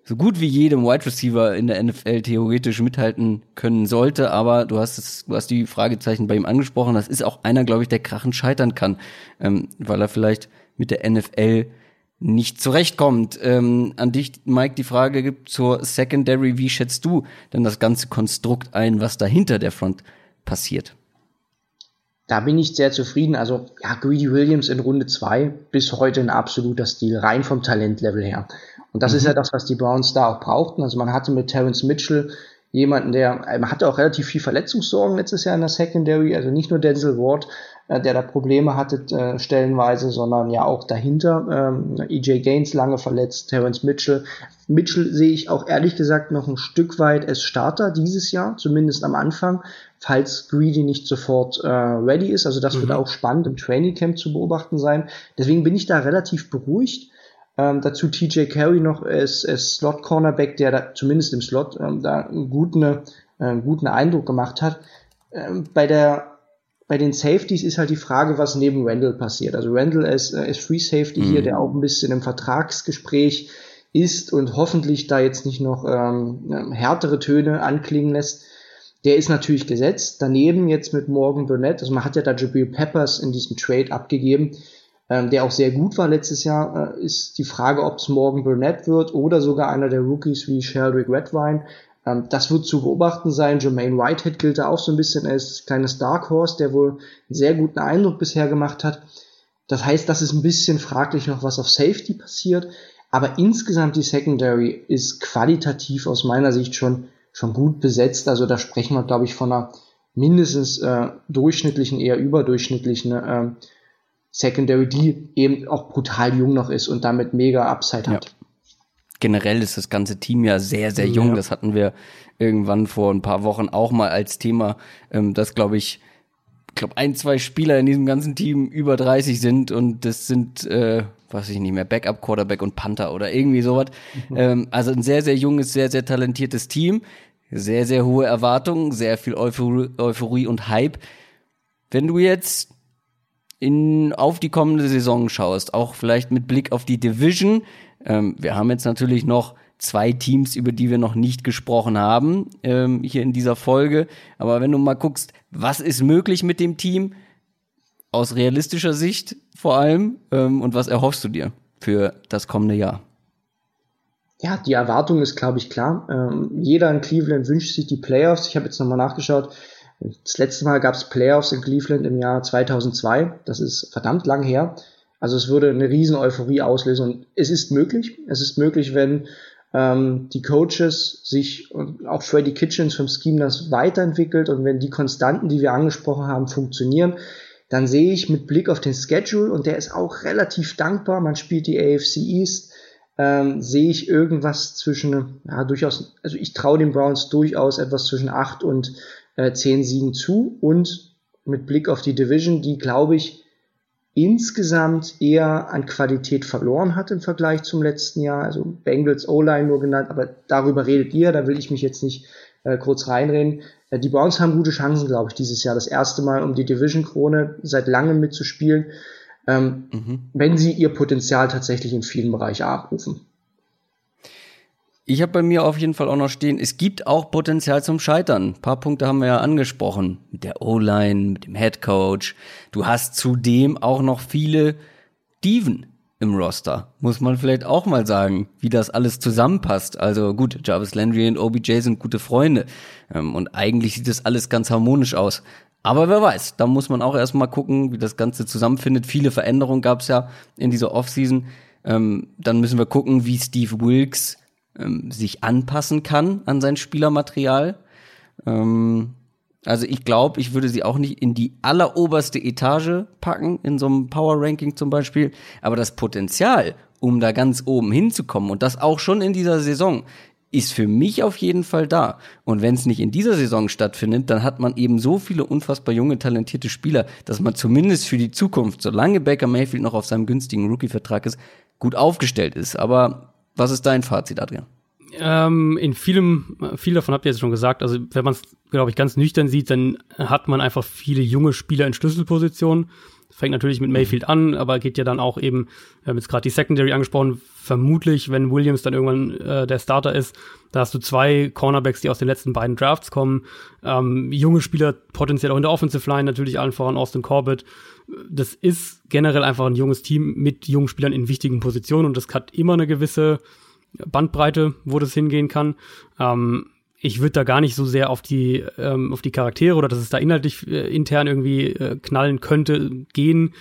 so gut wie jedem Wide Receiver in der NFL theoretisch mithalten können sollte. Aber du hast es, du hast die Fragezeichen bei ihm angesprochen. Das ist auch einer, glaube ich, der krachen scheitern kann, ähm, weil er vielleicht mit der NFL nicht zurechtkommt. Ähm, an dich, Mike, die Frage gibt zur Secondary, wie schätzt du denn das ganze Konstrukt ein, was dahinter der Front passiert? Da bin ich sehr zufrieden. Also, ja, Greedy Williams in Runde zwei bis heute ein absoluter Stil, rein vom Talentlevel her. Und das mhm. ist ja das, was die Browns da auch brauchten. Also, man hatte mit Terrence Mitchell jemanden, der, man hatte auch relativ viel Verletzungssorgen letztes Jahr in der Secondary, also nicht nur Denzel Ward, äh, der da Probleme hatte äh, stellenweise, sondern ja auch dahinter. Ähm, EJ Gaines lange verletzt, Terence Mitchell. Mitchell sehe ich auch ehrlich gesagt noch ein Stück weit als Starter dieses Jahr, zumindest am Anfang, falls Greedy nicht sofort äh, ready ist. Also das mhm. wird auch spannend im Training Camp zu beobachten sein. Deswegen bin ich da relativ beruhigt. Ähm, dazu TJ Carey noch als, als Slot Cornerback, der da zumindest im Slot ähm, da einen guten, äh, einen guten Eindruck gemacht hat. Ähm, bei der bei den Safeties ist halt die Frage, was neben Randall passiert. Also Randall ist, äh, ist Free Safety mhm. hier, der auch ein bisschen im Vertragsgespräch ist und hoffentlich da jetzt nicht noch ähm, härtere Töne anklingen lässt. Der ist natürlich gesetzt. Daneben jetzt mit Morgan Burnett, also man hat ja da Jabril Peppers in diesem Trade abgegeben, ähm, der auch sehr gut war letztes Jahr, äh, ist die Frage, ob es Morgan Burnett wird oder sogar einer der Rookies wie Sheldrick Redwine. Ähm, das wird zu beobachten sein. Jermaine Whitehead gilt da auch so ein bisschen als kleines Dark Horse, der wohl einen sehr guten Eindruck bisher gemacht hat. Das heißt, das ist ein bisschen fraglich noch, was auf Safety passiert. Aber insgesamt die Secondary ist qualitativ aus meiner Sicht schon, schon gut besetzt. Also da sprechen wir, glaube ich, von einer mindestens äh, durchschnittlichen, eher überdurchschnittlichen äh, Secondary, die eben auch brutal jung noch ist und damit mega Upside hat. Ja generell ist das ganze Team ja sehr, sehr jung. Ja. Das hatten wir irgendwann vor ein paar Wochen auch mal als Thema, ähm, dass, glaube ich, ich glaube, ein, zwei Spieler in diesem ganzen Team über 30 sind und das sind, äh, weiß ich nicht mehr, Backup, Quarterback und Panther oder irgendwie sowas. Mhm. Ähm, also ein sehr, sehr junges, sehr, sehr talentiertes Team. Sehr, sehr hohe Erwartungen, sehr viel Euphorie, Euphorie und Hype. Wenn du jetzt in, auf die kommende Saison schaust, auch vielleicht mit Blick auf die Division, ähm, wir haben jetzt natürlich noch zwei Teams, über die wir noch nicht gesprochen haben, ähm, hier in dieser Folge. Aber wenn du mal guckst, was ist möglich mit dem Team, aus realistischer Sicht vor allem, ähm, und was erhoffst du dir für das kommende Jahr? Ja, die Erwartung ist, glaube ich, klar. Ähm, jeder in Cleveland wünscht sich die Playoffs. Ich habe jetzt nochmal nachgeschaut. Das letzte Mal gab es Playoffs in Cleveland im Jahr 2002. Das ist verdammt lang her. Also es würde eine riesen Euphorie auslösen und es ist möglich. Es ist möglich, wenn ähm, die Coaches sich und auch Freddy Kitchens vom Scheme das weiterentwickelt und wenn die Konstanten, die wir angesprochen haben, funktionieren, dann sehe ich mit Blick auf den Schedule und der ist auch relativ dankbar. Man spielt die AFC East. Ähm, sehe ich irgendwas zwischen, ja, durchaus, also ich traue den Browns durchaus etwas zwischen acht und äh, zehn Siegen zu und mit Blick auf die Division, die glaube ich insgesamt eher an Qualität verloren hat im Vergleich zum letzten Jahr. Also Bengals O-Line nur genannt, aber darüber redet ihr, da will ich mich jetzt nicht äh, kurz reinreden. Äh, die Browns haben gute Chancen, glaube ich, dieses Jahr. Das erste Mal, um die Division-Krone seit langem mitzuspielen. ähm, mhm. wenn sie ihr Potenzial tatsächlich in vielen Bereichen abrufen. Ich habe bei mir auf jeden Fall auch noch stehen, es gibt auch Potenzial zum Scheitern. Ein paar Punkte haben wir ja angesprochen. Mit der O-Line, mit dem Head Coach. Du hast zudem auch noch viele Diven im Roster. Muss man vielleicht auch mal sagen, wie das alles zusammenpasst. Also gut, Jarvis Landry und OBJ sind gute Freunde. Ähm, und eigentlich sieht das alles ganz harmonisch aus. Aber wer weiß, da muss man auch erstmal gucken, wie das Ganze zusammenfindet. Viele Veränderungen gab es ja in dieser Offseason. Ähm, dann müssen wir gucken, wie Steve Wilkes ähm, sich anpassen kann an sein Spielermaterial. Ähm, also ich glaube, ich würde sie auch nicht in die alleroberste Etage packen, in so einem Power Ranking zum Beispiel. Aber das Potenzial, um da ganz oben hinzukommen und das auch schon in dieser Saison, ist für mich auf jeden Fall da. Und wenn es nicht in dieser Saison stattfindet, dann hat man eben so viele unfassbar junge, talentierte Spieler, dass man zumindest für die Zukunft, solange Baker Mayfield noch auf seinem günstigen Rookie-Vertrag ist, gut aufgestellt ist. Aber was ist dein Fazit, Adrian? Ähm, in vielem, viel davon habt ihr jetzt schon gesagt. Also wenn man es, glaube ich, ganz nüchtern sieht, dann hat man einfach viele junge Spieler in Schlüsselpositionen. Fängt natürlich mit Mayfield an, aber geht ja dann auch eben, wir haben jetzt gerade die Secondary angesprochen, vermutlich, wenn Williams dann irgendwann äh, der Starter ist, da hast du zwei Cornerbacks, die aus den letzten beiden Drafts kommen. Ähm, junge Spieler potenziell auch in der Offensive Line, natürlich allen voran Austin Corbett. Das ist generell einfach ein junges Team mit jungen Spielern in wichtigen Positionen und das hat immer eine gewisse Bandbreite, wo das hingehen kann. Ähm, ich würde da gar nicht so sehr auf die ähm, auf die Charaktere oder dass es da inhaltlich äh, intern irgendwie äh, knallen könnte gehen.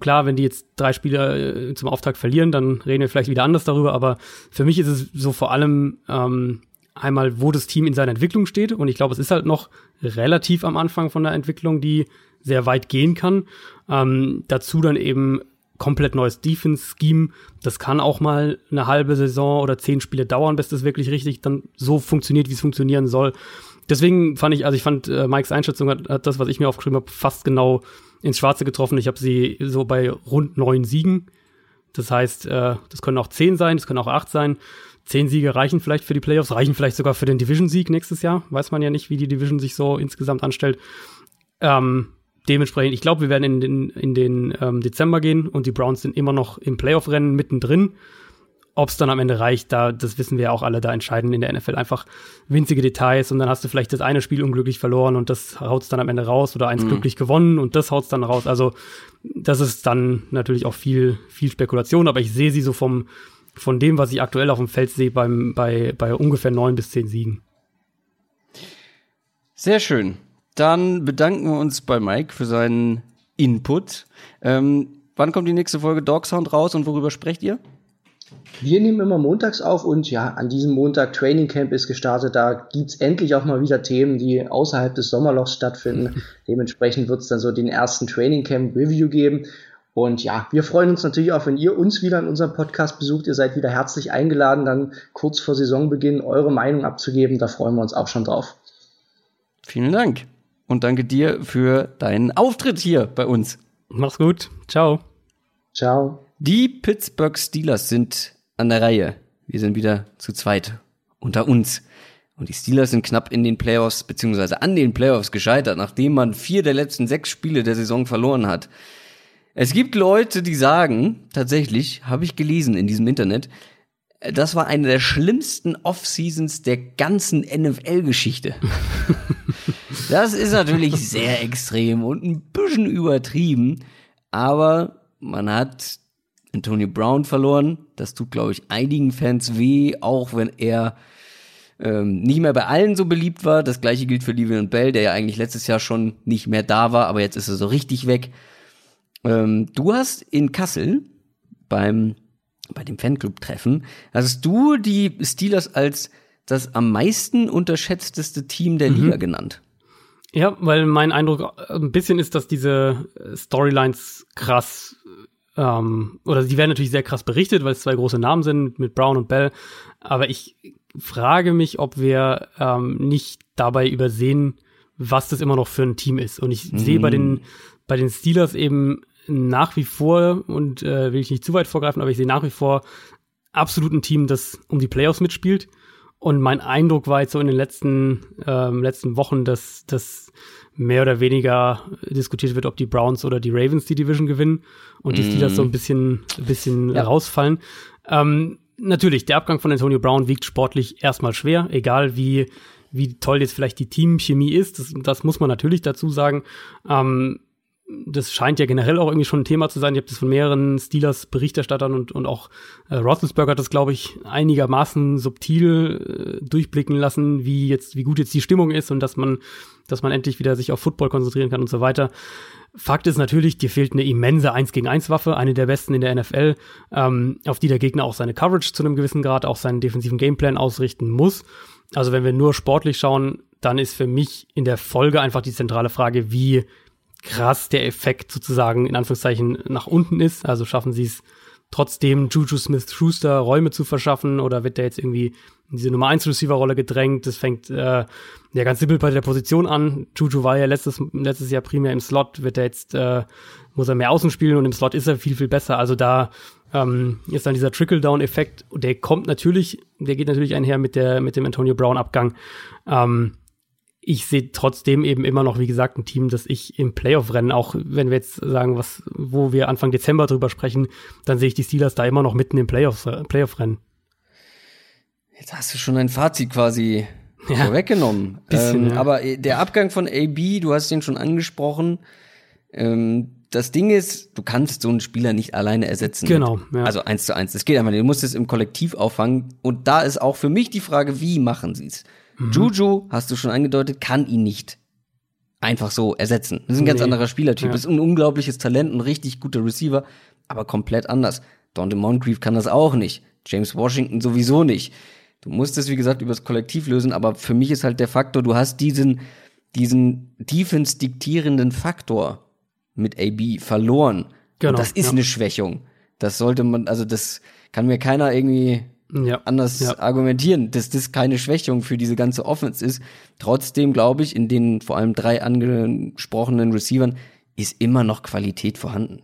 Klar, wenn die jetzt drei Spieler äh, zum Auftakt verlieren, dann reden wir vielleicht wieder anders darüber. Aber für mich ist es so vor allem ähm, einmal, wo das Team in seiner Entwicklung steht. Und ich glaube, es ist halt noch relativ am Anfang von der Entwicklung, die sehr weit gehen kann. Ähm, dazu dann eben komplett neues Defense-Scheme. Das kann auch mal eine halbe Saison oder zehn Spiele dauern, bis das wirklich richtig dann so funktioniert, wie es funktionieren soll. Deswegen fand ich, also ich fand äh, Mikes Einschätzung hat, hat das, was ich mir aufgeschrieben habe, fast genau ins Schwarze getroffen. Ich habe sie so bei rund neun Siegen. Das heißt, äh, das können auch zehn sein, das können auch acht sein. Zehn Siege reichen vielleicht für die Playoffs, reichen vielleicht sogar für den Division-Sieg nächstes Jahr. Weiß man ja nicht, wie die Division sich so insgesamt anstellt. Ähm, dementsprechend, ich glaube, wir werden in den, in den ähm, Dezember gehen und die Browns sind immer noch im Playoff-Rennen mittendrin. Ob es dann am Ende reicht, da, das wissen wir ja auch alle, da entscheiden in der NFL einfach winzige Details und dann hast du vielleicht das eine Spiel unglücklich verloren und das haut's dann am Ende raus oder eins mhm. glücklich gewonnen und das haut's dann raus. Also das ist dann natürlich auch viel, viel Spekulation, aber ich sehe sie so vom, von dem, was ich aktuell auf dem Feld sehe, beim, bei, bei ungefähr neun bis zehn Siegen. Sehr schön. Dann bedanken wir uns bei Mike für seinen Input. Ähm, wann kommt die nächste Folge Dog Sound raus und worüber sprecht ihr? Wir nehmen immer montags auf und ja, an diesem Montag Training Camp ist gestartet. Da gibt's endlich auch mal wieder Themen, die außerhalb des Sommerlochs stattfinden. Dementsprechend wird's dann so den ersten Training Camp Review geben. Und ja, wir freuen uns natürlich auch, wenn ihr uns wieder in unserem Podcast besucht. Ihr seid wieder herzlich eingeladen, dann kurz vor Saisonbeginn eure Meinung abzugeben. Da freuen wir uns auch schon drauf. Vielen Dank und danke dir für deinen Auftritt hier bei uns. Mach's gut. Ciao. Ciao. Die Pittsburgh Steelers sind an der Reihe. Wir sind wieder zu zweit unter uns. Und die Steelers sind knapp in den Playoffs, beziehungsweise an den Playoffs gescheitert, nachdem man vier der letzten sechs Spiele der Saison verloren hat. Es gibt Leute, die sagen, tatsächlich, habe ich gelesen in diesem Internet, das war eine der schlimmsten Off-Seasons der ganzen NFL-Geschichte. das ist natürlich sehr extrem und ein bisschen übertrieben, aber man hat Antonio Brown verloren. Das tut, glaube ich, einigen Fans weh, auch wenn er ähm, nicht mehr bei allen so beliebt war. Das gleiche gilt für Livian Bell, der ja eigentlich letztes Jahr schon nicht mehr da war, aber jetzt ist er so richtig weg. Ähm, du hast in Kassel beim bei dem Fanclub-Treffen, hast du die Steelers als das am meisten unterschätzteste Team der mhm. Liga genannt. Ja, weil mein Eindruck ein bisschen ist, dass diese Storylines krass ähm, oder die werden natürlich sehr krass berichtet, weil es zwei große Namen sind mit Brown und Bell. Aber ich frage mich, ob wir ähm, nicht dabei übersehen, was das immer noch für ein Team ist. Und ich mhm. sehe bei den bei den Steelers eben nach wie vor, und äh, will ich nicht zu weit vorgreifen, aber ich sehe nach wie vor absolut ein Team, das um die Playoffs mitspielt. Und mein Eindruck war jetzt so in den letzten, ähm, letzten Wochen, dass, dass mehr oder weniger diskutiert wird, ob die Browns oder die Ravens die Division gewinnen und die Steelers so ein bisschen, ein bisschen ja. rausfallen. Ähm, natürlich, der Abgang von Antonio Brown wiegt sportlich erstmal schwer, egal wie, wie toll jetzt vielleicht die Teamchemie ist. Das, das muss man natürlich dazu sagen. Ähm, das scheint ja generell auch irgendwie schon ein Thema zu sein. Ich habe das von mehreren Steelers-Berichterstattern und, und auch äh, Roethlisberger hat das, glaube ich, einigermaßen subtil äh, durchblicken lassen, wie jetzt, wie gut jetzt die Stimmung ist und dass man, dass man endlich wieder sich auf Football konzentrieren kann und so weiter. Fakt ist natürlich, dir fehlt eine immense 1 gegen 1 Waffe, eine der besten in der NFL, ähm, auf die der Gegner auch seine Coverage zu einem gewissen Grad, auch seinen defensiven Gameplan ausrichten muss. Also wenn wir nur sportlich schauen, dann ist für mich in der Folge einfach die zentrale Frage, wie krass der Effekt sozusagen in Anführungszeichen nach unten ist. Also schaffen sie es trotzdem Juju Smith-Schuster Räume zu verschaffen oder wird der jetzt irgendwie in diese Nummer 1 Receiver-Rolle gedrängt? Das fängt äh, ja ganz simpel bei der Position an. Juju war ja letztes, letztes Jahr primär im Slot, wird er jetzt, äh, muss er mehr außen spielen und im Slot ist er viel, viel besser. Also da ähm, ist dann dieser Trickle-Down-Effekt, der kommt natürlich, der geht natürlich einher mit der, mit dem Antonio Brown-Abgang. Ähm, ich sehe trotzdem eben immer noch, wie gesagt, ein Team, das ich im Playoff-Rennen, auch wenn wir jetzt sagen, was, wo wir Anfang Dezember drüber sprechen, dann sehe ich die Steelers da immer noch mitten im Playoff-Rennen. Playoff jetzt hast du schon ein Fazit quasi ja, vorweggenommen. Bisschen, ähm, ja. Aber äh, der Abgang von AB, du hast ihn schon angesprochen. Ähm, das Ding ist, du kannst so einen Spieler nicht alleine ersetzen. Genau. Ja. Also eins zu eins. Das geht einfach nicht. Du musst es im Kollektiv auffangen. Und da ist auch für mich die Frage, wie machen sie es? Mhm. Juju, hast du schon angedeutet, kann ihn nicht einfach so ersetzen. Das ist ein ganz nee. anderer Spielertyp. Ja. Ist ein unglaubliches Talent, ein richtig guter Receiver, aber komplett anders. Dante Moncrief kann das auch nicht. James Washington sowieso nicht. Du musst es, wie gesagt, übers Kollektiv lösen, aber für mich ist halt der Faktor, du hast diesen, diesen Defense diktierenden Faktor mit AB verloren. Genau, Und das ist ja. eine Schwächung. Das sollte man, also das kann mir keiner irgendwie ja. anders ja. argumentieren, dass das keine Schwächung für diese ganze Offense ist. Trotzdem glaube ich, in den vor allem drei angesprochenen Receivern ist immer noch Qualität vorhanden.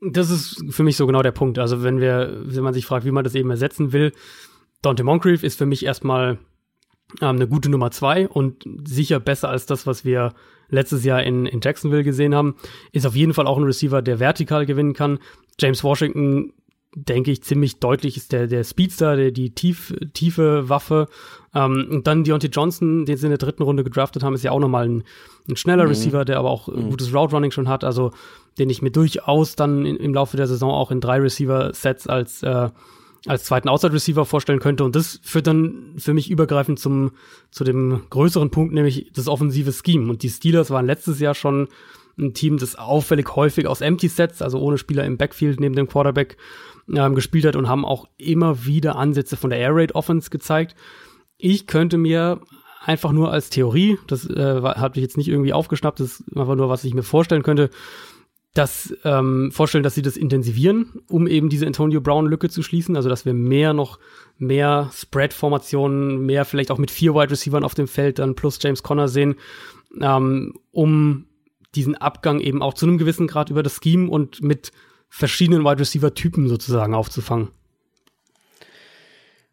Das ist für mich so genau der Punkt. Also wenn wir, wenn man sich fragt, wie man das eben ersetzen will, Dante Moncrief ist für mich erstmal ähm, eine gute Nummer zwei und sicher besser als das, was wir letztes Jahr in, in Jacksonville gesehen haben. Ist auf jeden Fall auch ein Receiver, der vertikal gewinnen kann. James Washington denke ich, ziemlich deutlich ist der, der Speedster, der, die tief, tiefe Waffe. Ähm, und dann Deontay Johnson, den sie in der dritten Runde gedraftet haben, ist ja auch nochmal ein, ein schneller mhm. Receiver, der aber auch mhm. gutes Route Running schon hat. Also den ich mir durchaus dann in, im Laufe der Saison auch in drei Receiver-Sets als, äh, als zweiten Outside-Receiver vorstellen könnte. Und das führt dann für mich übergreifend zum, zu dem größeren Punkt, nämlich das offensive Scheme. Und die Steelers waren letztes Jahr schon ein Team, das auffällig häufig aus Empty Sets, also ohne Spieler im Backfield neben dem Quarterback, ähm, gespielt hat und haben auch immer wieder Ansätze von der Air Raid Offense gezeigt. Ich könnte mir einfach nur als Theorie, das äh, habe ich jetzt nicht irgendwie aufgeschnappt, das ist einfach nur, was ich mir vorstellen könnte, das ähm, vorstellen, dass sie das intensivieren, um eben diese Antonio Brown Lücke zu schließen, also dass wir mehr noch mehr Spread Formationen, mehr vielleicht auch mit vier Wide Receivers auf dem Feld dann plus James Conner sehen, ähm, um diesen Abgang eben auch zu einem gewissen Grad über das Scheme und mit verschiedenen Wide Receiver Typen sozusagen aufzufangen.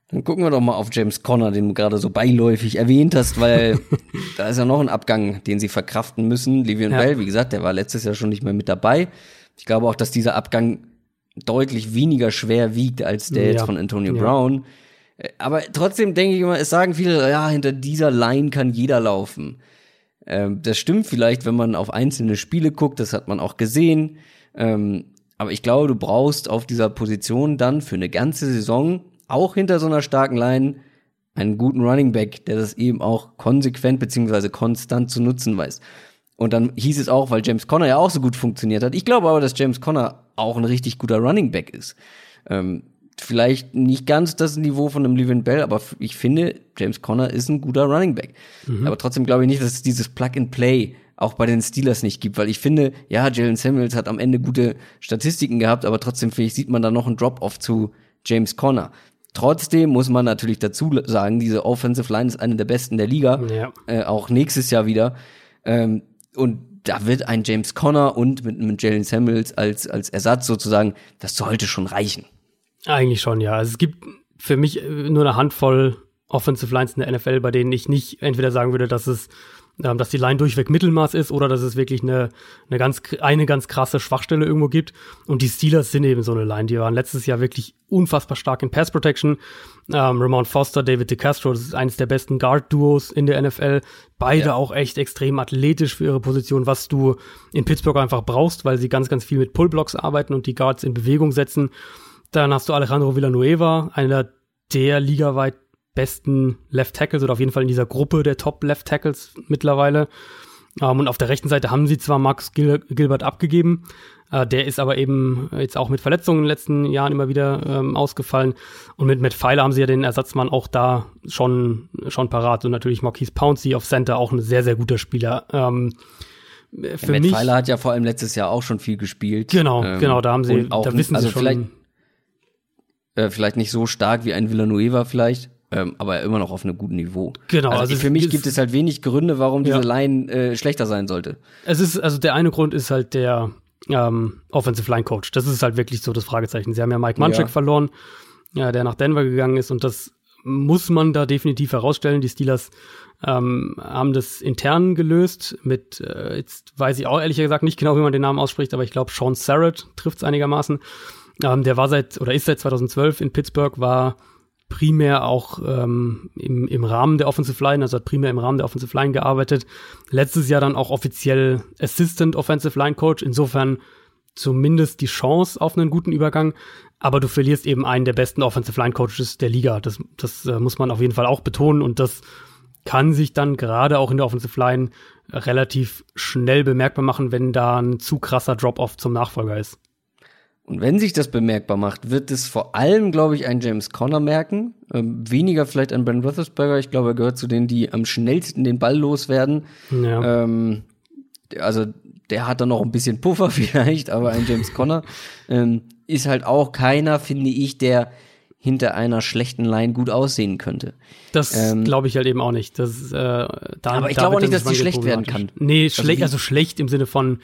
Dann gucken wir doch mal auf James Conner, den du gerade so beiläufig erwähnt hast, weil da ist ja noch ein Abgang, den sie verkraften müssen. Livian ja. Bell, wie gesagt, der war letztes Jahr schon nicht mehr mit dabei. Ich glaube auch, dass dieser Abgang deutlich weniger schwer wiegt als der ja. jetzt von Antonio ja. Brown. Aber trotzdem denke ich immer, es sagen viele, ja, hinter dieser Line kann jeder laufen. Ähm, das stimmt vielleicht, wenn man auf einzelne Spiele guckt, das hat man auch gesehen. Ähm, aber ich glaube, du brauchst auf dieser Position dann für eine ganze Saison, auch hinter so einer starken Line, einen guten Running Back, der das eben auch konsequent beziehungsweise konstant zu nutzen weiß. Und dann hieß es auch, weil James Conner ja auch so gut funktioniert hat. Ich glaube aber, dass James Conner auch ein richtig guter Running Back ist. Ähm, vielleicht nicht ganz das Niveau von einem Levin Bell, aber ich finde, James Conner ist ein guter Running Back. Mhm. Aber trotzdem glaube ich nicht, dass es dieses Plug-and-Play auch bei den Steelers nicht gibt, weil ich finde, ja, Jalen Samuels hat am Ende gute Statistiken gehabt, aber trotzdem finde ich, sieht man da noch einen Drop-off zu James Conner. Trotzdem muss man natürlich dazu sagen, diese Offensive Line ist eine der besten der Liga, ja. äh, auch nächstes Jahr wieder. Ähm, und da wird ein James Conner und mit, mit Jalen Samuels als, als Ersatz sozusagen, das sollte schon reichen. Eigentlich schon, ja. Also es gibt für mich äh, nur eine Handvoll Offensive Lines in der NFL, bei denen ich nicht entweder sagen würde, dass es dass die Line durchweg Mittelmaß ist oder dass es wirklich eine, eine ganz eine ganz krasse Schwachstelle irgendwo gibt. Und die Steelers sind eben so eine Line. Die waren letztes Jahr wirklich unfassbar stark in Pass Protection. Ähm, Ramon Foster, David DeCastro, das ist eines der besten Guard-Duos in der NFL. Beide ja. auch echt extrem athletisch für ihre Position, was du in Pittsburgh einfach brauchst, weil sie ganz, ganz viel mit Pullblocks arbeiten und die Guards in Bewegung setzen. Dann hast du Alejandro Villanueva, einer der ligaweit besten Left Tackles oder auf jeden Fall in dieser Gruppe der Top Left Tackles mittlerweile. Ähm, und auf der rechten Seite haben sie zwar Max Gil Gilbert abgegeben, äh, der ist aber eben jetzt auch mit Verletzungen in den letzten Jahren immer wieder ähm, ausgefallen. Und mit Matt Pfeiler haben sie ja den Ersatzmann auch da schon, schon parat. Und natürlich Marquise Pouncey auf Center, auch ein sehr, sehr guter Spieler. Ähm, für ja, Matt mich, Pfeiler hat ja vor allem letztes Jahr auch schon viel gespielt. Genau, ähm, genau, da haben sie, auch, da wissen also sie schon. Vielleicht, äh, vielleicht nicht so stark wie ein Villanueva vielleicht, ähm, aber immer noch auf einem guten Niveau. Genau. Also, also für mich gibt es halt wenig Gründe, warum diese ja. Line äh, schlechter sein sollte. Es ist, also der eine Grund ist halt der ähm, Offensive Line Coach. Das ist halt wirklich so das Fragezeichen. Sie haben ja Mike Munchak ja. verloren, ja, der nach Denver gegangen ist und das muss man da definitiv herausstellen. Die Steelers ähm, haben das intern gelöst mit, äh, jetzt weiß ich auch ehrlich gesagt nicht genau, wie man den Namen ausspricht, aber ich glaube Sean Sarrett trifft es einigermaßen. Ähm, der war seit oder ist seit 2012 in Pittsburgh, war primär auch ähm, im, im Rahmen der Offensive Line, also hat primär im Rahmen der Offensive Line gearbeitet. Letztes Jahr dann auch offiziell Assistant Offensive Line Coach. Insofern zumindest die Chance auf einen guten Übergang. Aber du verlierst eben einen der besten Offensive Line Coaches der Liga. Das, das äh, muss man auf jeden Fall auch betonen und das kann sich dann gerade auch in der Offensive Line relativ schnell bemerkbar machen, wenn da ein zu krasser Drop-off zum Nachfolger ist. Und wenn sich das bemerkbar macht, wird es vor allem, glaube ich, ein James Conner merken. Ähm, weniger vielleicht ein Ben Roethlisberger. Ich glaube, er gehört zu denen, die am schnellsten den Ball loswerden. Ja. Ähm, also der hat da noch ein bisschen Puffer vielleicht, aber ein James Conner ähm, ist halt auch keiner, finde ich, der hinter einer schlechten Line gut aussehen könnte. Das ähm, glaube ich halt eben auch nicht. Das, äh, da, aber ich glaube auch nicht, dass die schlecht werden kann. Nee, also schlecht, also schlecht im Sinne von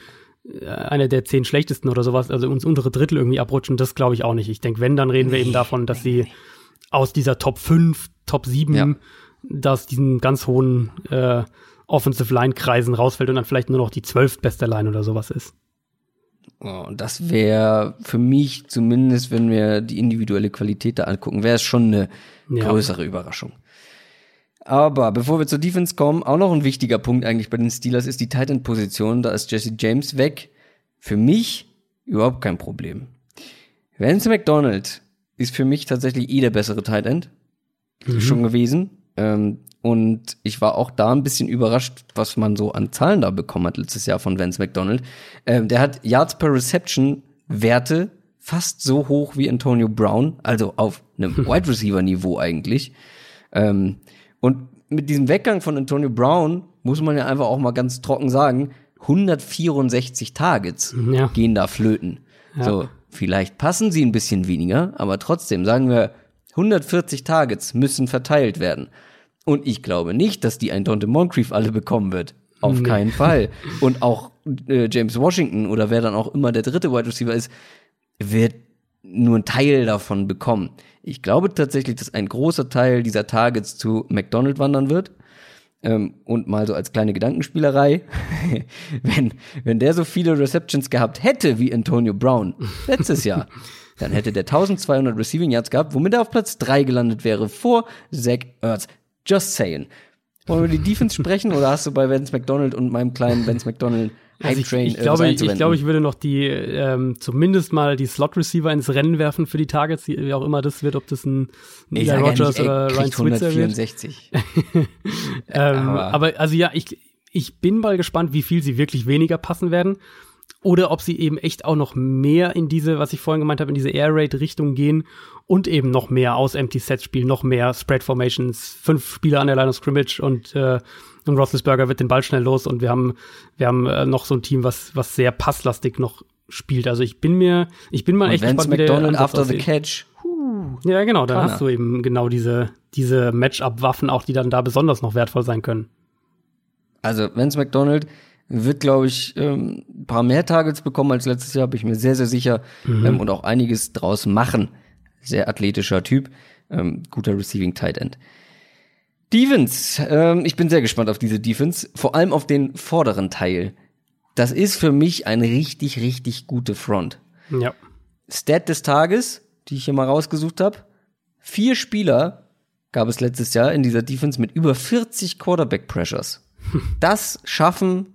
einer der zehn schlechtesten oder sowas, also uns untere Drittel irgendwie abrutschen, das glaube ich auch nicht. Ich denke, wenn, dann reden wir eben davon, dass sie aus dieser Top 5, Top 7, ja. dass diesen ganz hohen äh, Offensive Line Kreisen rausfällt und dann vielleicht nur noch die zwölftbeste Line oder sowas ist. Oh, das wäre für mich zumindest, wenn wir die individuelle Qualität da angucken, wäre es schon eine ja. größere Überraschung. Aber bevor wir zur Defense kommen, auch noch ein wichtiger Punkt eigentlich bei den Steelers ist die Tight End Position. Da ist Jesse James weg. Für mich überhaupt kein Problem. Vance McDonald ist für mich tatsächlich eh der bessere Tight End. Mhm. Schon gewesen. Ähm, und ich war auch da ein bisschen überrascht, was man so an Zahlen da bekommen hat letztes Jahr von Vance McDonald. Ähm, der hat Yards per Reception Werte fast so hoch wie Antonio Brown, also auf einem Wide Receiver Niveau eigentlich. Ähm, und mit diesem Weggang von Antonio Brown muss man ja einfach auch mal ganz trocken sagen, 164 Targets ja. gehen da flöten. Ja. So, vielleicht passen sie ein bisschen weniger, aber trotzdem sagen wir, 140 Targets müssen verteilt werden. Und ich glaube nicht, dass die ein Dante Moncrief alle bekommen wird. Auf nee. keinen Fall. Und auch äh, James Washington oder wer dann auch immer der dritte Wide Receiver ist, wird nur einen Teil davon bekommen. Ich glaube tatsächlich, dass ein großer Teil dieser Targets zu McDonald wandern wird. Ähm, und mal so als kleine Gedankenspielerei, wenn, wenn der so viele Receptions gehabt hätte wie Antonio Brown letztes Jahr, dann hätte der 1200 Receiving Yards gehabt, womit er auf Platz 3 gelandet wäre vor Zach Ertz. Just saying. Wollen wir die Defense sprechen oder hast du bei Vance McDonald und meinem kleinen Vance McDonald also ich, ich, glaube, ich, glaube, ich würde noch die ähm, zumindest mal die Slot Receiver ins Rennen werfen für die Targets, wie auch immer das wird, ob das ein Eli Rogers oder Ryan Switzer wird. ähm, aber. aber also ja, ich ich bin mal gespannt, wie viel sie wirklich weniger passen werden oder ob sie eben echt auch noch mehr in diese, was ich vorhin gemeint habe, in diese Air Raid Richtung gehen und eben noch mehr aus Empty Sets spielen, noch mehr Spread Formations, fünf Spieler an der Line of Scrimmage und äh, und Roethlisberger wird den Ball schnell los und wir haben, wir haben äh, noch so ein Team, was, was sehr passlastig noch spielt. Also ich bin mir, ich bin mal und echt gespannt, McDonald after the catch. Huh, ja, genau, dann hast du eben genau diese, diese Matchup-Waffen auch, die dann da besonders noch wertvoll sein können. Also, Vance McDonald wird, glaube ich, ähm, ein paar mehr Targets bekommen als letztes Jahr, bin ich mir sehr, sehr sicher. Mhm. Ähm, und auch einiges draus machen. Sehr athletischer Typ, ähm, guter Receiving Tight End. Defense. Ähm, ich bin sehr gespannt auf diese Defense. Vor allem auf den vorderen Teil. Das ist für mich eine richtig, richtig gute Front. Ja. Stat des Tages, die ich hier mal rausgesucht habe. Vier Spieler gab es letztes Jahr in dieser Defense mit über 40 Quarterback Pressures. Das schaffen,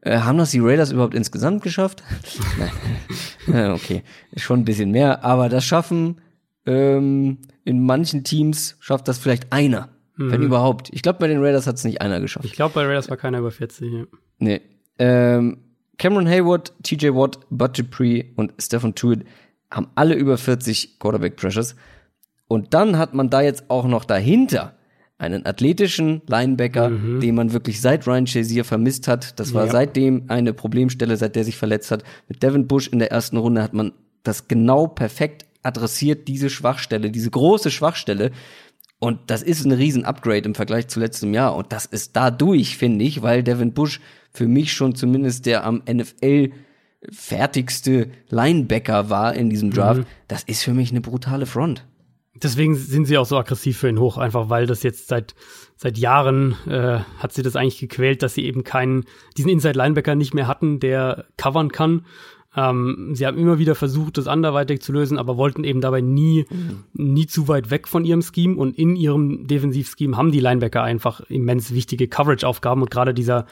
äh, haben das die Raiders überhaupt insgesamt geschafft? Nein. okay, schon ein bisschen mehr, aber das schaffen ähm, in manchen Teams schafft das vielleicht einer, mhm. wenn überhaupt. Ich glaube, bei den Raiders hat es nicht einer geschafft. Ich glaube, bei Raiders war keiner über 40. Ja. Nee. Ähm, Cameron Hayward, TJ Watt, Bud Dupree und Stephen Tuitt haben alle über 40 Quarterback Pressures. Und dann hat man da jetzt auch noch dahinter einen athletischen Linebacker, mhm. den man wirklich seit Ryan Shazier vermisst hat. Das war ja. seitdem eine Problemstelle, seit der sich verletzt hat. Mit Devin Bush in der ersten Runde hat man das genau perfekt adressiert, diese Schwachstelle, diese große Schwachstelle. Und das ist ein riesen Upgrade im Vergleich zu letztem Jahr. Und das ist dadurch, finde ich, weil Devin Bush für mich schon zumindest der am NFL fertigste Linebacker war in diesem Draft. Mhm. Das ist für mich eine brutale Front. Deswegen sind sie auch so aggressiv für ihn hoch, einfach weil das jetzt seit seit Jahren äh, hat sie das eigentlich gequält, dass sie eben keinen diesen Inside Linebacker nicht mehr hatten, der covern kann. Ähm, sie haben immer wieder versucht, das anderweitig zu lösen, aber wollten eben dabei nie mhm. nie zu weit weg von ihrem Scheme und in ihrem Defensivscheme haben die Linebacker einfach immens wichtige Coverage-Aufgaben und gerade dieser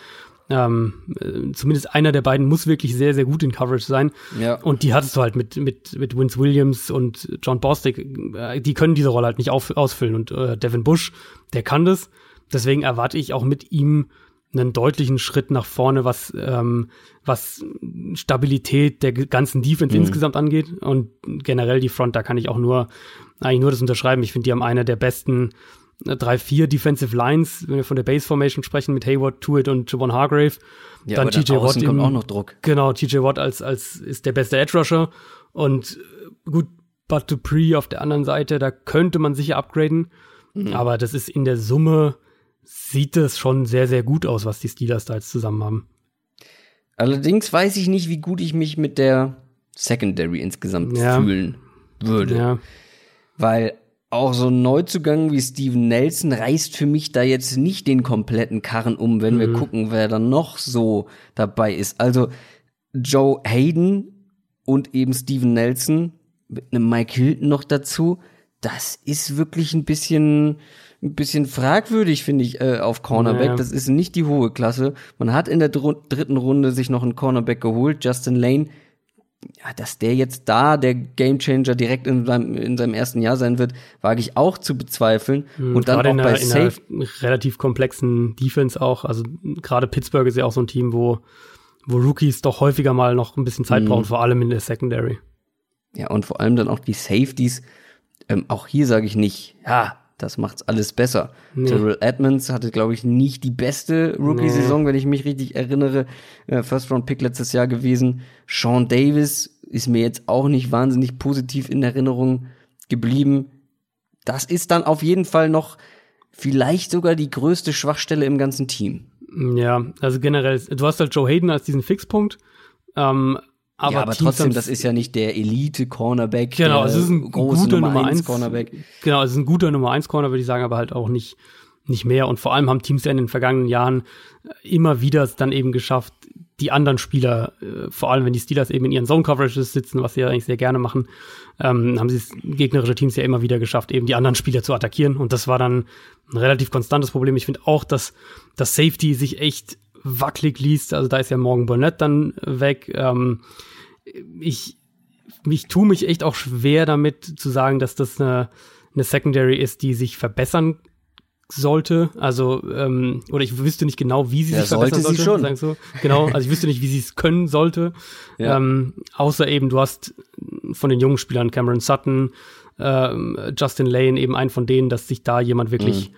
ähm, äh, zumindest einer der beiden muss wirklich sehr, sehr gut in Coverage sein. Ja. Und die hattest du halt mit, mit, mit Vince Williams und John Bostic. Äh, die können diese Rolle halt nicht auf, ausfüllen. Und äh, Devin Bush, der kann das. Deswegen erwarte ich auch mit ihm einen deutlichen Schritt nach vorne, was, ähm, was Stabilität der ganzen Defense mhm. insgesamt angeht. Und generell die Front, da kann ich auch nur, eigentlich nur das unterschreiben. Ich finde, die haben eine der besten drei, vier Defensive Lines, wenn wir von der Base Formation sprechen, mit Hayward, Tuitt und Javon Hargrave. Ja, dann TJ Watt kommt auch noch Druck. Genau, TJ Watt als, als ist der beste Edge Rusher. Und äh, gut, Bud Dupree auf der anderen Seite, da könnte man sicher upgraden. Mhm. Aber das ist in der Summe, sieht es schon sehr, sehr gut aus, was die Steelers da jetzt zusammen haben. Allerdings weiß ich nicht, wie gut ich mich mit der Secondary insgesamt ja. fühlen würde. Ja. Weil auch so ein Neuzugang wie Steven Nelson reißt für mich da jetzt nicht den kompletten Karren um, wenn mhm. wir gucken, wer dann noch so dabei ist. Also Joe Hayden und eben Steven Nelson mit einem Mike Hilton noch dazu. Das ist wirklich ein bisschen, ein bisschen fragwürdig, finde ich, äh, auf Cornerback. Ja. Das ist nicht die hohe Klasse. Man hat in der dr dritten Runde sich noch einen Cornerback geholt, Justin Lane ja, dass der jetzt da der Gamechanger direkt in seinem, in seinem ersten Jahr sein wird, wage ich auch zu bezweifeln. Mhm, und dann auch bei einer, Safe. In einer relativ komplexen Defense auch. Also gerade Pittsburgh ist ja auch so ein Team, wo, wo Rookies doch häufiger mal noch ein bisschen Zeit mhm. brauchen, vor allem in der Secondary. Ja, und vor allem dann auch die Safeties. Ähm, auch hier sage ich nicht, ja, das macht's alles besser. Nee. Terrell Edmonds hatte, glaube ich, nicht die beste Rookie-Saison, nee. wenn ich mich richtig erinnere. Äh, First-Round-Pick letztes Jahr gewesen. Sean Davis ist mir jetzt auch nicht wahnsinnig positiv in Erinnerung geblieben. Das ist dann auf jeden Fall noch vielleicht sogar die größte Schwachstelle im ganzen Team. Ja, also generell, du hast halt Joe Hayden als diesen Fixpunkt. Ähm, aber, ja, aber trotzdem, das ist ja nicht der Elite-Cornerback. Genau, es ist ein guter Nummer 1 Cornerback. Genau, es ist ein guter Nummer 1 Corner, würde ich sagen, aber halt auch nicht, nicht mehr. Und vor allem haben Teams ja in den vergangenen Jahren immer wieder es dann eben geschafft, die anderen Spieler, äh, vor allem wenn die Steelers eben in ihren Zone-Coverages sitzen, was sie ja eigentlich sehr gerne machen, ähm, haben sie es gegnerische Teams ja immer wieder geschafft, eben die anderen Spieler zu attackieren. Und das war dann ein relativ konstantes Problem. Ich finde auch, dass das Safety sich echt wackelig liest. Also da ist ja Morgan Burnett dann weg. Ähm, ich, ich tue mich echt auch schwer damit zu sagen, dass das eine, eine Secondary ist, die sich verbessern sollte. Also, ähm, oder ich wüsste nicht genau, wie sie ja, sich verbessern sollte. Sie schon. So. Genau, also ich wüsste nicht, wie sie es können sollte. Ja. Ähm, außer eben, du hast von den jungen Spielern Cameron Sutton, ähm, Justin Lane, eben einen von denen, dass sich da jemand wirklich mhm.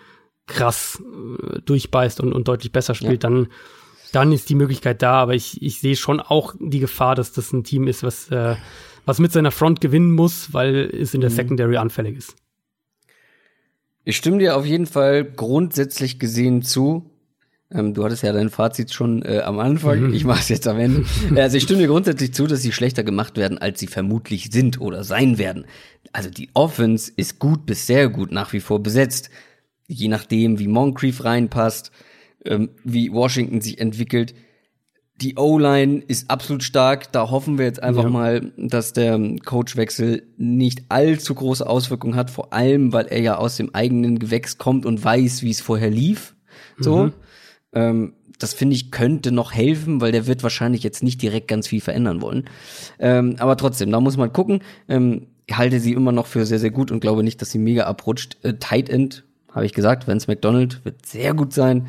Krass äh, durchbeißt und, und deutlich besser spielt, ja. dann dann ist die Möglichkeit da, aber ich, ich sehe schon auch die Gefahr, dass das ein Team ist, was, äh, was mit seiner Front gewinnen muss, weil es in der mhm. Secondary anfällig ist. Ich stimme dir auf jeden Fall grundsätzlich gesehen zu. Ähm, du hattest ja dein Fazit schon äh, am Anfang. Mhm. Ich mache es jetzt am Ende. also ich stimme dir grundsätzlich zu, dass sie schlechter gemacht werden, als sie vermutlich sind oder sein werden. Also die Offense ist gut bis sehr gut nach wie vor besetzt. Je nachdem, wie Moncrief reinpasst, ähm, wie Washington sich entwickelt. Die O-Line ist absolut stark. Da hoffen wir jetzt einfach ja. mal, dass der Coachwechsel nicht allzu große Auswirkungen hat, vor allem, weil er ja aus dem eigenen Gewächs kommt und weiß, wie es vorher lief. So. Mhm. Ähm, das finde ich könnte noch helfen, weil der wird wahrscheinlich jetzt nicht direkt ganz viel verändern wollen. Ähm, aber trotzdem, da muss man gucken. Ähm, ich halte sie immer noch für sehr, sehr gut und glaube nicht, dass sie mega abrutscht. Äh, Tight End, habe ich gesagt, Vance McDonald wird sehr gut sein.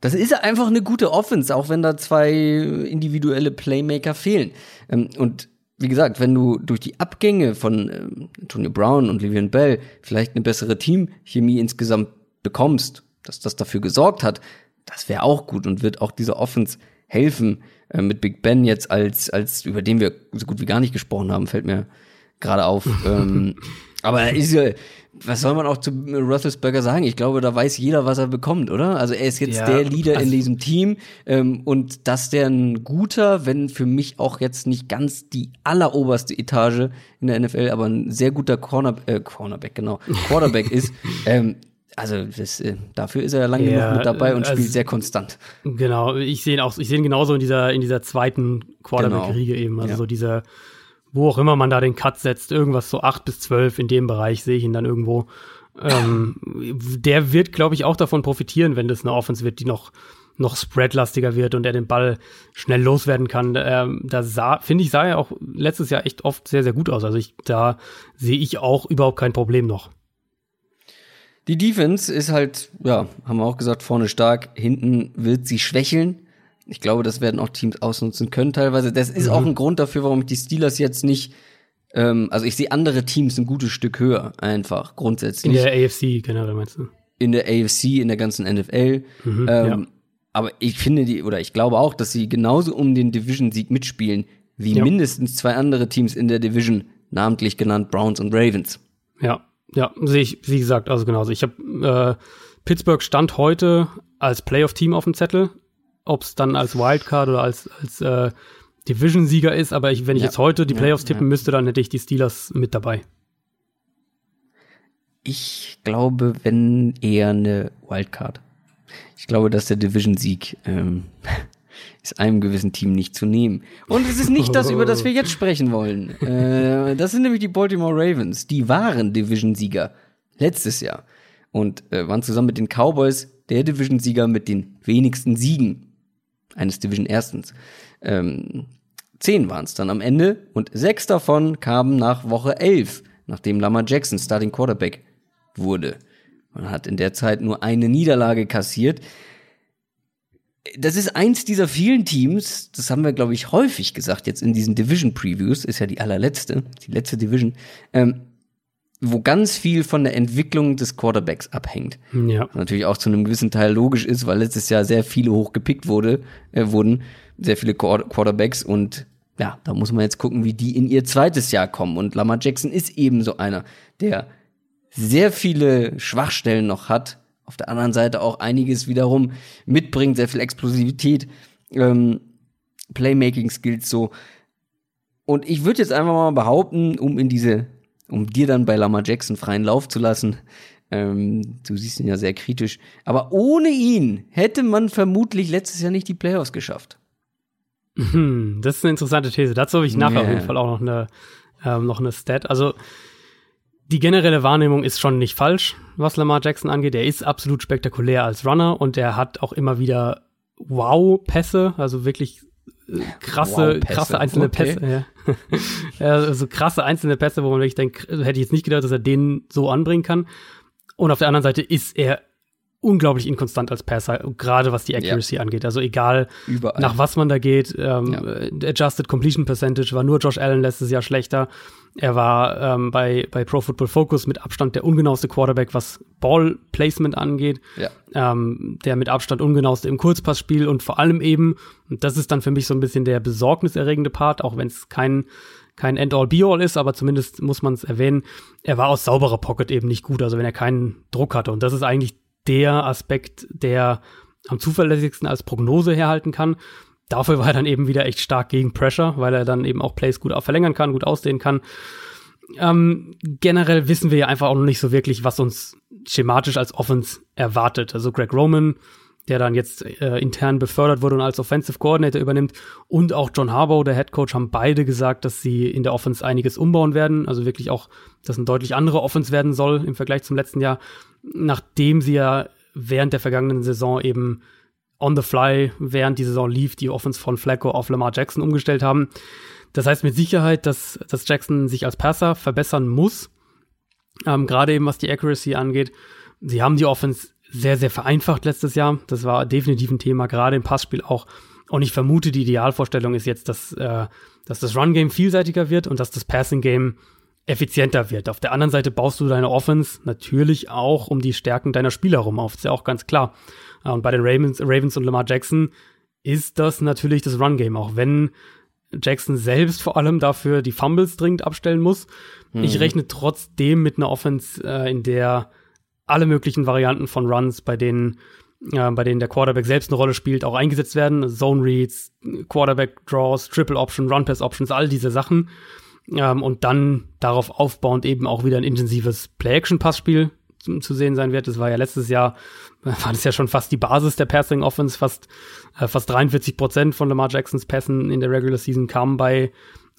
Das ist einfach eine gute Offense, auch wenn da zwei individuelle Playmaker fehlen. Ähm, und wie gesagt, wenn du durch die Abgänge von ähm, Antonio Brown und Livian Bell vielleicht eine bessere Teamchemie insgesamt bekommst, dass das dafür gesorgt hat, das wäre auch gut und wird auch dieser Offense helfen. Äh, mit Big Ben jetzt als, als, über den wir so gut wie gar nicht gesprochen haben, fällt mir gerade auf. ähm, aber er ist ja, was soll man auch zu Roethlisberger sagen? Ich glaube, da weiß jeder, was er bekommt, oder? Also er ist jetzt ja, der Leader also in diesem Team ähm, und dass der ein guter, wenn für mich auch jetzt nicht ganz die alleroberste Etage in der NFL, aber ein sehr guter Corner, äh, Cornerback, genau, Quarterback ist, ähm, also das, äh, dafür ist er lange ja, genug mit dabei und also, spielt sehr konstant. Genau, ich sehe ihn auch, ich sehe ihn genauso in dieser in dieser zweiten Quarterback-Riege genau. eben, also ja. so dieser wo auch immer man da den Cut setzt, irgendwas so acht bis zwölf in dem Bereich sehe ich ihn dann irgendwo. Ähm, der wird, glaube ich, auch davon profitieren, wenn das eine Offense wird, die noch noch spreadlastiger wird und er den Ball schnell loswerden kann. Ähm, da sah, finde ich, sah er auch letztes Jahr echt oft sehr, sehr gut aus. Also ich, da sehe ich auch überhaupt kein Problem noch. Die Defense ist halt, ja, haben wir auch gesagt, vorne stark, hinten wird sie schwächeln. Ich glaube, das werden auch Teams ausnutzen können teilweise. Das ist mhm. auch ein Grund dafür, warum ich die Steelers jetzt nicht ähm, also ich sehe andere Teams ein gutes Stück höher, einfach grundsätzlich. In der AFC generell meinst du? In der AFC, in der ganzen NFL. Mhm, ähm, ja. Aber ich finde die, oder ich glaube auch, dass sie genauso um den Division-Sieg mitspielen, wie ja. mindestens zwei andere Teams in der Division, namentlich genannt Browns und Ravens. Ja, ja, sehe ich, wie gesagt, also genauso. Ich habe äh, Pittsburgh stand heute als Playoff-Team auf dem Zettel ob es dann als Wildcard oder als, als äh, Division-Sieger ist, aber ich, wenn ich ja. jetzt heute die Playoffs tippen ja. müsste, dann hätte ich die Steelers mit dabei. Ich glaube, wenn eher eine Wildcard. Ich glaube, dass der Division-Sieg ähm, ist einem gewissen Team nicht zu nehmen. Und es ist nicht das, über das wir jetzt sprechen wollen. Äh, das sind nämlich die Baltimore Ravens. Die waren Division-Sieger letztes Jahr und äh, waren zusammen mit den Cowboys der Division-Sieger mit den wenigsten Siegen eines Division Erstens. Ähm, zehn waren es dann am Ende und sechs davon kamen nach Woche elf, nachdem Lamar Jackson Starting Quarterback wurde. Man hat in der Zeit nur eine Niederlage kassiert. Das ist eins dieser vielen Teams, das haben wir, glaube ich, häufig gesagt, jetzt in diesen Division Previews, ist ja die allerletzte, die letzte Division, ähm, wo ganz viel von der Entwicklung des Quarterbacks abhängt. Ja. Was natürlich auch zu einem gewissen Teil logisch ist, weil letztes Jahr sehr viele hochgepickt wurde, äh, wurden, sehr viele Quarterbacks und ja, da muss man jetzt gucken, wie die in ihr zweites Jahr kommen. Und Lamar Jackson ist eben so einer, der sehr viele Schwachstellen noch hat, auf der anderen Seite auch einiges wiederum mitbringt, sehr viel Explosivität, ähm, Playmaking-Skills so. Und ich würde jetzt einfach mal behaupten, um in diese um dir dann bei Lamar Jackson freien Lauf zu lassen. Ähm, du siehst ihn ja sehr kritisch. Aber ohne ihn hätte man vermutlich letztes Jahr nicht die Playoffs geschafft. Hm, das ist eine interessante These. Dazu habe ich nachher yeah. auf jeden Fall auch noch eine, ähm, noch eine Stat. Also die generelle Wahrnehmung ist schon nicht falsch, was Lamar Jackson angeht. Er ist absolut spektakulär als Runner und er hat auch immer wieder Wow-Pässe, also wirklich krasse, wow, krasse einzelne okay. Pässe. Ja. also krasse einzelne Pässe, wo man wirklich denkt, hätte ich jetzt nicht gedacht, dass er den so anbringen kann. Und auf der anderen Seite ist er unglaublich inkonstant als Passer, gerade was die Accuracy ja. angeht. Also egal, Überall. nach was man da geht. Ähm, ja. Adjusted Completion Percentage war nur Josh Allen letztes Jahr schlechter. Er war ähm, bei, bei Pro Football Focus mit Abstand der ungenaueste Quarterback, was Ball Placement angeht. Ja. Ähm, der mit Abstand ungenaueste im Kurzpassspiel und vor allem eben, und das ist dann für mich so ein bisschen der besorgniserregende Part, auch wenn es kein kein End-all, Be-all ist, aber zumindest muss man es erwähnen, er war aus sauberer Pocket eben nicht gut, also wenn er keinen Druck hatte. Und das ist eigentlich der Aspekt, der am zuverlässigsten als Prognose herhalten kann. Dafür war er dann eben wieder echt stark gegen Pressure, weil er dann eben auch Plays gut verlängern kann, gut ausdehnen kann. Ähm, generell wissen wir ja einfach auch noch nicht so wirklich, was uns schematisch als Offense erwartet. Also Greg Roman, der dann jetzt äh, intern befördert wurde und als Offensive Coordinator übernimmt, und auch John Harbaugh, der Head Coach, haben beide gesagt, dass sie in der Offense einiges umbauen werden. Also wirklich auch, dass ein deutlich andere Offense werden soll im Vergleich zum letzten Jahr, nachdem sie ja während der vergangenen Saison eben on the fly, während die Saison lief, die Offense von Flacco auf Lamar Jackson umgestellt haben. Das heißt mit Sicherheit, dass, dass Jackson sich als Passer verbessern muss. Ähm, Gerade eben was die Accuracy angeht. Sie haben die Offense sehr, sehr vereinfacht letztes Jahr. Das war definitiv ein Thema, gerade im Passspiel auch. Und ich vermute, die Idealvorstellung ist jetzt, dass, äh, dass das Run-Game vielseitiger wird und dass das Passing-Game effizienter wird. Auf der anderen Seite baust du deine Offense natürlich auch um die Stärken deiner Spieler rum auf. ist ja auch ganz klar. Und bei den Ravens, Ravens und Lamar Jackson ist das natürlich das Run-Game, auch wenn Jackson selbst vor allem dafür die Fumbles dringend abstellen muss. Mhm. Ich rechne trotzdem mit einer Offense, äh, in der alle möglichen Varianten von Runs, bei denen, äh, bei denen der Quarterback selbst eine Rolle spielt, auch eingesetzt werden. Zone Reads, Quarterback Draws, Triple Option, Run Pass Options, all diese Sachen. Ähm, und dann darauf aufbauend eben auch wieder ein intensives Play-Action-Passspiel zu, sehen sein wird. Das war ja letztes Jahr, war das ja schon fast die Basis der Passing Offense. Fast, äh, fast 43 Prozent von Lamar Jacksons Pässen in der Regular Season kamen bei,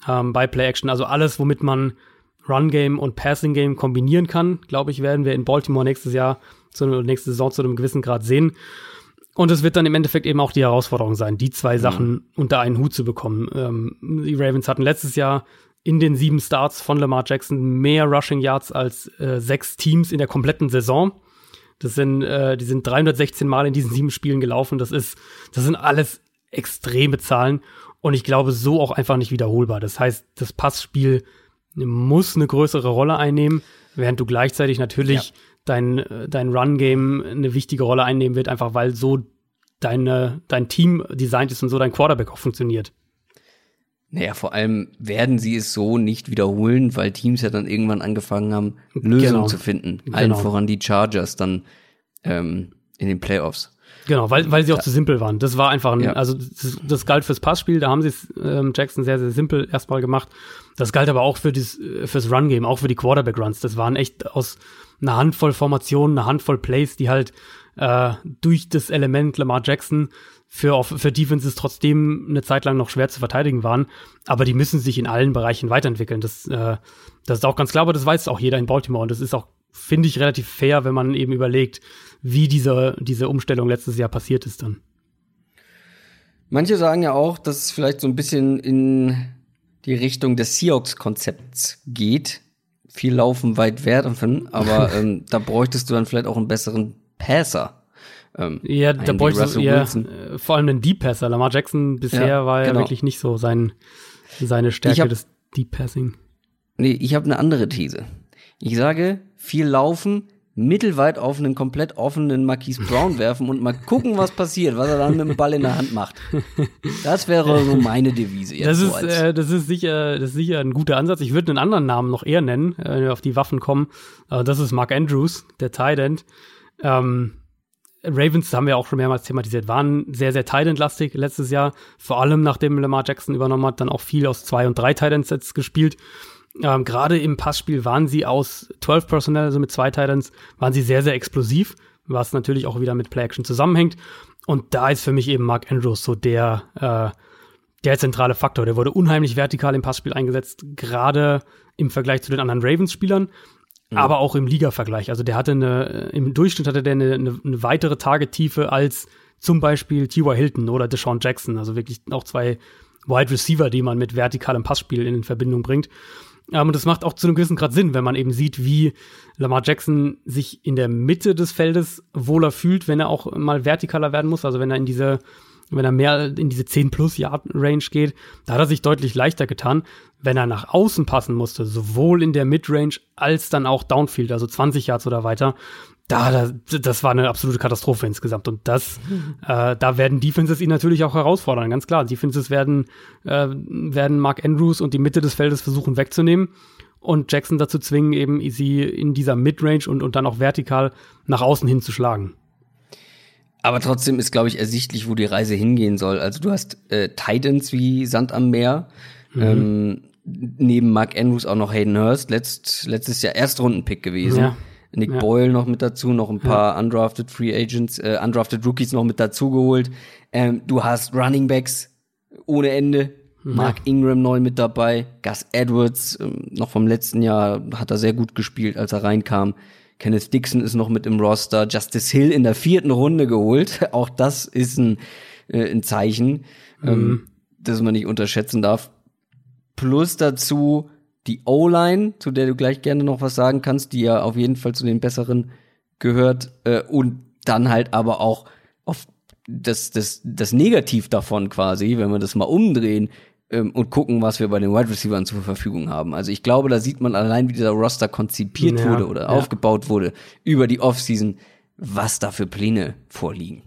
ähm, bei Play Action. Also alles, womit man Run Game und Passing Game kombinieren kann, glaube ich, werden wir in Baltimore nächstes Jahr, zu, nächste Saison zu einem gewissen Grad sehen. Und es wird dann im Endeffekt eben auch die Herausforderung sein, die zwei Sachen mhm. unter einen Hut zu bekommen. Ähm, die Ravens hatten letztes Jahr in den sieben Starts von Lamar Jackson mehr Rushing Yards als äh, sechs Teams in der kompletten Saison. Das sind, äh, die sind 316 Mal in diesen sieben Spielen gelaufen. Das ist, das sind alles extreme Zahlen und ich glaube so auch einfach nicht wiederholbar. Das heißt, das Passspiel muss eine größere Rolle einnehmen, während du gleichzeitig natürlich ja. dein, äh, dein Run-Game eine wichtige Rolle einnehmen wird, einfach weil so deine, dein Team designt ist und so dein Quarterback auch funktioniert. Naja, vor allem werden sie es so nicht wiederholen, weil Teams ja dann irgendwann angefangen haben, Lösungen genau. zu finden. Allen genau. voran die Chargers dann ähm, in den Playoffs. Genau, weil, weil sie auch ja. zu simpel waren. Das war einfach ein, ja. also das, das galt fürs Passspiel, da haben sie es ähm, Jackson sehr, sehr simpel erstmal gemacht. Das galt aber auch für das, fürs Run-Game, auch für die Quarterback-Runs. Das waren echt aus einer Handvoll Formationen, eine Handvoll Plays, die halt äh, durch das Element Lamar Jackson für, für Defenses trotzdem eine Zeit lang noch schwer zu verteidigen waren. Aber die müssen sich in allen Bereichen weiterentwickeln. Das, äh, das ist auch ganz klar, aber das weiß auch jeder in Baltimore. Und das ist auch, finde ich, relativ fair, wenn man eben überlegt, wie diese, diese Umstellung letztes Jahr passiert ist dann. Manche sagen ja auch, dass es vielleicht so ein bisschen in die Richtung des Seahawks-Konzepts geht. Viel laufen, weit werfen, aber ähm, da bräuchtest du dann vielleicht auch einen besseren Passer. Ähm, ja, da bräuchte ja, äh, vor allem den Deep Passer. Lamar Jackson bisher ja, war ja genau. wirklich nicht so sein, seine Stärke hab, des Deep Passing. Nee, ich habe eine andere These. Ich sage, viel laufen, mittelweit auf einen komplett offenen Marquise Brown werfen und mal gucken, was passiert, was er dann mit dem Ball in der Hand macht. Das wäre so meine Devise jetzt. Das ist, so äh, das ist sicher, das ist sicher ein guter Ansatz. Ich würde einen anderen Namen noch eher nennen, äh, wenn wir auf die Waffen kommen. Das ist Mark Andrews, der Tight End. Ähm, Ravens, haben wir auch schon mehrmals thematisiert, waren sehr, sehr Tight-End-lastig letztes Jahr. Vor allem, nachdem Lamar Jackson übernommen hat, dann auch viel aus zwei und drei Tight-End-Sets gespielt. Ähm, Gerade im Passspiel waren sie aus 12 Personnel, also mit zwei Titans, waren sie sehr, sehr explosiv, was natürlich auch wieder mit Play-Action zusammenhängt. Und da ist für mich eben Mark Andrews so der, äh, der zentrale Faktor. Der wurde unheimlich vertikal im Passspiel eingesetzt, gerade im Vergleich zu den anderen Ravens-Spielern. Mhm. aber auch im Liga-Vergleich. Also der hatte eine, im Durchschnitt hatte der eine, eine, eine weitere Tagetiefe als zum Beispiel T.Y. Hilton oder Deshaun Jackson. Also wirklich auch zwei Wide Receiver, die man mit vertikalem Passspiel in Verbindung bringt. Ähm, und das macht auch zu einem gewissen Grad Sinn, wenn man eben sieht, wie Lamar Jackson sich in der Mitte des Feldes wohler fühlt, wenn er auch mal vertikaler werden muss. Also wenn er in diese wenn er mehr in diese 10 plus Yard Range geht, da hat er sich deutlich leichter getan. Wenn er nach außen passen musste, sowohl in der Midrange als dann auch Downfield, also 20 Yards oder weiter, da, da das war eine absolute Katastrophe insgesamt. Und das, mhm. äh, da werden Defenses ihn natürlich auch herausfordern, ganz klar. Defenses werden, äh, werden Mark Andrews und die Mitte des Feldes versuchen wegzunehmen und Jackson dazu zwingen, eben sie in dieser Midrange und, und dann auch vertikal nach außen hin zu schlagen. Aber trotzdem ist, glaube ich, ersichtlich, wo die Reise hingehen soll. Also du hast äh, Titans wie Sand am Meer. Mhm. Ähm, neben Mark Andrews auch noch Hayden Hurst, letzt, letztes Jahr Erstrundenpick gewesen. Ja. Nick Ja. Boyle noch mit dazu, noch ein paar undrafted Free Agents, äh, undrafted Rookies noch mit dazu geholt. Ähm, du hast Running Backs ohne Ende. Mark Ingram neu mit dabei. Gus Edwards, ähm, noch vom letzten Jahr, hat er sehr gut gespielt, als er reinkam. Kenneth Dixon ist noch mit im Roster. Justice Hill in der vierten Runde geholt. Auch das ist ein, äh, ein Zeichen, ähm, das man nicht unterschätzen darf. Plus dazu die O-Line, zu der du gleich gerne noch was sagen kannst, die ja auf jeden Fall zu den besseren gehört. Äh, und dann halt aber auch auf das, das, das Negativ davon quasi, wenn wir das mal umdrehen ähm, und gucken, was wir bei den Wide Receivers zur Verfügung haben. Also ich glaube, da sieht man allein, wie dieser Roster konzipiert Ja, wurde oder ja. aufgebaut wurde über die Offseason, was da für Pläne vorliegen.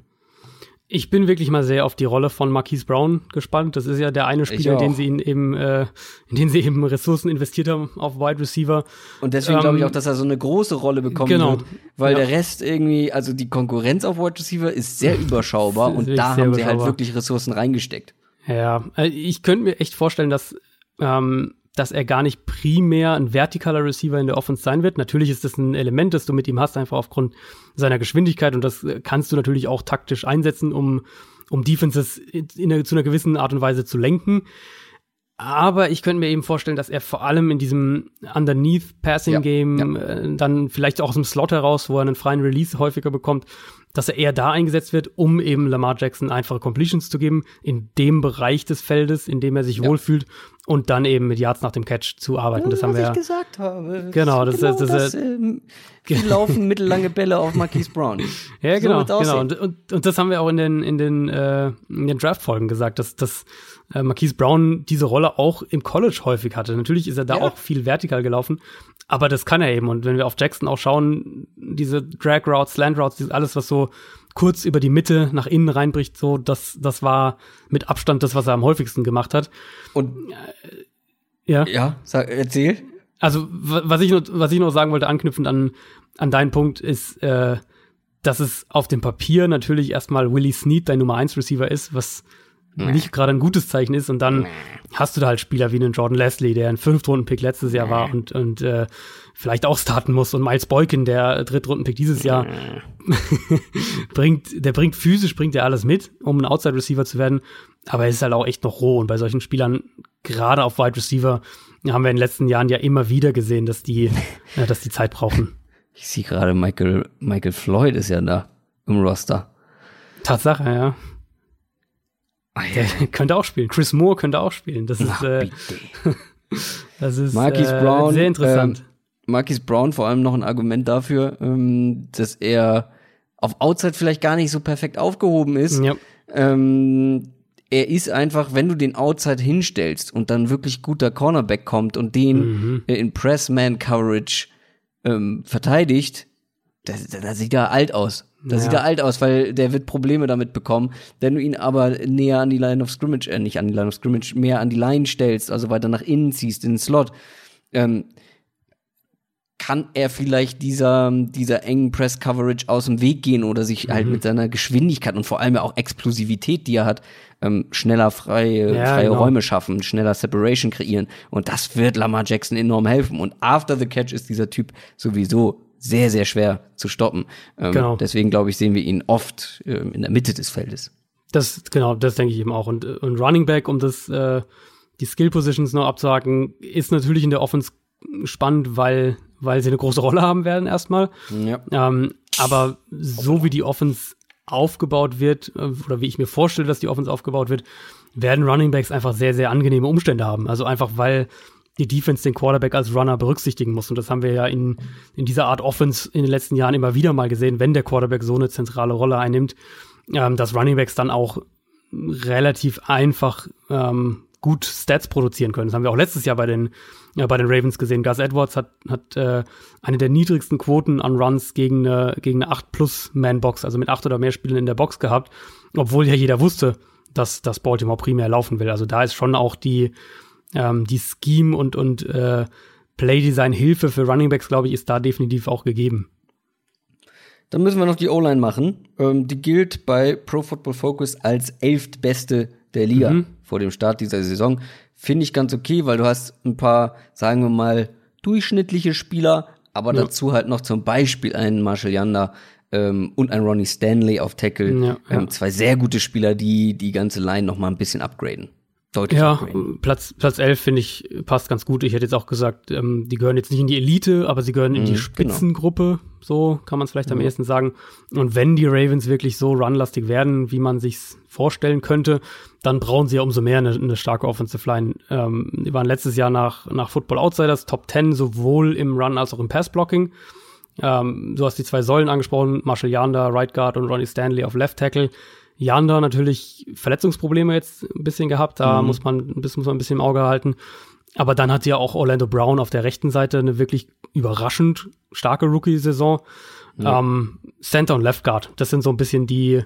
Ich bin wirklich mal sehr auf die Rolle von Marquise Brown gespannt. Das ist ja der eine Spieler, auch. den sie ihn eben, äh, in den sie eben Ressourcen investiert haben auf Wide Receiver. Und deswegen glaube ich Ähm, auch, dass er so eine große Rolle bekommen genau. wird, weil Ja. der Rest irgendwie, also die Konkurrenz auf Wide Receiver ist sehr überschaubar ist und da haben sie halt wirklich Ressourcen reingesteckt. Ja, äh, ich könnte mir echt vorstellen, dass, ähm, dass er gar nicht primär ein vertikaler Receiver in der Offense sein wird. Natürlich ist das ein Element, das du mit ihm hast, einfach aufgrund seiner Geschwindigkeit und das äh, kannst du natürlich auch taktisch einsetzen, um, um Defenses in, in zu einer gewissen Art und Weise zu lenken. Aber ich könnte mir eben vorstellen, dass er vor allem in diesem Underneath Passing Game, Äh, dann vielleicht auch aus dem Slot heraus, wo er einen freien Release häufiger bekommt, dass er eher da eingesetzt wird, um eben Lamar Jackson einfache Completions zu geben, in dem Bereich des Feldes, in dem er sich wohlfühlt und dann eben mit Yards nach dem Catch zu arbeiten. Das haben wir ja. gesagt habe. Genau, das- das- das- ähm, viel laufen mittellange Bälle auf Marquise Brown. Ja, So genau, wird's genau. aussehen. Und, und, und das haben wir auch in den, in den, äh, in den Draft-Folgen gesagt, dass, dass äh, Marquise Brown diese Rolle auch im College häufig hatte. Natürlich ist er da Ja. auch viel vertikal gelaufen, aber das kann er eben. Und wenn wir auf Jackson auch schauen, diese Drag Routes, Slant Routes, dieses alles, was so kurz über die Mitte nach innen reinbricht, so, das, das war mit Abstand das, was er am häufigsten gemacht hat. Und Ja. ja, sag, erzähl. Also, wa- was ich noch, was ich noch sagen wollte, anknüpfend an, an deinen Punkt, ist, äh, dass es auf dem Papier natürlich erstmal Willie Snead dein Nummer 1 Receiver ist, was nicht gerade ein gutes Zeichen ist. Und dann hast du da halt Spieler wie einen Jordan Leslie, der ein Fünftrunden-Pick letztes Jahr war und, und äh, vielleicht auch starten muss. Und Miles Boykin, der Drittrunden-Pick dieses Jahr, bringt, der bringt physisch, bringt er alles mit, um ein Outside-Receiver zu werden. Aber er ist halt auch echt noch roh. Und bei solchen Spielern, gerade auf Wide Receiver, haben wir in den letzten Jahren ja immer wieder gesehen, dass die, äh, dass die Zeit brauchen. Ich sehe gerade, Michael, Michael Floyd ist ja da im Roster. Tatsache, ja. Ah, ja. Könnte auch spielen. Chris Moore könnte auch spielen. Das ist, Ach, äh, das ist Marquise äh, Brown, sehr interessant. Ähm, Marquise Brown vor allem noch ein Argument dafür, ähm, dass er auf Outside vielleicht gar nicht so perfekt aufgehoben ist. ja. Ähm, er ist einfach, wenn du den Outside hinstellst und dann wirklich guter Cornerback kommt und den Mhm. äh, in Press-Man-Coverage ähm, verteidigt, da sieht er alt aus. Da Ja. sieht er alt aus, weil der wird Probleme damit bekommen. Wenn du ihn aber näher an die Line of Scrimmage, äh, nicht an die Line of Scrimmage, mehr an die Line stellst, also weiter nach innen ziehst, in den Slot, ähm, kann er vielleicht dieser, dieser engen Press-Coverage aus dem Weg gehen oder sich halt mit seiner Geschwindigkeit und vor allem auch Explosivität, die er hat, ähm, schneller freie, Ja, freie genau. Räume schaffen, schneller Separation kreieren. Und das wird Lamar Jackson enorm helfen. Und after the catch ist dieser Typ sowieso sehr, sehr schwer zu stoppen. Ähm, Genau. Deswegen, glaube ich, sehen wir ihn oft ähm, in der Mitte des Feldes. Das, genau, das denke ich eben auch. Und, und Running Back, um das, äh, die Skill Positions noch abzuhaken, ist natürlich in der Offense spannend, weil, weil sie eine große Rolle haben werden erstmal. Ja. Ähm, aber so wie die Offense aufgebaut wird, äh, oder wie ich mir vorstelle, dass die Offense aufgebaut wird, werden Running Backs einfach sehr, sehr angenehme Umstände haben. Also einfach, weil die Defense den Quarterback als Runner berücksichtigen muss. Und das haben wir ja in, in dieser Art Offense in den letzten Jahren immer wieder mal gesehen, wenn der Quarterback so eine zentrale Rolle einnimmt, ähm, dass Running Backs dann auch relativ einfach ähm, gut Stats produzieren können. Das haben wir auch letztes Jahr bei den, ja, bei den Ravens gesehen. Gus Edwards hat, hat äh, eine der niedrigsten Quoten an Runs gegen eine, gegen eine 8-Plus-Man-Box, also mit acht oder mehr Spielern in der Box gehabt, obwohl ja jeder wusste, dass, dass Baltimore primär laufen will. Also da ist schon auch die, ähm, die Scheme und, und äh, Play-Design-Hilfe für Runningbacks, glaube ich, ist da definitiv auch gegeben. Dann müssen wir noch die O-Line machen. Ähm, die gilt bei Pro Football Focus als elftbeste der Liga Mhm. vor dem Start dieser Saison. finde ich ganz okay, weil du hast ein paar, sagen wir mal, durchschnittliche Spieler, aber ja. dazu halt noch zum Beispiel einen Marshall Yanda ähm, und einen Ronnie Stanley auf Tackle. Ja, ähm, zwei sehr gute Spieler, die die ganze Line noch mal ein bisschen upgraden deutlich Ja, Platz, Platz 11 finde ich passt ganz gut. Ich hätte jetzt auch gesagt, ähm, die gehören jetzt nicht in die Elite, aber sie gehören in die mhm, genau. Spitzengruppe. Genau. So kann man es vielleicht am ehesten sagen. Und wenn die Ravens wirklich so runlastig werden, wie man sich's vorstellen könnte, dann brauchen sie ja umso mehr eine, eine starke Offensive Line. Ähm, die waren letztes Jahr nach, nach Football Outsiders Top 10, sowohl im Run als auch im Passblocking. Ähm, du hast die zwei Säulen angesprochen, Marshall Yanda, Right Guard und Ronnie Stanley auf Left Tackle. Janda natürlich Verletzungsprobleme jetzt ein bisschen gehabt, da mhm. muss man, muss man ein bisschen im Auge halten. Aber dann hat ja auch Orlando Brown auf der rechten Seite eine wirklich überraschend starke Rookie-Saison. Ja. Ähm, Center und Left Guard, das sind so ein bisschen die,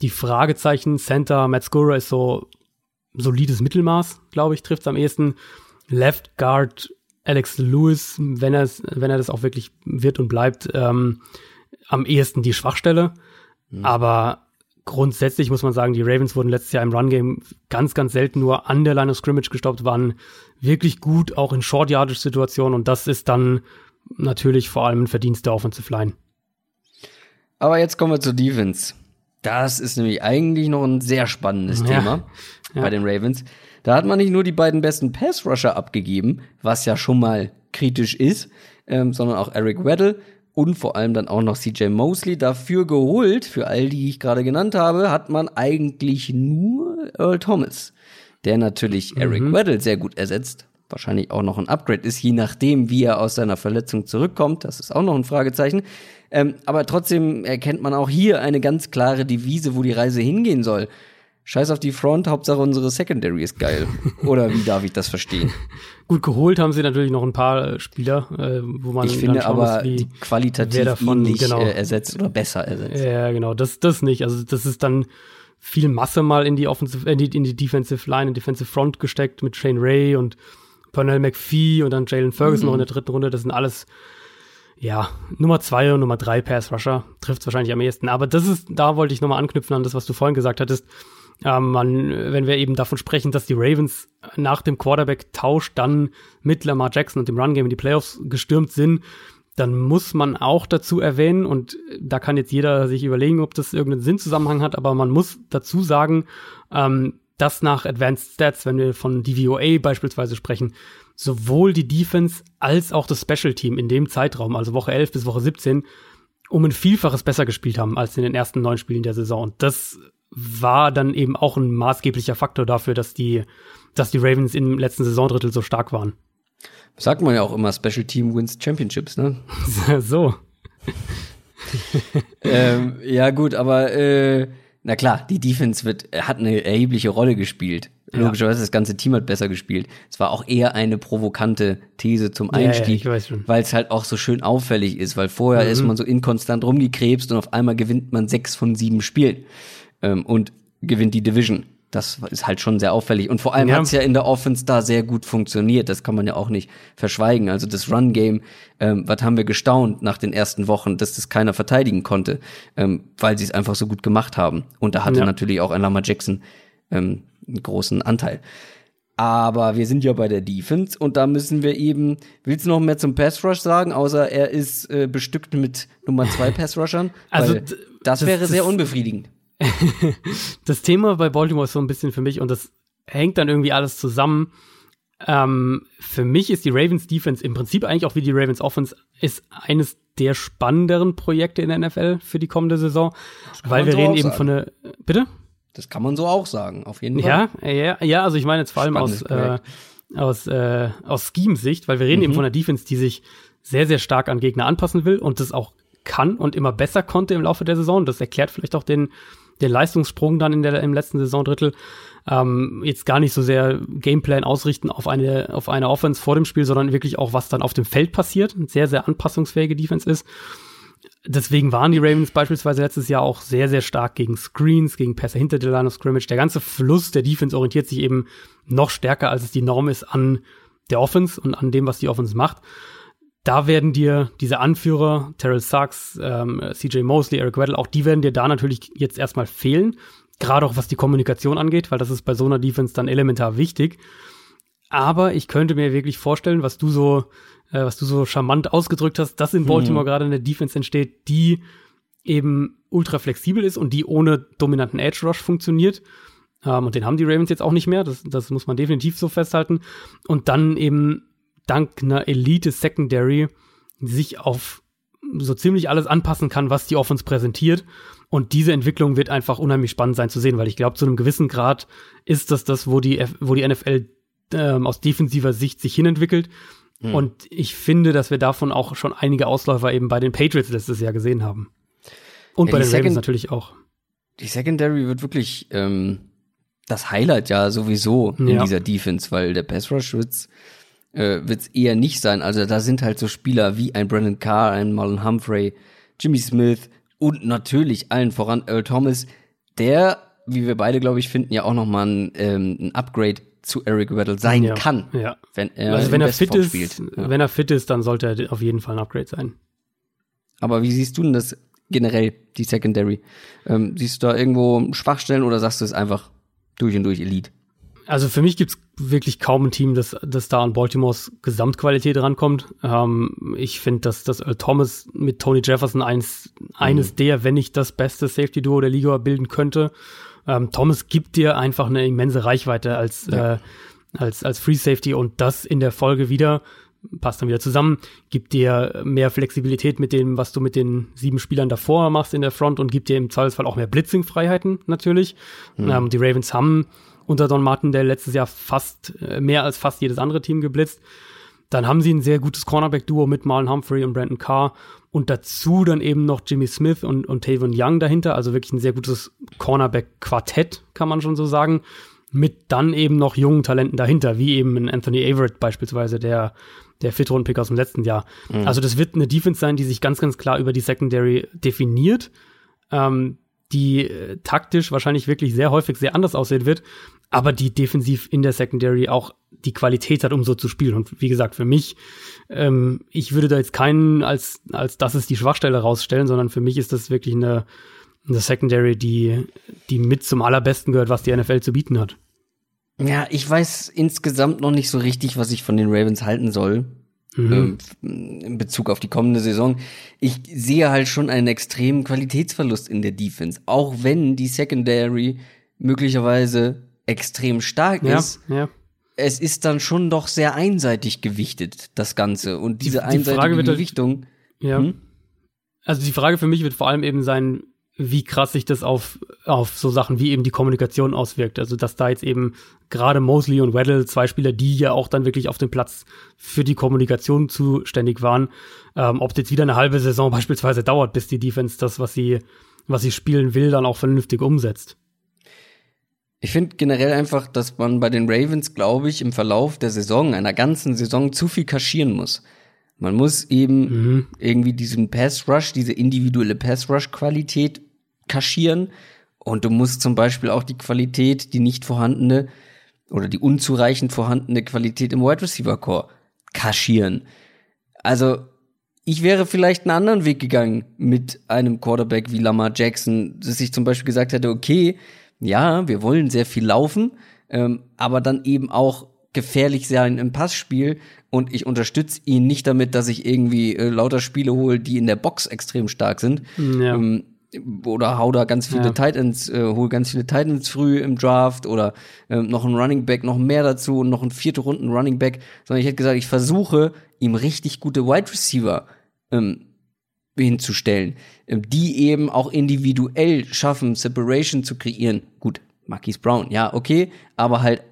die Fragezeichen. Center, Matt Scura ist so solides Mittelmaß, glaube ich, trifft es am ehesten. Left Guard, Alex Lewis, wenn er wenn er das auch wirklich wird und bleibt, ähm, am ehesten die Schwachstelle. Mhm. Aber grundsätzlich muss man sagen, die Ravens wurden letztes Jahr im Run-Game ganz, ganz selten nur an der Line of Scrimmage gestoppt, waren wirklich gut, auch in Short-Yardage-Situationen und das ist dann natürlich vor allem ein Verdienst der Offensive Line. Aber jetzt kommen wir zur Defense. Das ist nämlich eigentlich noch ein sehr spannendes ja. Thema ja. bei den Ravens. Da hat man nicht nur die beiden besten Pass-Rusher abgegeben, was ja schon mal kritisch ist, ähm, sondern auch Eric Weddle und vor allem dann auch noch CJ Mosley dafür geholt. Für all die ich gerade genannt habe, hat man eigentlich nur Earl Thomas, der natürlich mhm. Eric Weddle sehr gut ersetzt. Wahrscheinlich auch noch ein Upgrade ist, je nachdem, wie er aus seiner Verletzung zurückkommt. Das ist auch noch ein Fragezeichen. Ähm, aber trotzdem erkennt man auch hier eine ganz klare Devise, wo die Reise hingehen soll. Scheiß auf die Front, Hauptsache unsere Secondary ist geil. Oder wie darf ich das verstehen? Gut, geholt haben sie natürlich noch ein paar Spieler, äh, wo man Ich finde aber muss, die qualitativ davon, ähnlich genau, äh, ersetzt oder besser ersetzt. Ja, genau, das, das nicht. Also das ist dann viel Masse mal in die Offensive, in die, in die Defensive Line, in Defensive Front gesteckt mit Shane Ray und Pernell McPhee und dann Jalen Ferguson mhm. noch in der dritten Runde. Das sind alles ja, Nummer zwei und Nummer drei Pass Rusher trifft es wahrscheinlich am ehesten. Aber das ist, da wollte ich nochmal anknüpfen an das, was du vorhin gesagt hattest. Ähm, man, wenn wir eben davon sprechen, dass die Ravens nach dem Quarterback-Tausch dann mit Lamar Jackson und dem Run-Game in die Playoffs gestürmt sind, dann muss man auch dazu erwähnen, und da kann jetzt jeder sich überlegen, ob das irgendeinen Sinnzusammenhang hat, aber man muss dazu sagen, ähm, dass nach Advanced Stats, wenn wir von DVOA beispielsweise sprechen, sowohl die Defense als auch das Special Team in dem Zeitraum, also Woche 11 bis Woche 17, um ein Vielfaches besser gespielt haben als in den ersten neun Spielen der Saison. Und das war dann eben auch ein maßgeblicher Faktor dafür, dass die, dass die Ravens im letzten Saisondrittel so stark waren. Sagt man ja auch immer, Special Team wins Championships, ne? so. ähm, ja, gut, aber äh, na klar, die Defense wird, hat eine erhebliche Rolle gespielt. Logischerweise, das ganze Team hat besser gespielt. Es war auch eher eine provokante These zum Einstieg, ja, ja, weil es halt auch so schön auffällig ist, weil vorher mhm. ist man so inkonstant rumgekrebst und auf einmal gewinnt man sechs von sieben Spielen ähm, und gewinnt die Division. Das ist halt schon sehr auffällig. Und vor allem ja. hat es ja in der Offense da sehr gut funktioniert. Das kann man ja auch nicht verschweigen. Also das Run-Game, ähm, was haben wir gestaunt nach den ersten Wochen, dass das keiner verteidigen konnte, ähm, weil sie es einfach so gut gemacht haben. Und da hatte ja. natürlich auch ein Lama Jackson ähm, einen großen Anteil. Aber wir sind ja bei der Defense und da müssen wir eben, willst du noch mehr zum Pass Rush sagen, außer er ist äh, bestückt mit Nummer zwei Pass Rushern? also das, das wäre sehr unbefriedigend. das Thema bei Baltimore ist so ein bisschen für mich und das hängt dann irgendwie alles zusammen. Ähm, für mich ist die Ravens Defense im Prinzip eigentlich auch wie die Ravens Offense ist eines der spannenderen Projekte in der NFL für die kommende Saison, weil wir so reden eben sagen. von einer bitte das kann man so auch sagen, auf jeden Fall. Ja, ja, ja, also ich meine jetzt vor allem aus, äh, aus, äh, aus Scheme-Sicht, weil wir reden mhm. eben von einer Defense, die sich sehr, sehr stark an Gegner anpassen will und das auch kann und immer besser konnte im Laufe der Saison. Das erklärt vielleicht auch den, den Leistungssprung dann in der, im letzten Saisondrittel. Ähm, jetzt gar nicht so sehr Gameplan ausrichten auf eine, auf eine Offense vor dem Spiel, sondern wirklich auch, was dann auf dem Feld passiert. Eine sehr, sehr anpassungsfähige Defense ist. Deswegen waren die Ravens beispielsweise letztes Jahr auch sehr, sehr stark gegen Screens, gegen Pässe hinter der Line of Scrimmage. Der ganze Fluss der Defense orientiert sich eben noch stärker, als es die Norm ist, an der Offense und an dem, was die Offense macht. Da werden dir diese Anführer, Terrell Sachs, ähm, CJ Mosley, Eric Weddle, auch die werden dir da natürlich jetzt erstmal fehlen. Gerade auch was die Kommunikation angeht, weil das ist bei so einer Defense dann elementar wichtig. Aber ich könnte mir wirklich vorstellen, was du so, äh, was du so charmant ausgedrückt hast, dass in Baltimore mhm. gerade eine Defense entsteht, die eben ultra flexibel ist und die ohne dominanten Edge Rush funktioniert. Ähm, und den haben die Ravens jetzt auch nicht mehr. Das, das muss man definitiv so festhalten. Und dann eben dank einer Elite Secondary sich auf so ziemlich alles anpassen kann, was die Offense präsentiert. Und diese Entwicklung wird einfach unheimlich spannend sein zu sehen, weil ich glaube, zu einem gewissen Grad ist das das, wo die, wo die NFL ähm, aus defensiver Sicht sich hinentwickelt. Mhm. Und ich finde, dass wir davon auch schon einige Ausläufer eben bei den Patriots letztes Jahr gesehen haben. Und ja, bei den Second Ravens natürlich auch. Die Secondary wird wirklich ähm, das Highlight ja sowieso in ja. dieser Defense, weil der Pass Rush wird's äh, wird's eher nicht sein. Also da sind halt so Spieler wie ein Brandon Carr, ein Marlon Humphrey, Jimmy Smith und natürlich allen voran Earl Thomas, der, wie wir beide glaube ich finden, ja auch noch mal ein, ähm, ein Upgrade zu Eric Weddle sein ja, kann, ja. wenn er also wenn er fit ist, spielt. Ja. wenn er fit ist, dann sollte er auf jeden Fall ein Upgrade sein. Aber wie siehst du denn das generell die Secondary? Ähm, siehst du da irgendwo Schwachstellen oder sagst du es einfach durch und durch Elite? Also für mich gibt's wirklich kaum ein Team, das, das da an Baltimores Gesamtqualität rankommt. Ähm, ich finde, dass, dass Earl Thomas mit Tony Jefferson eins, eines mhm. der, wenn nicht das beste Safety-Duo der Liga bilden könnte. Ähm, Thomas gibt dir einfach eine immense Reichweite als, ja. äh, als, als Free Safety und das in der Folge wieder passt dann wieder zusammen, gibt dir mehr Flexibilität mit dem, was du mit den sieben Spielern davor machst in der Front und gibt dir im Zweifelsfall auch mehr Blitzing-Freiheiten natürlich. Mhm. Ähm, die Ravens haben unter Don Martin, der letztes Jahr fast äh, mehr als fast jedes andere Team geblitzt. Dann haben sie ein sehr gutes Cornerback-Duo mit Marlon Humphrey und Brandon Carr und dazu dann eben noch Jimmy Smith und, und Tavon Young dahinter. Also wirklich ein sehr gutes Cornerback-Quartett, kann man schon so sagen. Mit dann eben noch jungen Talenten dahinter, wie eben ein Anthony Averett beispielsweise, der, der Fifth-Round-Pick aus dem letzten Jahr. Mhm. Also das wird eine Defense sein, die sich ganz, ganz klar über die Secondary definiert. Ähm, die äh, taktisch wahrscheinlich wirklich sehr häufig sehr anders aussehen wird, aber die defensiv in der Secondary auch die Qualität hat, um so zu spielen. Und wie gesagt, für mich, ähm, ich würde da jetzt keinen als, als das ist die Schwachstelle rausstellen, sondern für mich ist das wirklich eine, eine Secondary, die, die mit zum allerbesten gehört, was die NFL zu bieten hat. Ja, ich weiß insgesamt noch nicht so richtig, was ich von den Ravens halten soll mhm. ähm, in Bezug auf die kommende Saison. Ich sehe halt schon einen extremen Qualitätsverlust in der Defense, auch wenn die Secondary möglicherweise extrem stark ja, ist. Ja. Es ist dann schon doch sehr einseitig gewichtet, das Ganze. Und diese die, die einseitige halt Gewichtung. ja. Hm? Also die Frage für mich wird vor allem eben sein, wie krass sich das auf, auf so Sachen wie eben die Kommunikation auswirkt. Also, dass da jetzt eben gerade Mosley und Weddle, zwei Spieler, die ja auch dann wirklich auf dem Platz für die Kommunikation zuständig waren, ähm, ob jetzt wieder eine halbe Saison beispielsweise dauert, bis die Defense das, was sie, was sie spielen will, dann auch vernünftig umsetzt. Ich finde generell einfach, dass man bei den Ravens, glaube ich, im Verlauf der Saison, einer ganzen Saison, zu viel kaschieren muss. Man muss eben mhm. irgendwie diesen Pass Rush, diese individuelle Pass Rush Qualität kaschieren. Und du musst zum Beispiel auch die Qualität, die nicht vorhandene oder die unzureichend vorhandene Qualität im Wide Receiver Core kaschieren. Also, ich wäre vielleicht einen anderen Weg gegangen mit einem Quarterback wie Lamar Jackson, dass ich zum Beispiel gesagt hätte, okay, ja, wir wollen sehr viel laufen, ähm, aber dann eben auch gefährlich sein im Passspiel und ich unterstütze ihn nicht damit, dass ich irgendwie äh, lauter Spiele hole, die in der Box extrem stark sind. Ja. Ähm, oder hau da ganz viele ja. Titans, äh, hol ganz viele Titans früh im Draft oder ähm, noch ein Running Back, noch mehr dazu und noch ein vierte Runden Running Back, sondern ich hätte gesagt, ich versuche ihm richtig gute Wide Receiver ähm, hinzustellen, ähm, die eben auch individuell schaffen, Separation zu kreieren. Gut, Marquise Brown, ja, okay, aber halt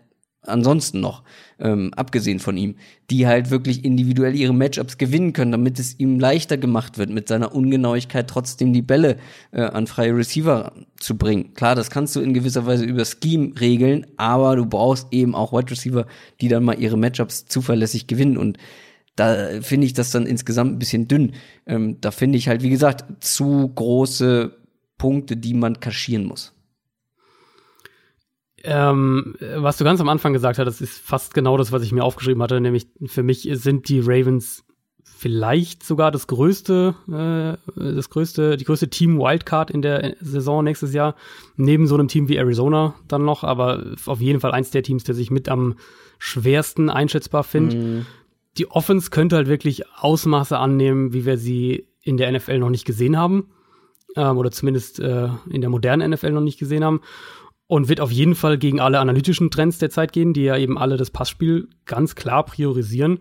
ansonsten noch, ähm, abgesehen von ihm, die halt wirklich individuell ihre Matchups gewinnen können, damit es ihm leichter gemacht wird, mit seiner Ungenauigkeit trotzdem die Bälle äh, an freie Receiver zu bringen. Klar, das kannst du in gewisser Weise über Scheme regeln, aber du brauchst eben auch Wide Receiver, die dann mal ihre Matchups zuverlässig gewinnen und da finde ich das dann insgesamt ein bisschen dünn. Ähm, da finde ich halt, wie gesagt, zu große Punkte, die man kaschieren muss. Ähm, was du ganz am Anfang gesagt hast, das ist fast genau das, was ich mir aufgeschrieben hatte, nämlich für mich sind die Ravens vielleicht sogar das größte, äh, das größte, die größte Team Wildcard in der Saison nächstes Jahr, neben so einem Team wie Arizona dann noch, aber auf jeden Fall eins der Teams, der sich mit am schwersten einschätzbar findet. Mm. Die Offense könnte halt wirklich Ausmaße annehmen, wie wir sie in der NFL noch nicht gesehen haben, ähm, oder zumindest äh, in der modernen NFL noch nicht gesehen haben und wird auf jeden Fall gegen alle analytischen Trends der Zeit gehen, die ja eben alle das Passspiel ganz klar priorisieren.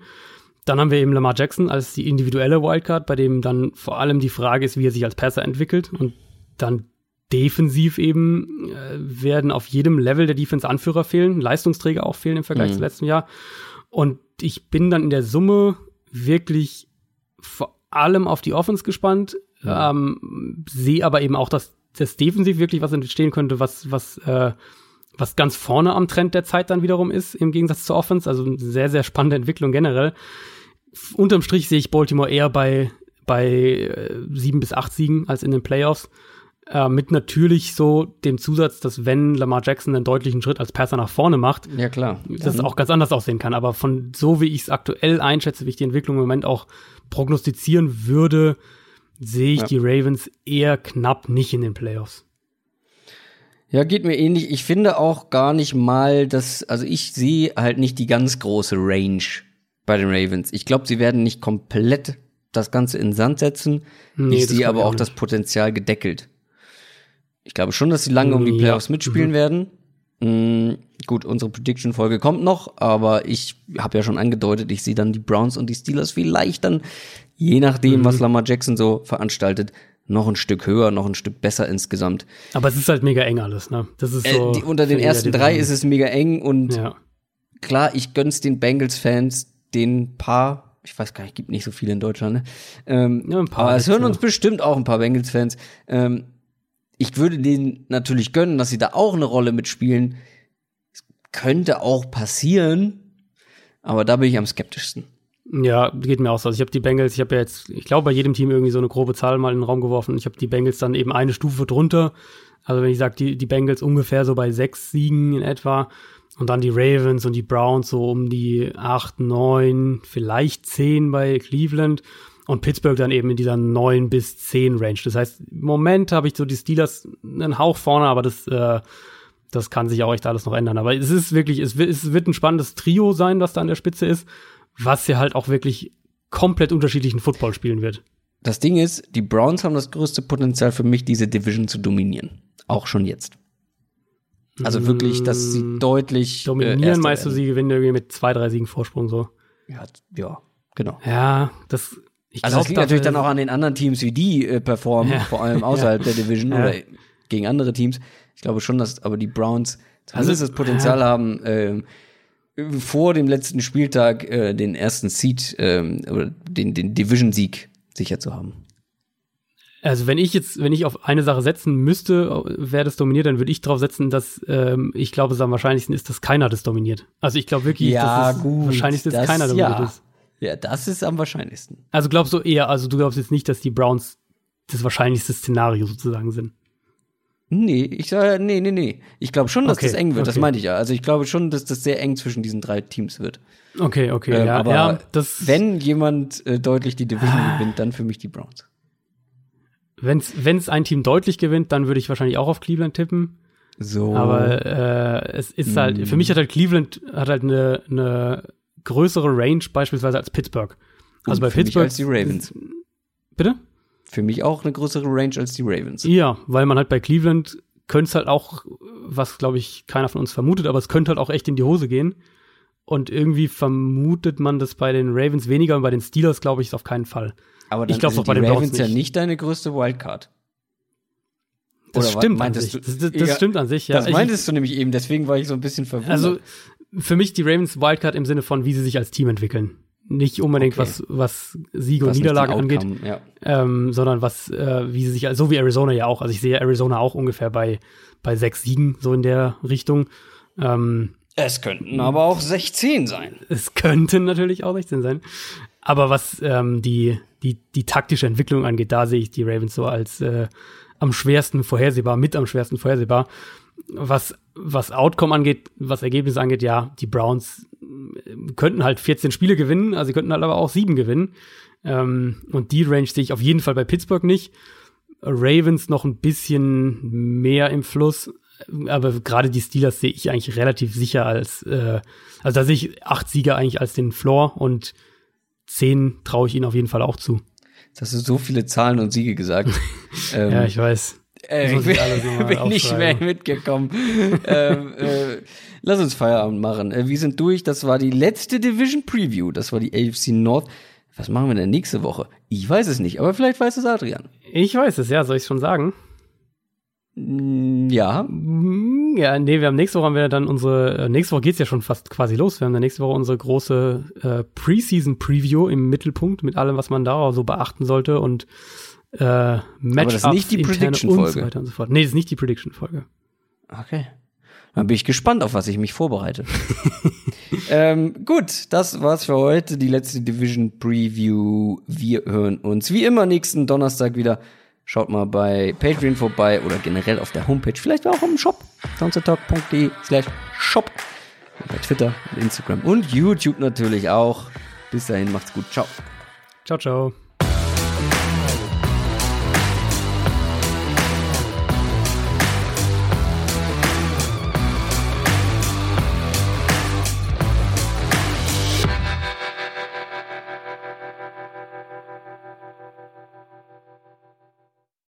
Dann haben wir eben Lamar Jackson als die individuelle Wildcard, bei dem dann vor allem die Frage ist, wie er sich als Passer entwickelt. Und dann defensiv eben äh, werden auf jedem Level der Defense Anführer fehlen, Leistungsträger auch fehlen im Vergleich mhm. zum letzten Jahr. Und ich bin dann in der Summe wirklich vor allem auf die Offense gespannt, ja. ähm, sehe aber eben auch, dass das defensiv wirklich was entstehen könnte, was, was äh, was ganz vorne am Trend der Zeit dann wiederum ist, im Gegensatz zur Offense. Also eine sehr, sehr spannende Entwicklung generell. Unterm Strich sehe ich Baltimore eher bei, bei äh, sieben bis acht Siegen als in den Playoffs. Äh, mit natürlich so dem Zusatz, dass wenn Lamar Jackson einen deutlichen Schritt als Passer nach vorne macht, ja klar, das ja. auch ganz anders aussehen kann. Aber von so wie ich es aktuell einschätze, wie ich die Entwicklung im Moment auch prognostizieren würde, sehe ich ja. die Ravens eher knapp nicht in den Playoffs. Ja, geht mir ähnlich. Ich finde auch gar nicht mal, dass, also ich sehe halt nicht die ganz große Range bei den Ravens. Ich glaube, sie werden nicht komplett das Ganze in Sand setzen. Nee, ich sehe aber auch, auch das Potenzial gedeckelt. Ich glaube schon, dass sie lange um die Playoffs ja. mitspielen mhm. werden. Mhm, gut, unsere Prediction-Folge kommt noch, aber ich habe ja schon angedeutet, ich sehe dann die Browns und die Steelers vielleicht dann, je nachdem, mhm. was Lamar Jackson so veranstaltet, noch ein Stück höher, noch ein Stück besser insgesamt. Aber es ist halt mega eng alles, ne? Das ist äh, so. Äh, die, unter den ersten drei ist es mega eng und ja. klar, ich gönn's den Bengals-Fans, den paar, ich weiß gar nicht, gibt nicht so viele in Deutschland, ne? Ähm, ja, ein paar. Aber es hören uns bestimmt auch ein paar Bengals-Fans. Ähm, ich würde denen natürlich gönnen, dass sie da auch eine Rolle mitspielen. Es könnte auch passieren, aber da bin ich am skeptischsten. Ja, geht mir auch so. Also ich habe die Bengals, ich habe ja jetzt, ich glaube, bei jedem Team irgendwie so eine grobe Zahl mal in den Raum geworfen. Ich habe die Bengals dann eben eine Stufe drunter. Also wenn ich sage, die, die Bengals ungefähr so bei sechs Siegen in etwa und dann die Ravens und die Browns so um die acht, neun, vielleicht zehn bei Cleveland und Pittsburgh dann eben in dieser neun bis zehn Range. Das heißt, im Moment habe ich so die Steelers einen Hauch vorne, aber das, äh, das kann sich auch echt alles noch ändern. Aber es ist wirklich, es wird, es wird ein spannendes Trio sein, das da an der Spitze ist was ja halt auch wirklich komplett unterschiedlichen Football spielen wird. Das Ding ist, die Browns haben das größte Potenzial für mich, diese Division zu dominieren. Auch schon jetzt. Also wirklich, dass sie mm, deutlich. Äh, dominieren äh, meinst du, sie gewinnen irgendwie mit zwei, drei Siegen Vorsprung so? Ja, ja, genau. Ja, das. Ich also, das liegt natürlich dann auch an den anderen Teams, wie die äh, performen, ja. vor allem außerhalb ja. der Division ja. oder gegen andere Teams. Ich glaube schon, dass aber die Browns also das Potenzial haben, äh, vor dem letzten Spieltag äh, den ersten Seed ähm, oder den, den Division-Sieg sicher zu haben. Also wenn ich jetzt, wenn ich auf eine Sache setzen müsste, wer das dominiert, dann würde ich darauf setzen, dass ähm, ich glaube, es am wahrscheinlichsten ist, dass keiner das dominiert. Also ich glaube wirklich, ja, dass gut, wahrscheinlich ist, keiner dominiert ja. ist. Ja, das ist am wahrscheinlichsten. Also glaubst du eher, also du glaubst jetzt nicht, dass die Browns das wahrscheinlichste Szenario sozusagen sind. Nee, ich sage, nee, nee, nee. Ich glaube schon, dass okay, das eng wird, okay. das meinte ich ja. Also ich glaube schon, dass das sehr eng zwischen diesen drei Teams wird. Okay, okay, ähm, ja. Aber ja, das wenn jemand äh, deutlich die Division ah. gewinnt, dann für mich die Browns. Wenn es ein Team deutlich gewinnt, dann würde ich wahrscheinlich auch auf Cleveland tippen. So. Aber äh, es ist halt, mm. für mich hat halt Cleveland hat halt eine, eine größere Range beispielsweise als Pittsburgh. Also Und bei Pittsburgh. als die Ravens. Bitte? Für mich auch eine größere Range als die Ravens. Ja, weil man halt bei Cleveland könnte es halt auch, was glaube ich keiner von uns vermutet, aber es könnte halt auch echt in die Hose gehen. Und irgendwie vermutet man das bei den Ravens weniger und bei den Steelers glaube ich es auf keinen Fall. Aber dann ich glaube auch bei den Ravens ja nicht deine größte Wildcard. Das Oder stimmt an sich. Du, das, das ja, stimmt an sich, ja. Das meintest ich, du nämlich eben, deswegen war ich so ein bisschen verwundert. Also für mich die Ravens Wildcard im Sinne von, wie sie sich als Team entwickeln nicht unbedingt okay. was was Siege und Niederlage angeht, ja. ähm, sondern was äh, wie sie sich so wie Arizona ja auch. Also ich sehe Arizona auch ungefähr bei bei sechs Siegen so in der Richtung. Ähm, es könnten aber auch 16 sein. Es könnten natürlich auch 16 sein. Aber was ähm, die die die taktische Entwicklung angeht, da sehe ich die Ravens so als äh, am schwersten vorhersehbar, mit am schwersten vorhersehbar. Was was Outcome angeht, was Ergebnis angeht, ja, die Browns äh, könnten halt 14 Spiele gewinnen, also sie könnten halt aber auch sieben gewinnen. Ähm, und die Range sehe ich auf jeden Fall bei Pittsburgh nicht. Ravens noch ein bisschen mehr im Fluss, aber gerade die Steelers sehe ich eigentlich relativ sicher als, äh, also da sehe ich acht Sieger eigentlich als den Floor und zehn traue ich ihnen auf jeden Fall auch zu. Jetzt hast du so viele Zahlen und Siege gesagt. ähm, ja, ich weiß. Äh, ich bin, bin nicht mehr mitgekommen. ähm, äh, lass uns Feierabend machen. Äh, wir sind durch. Das war die letzte Division Preview. Das war die AFC North. Was machen wir denn nächste Woche? Ich weiß es nicht, aber vielleicht weiß es Adrian. Ich weiß es, ja, soll ich schon sagen? Ja. Mm, ja, nee, wir haben nächste Woche haben wir dann unsere, äh, nächste Woche geht's ja schon fast quasi los. Wir haben dann nächste Woche unsere große äh, Preseason Preview im Mittelpunkt mit allem, was man da so beachten sollte und äh, Matchups, Aber das ist nicht die Prediction-Folge. Und so weiter und so fort. Nee, das ist nicht die Prediction-Folge. Okay. Dann bin ich gespannt, auf was ich mich vorbereite. ähm, gut, das war's für heute. Die letzte Division Preview. Wir hören uns wie immer nächsten Donnerstag wieder. Schaut mal bei Patreon vorbei oder generell auf der Homepage. Vielleicht auch im Shop. downsetalk.de slash shop. Und bei Twitter und Instagram und YouTube natürlich auch. Bis dahin, macht's gut. Ciao. Ciao, ciao.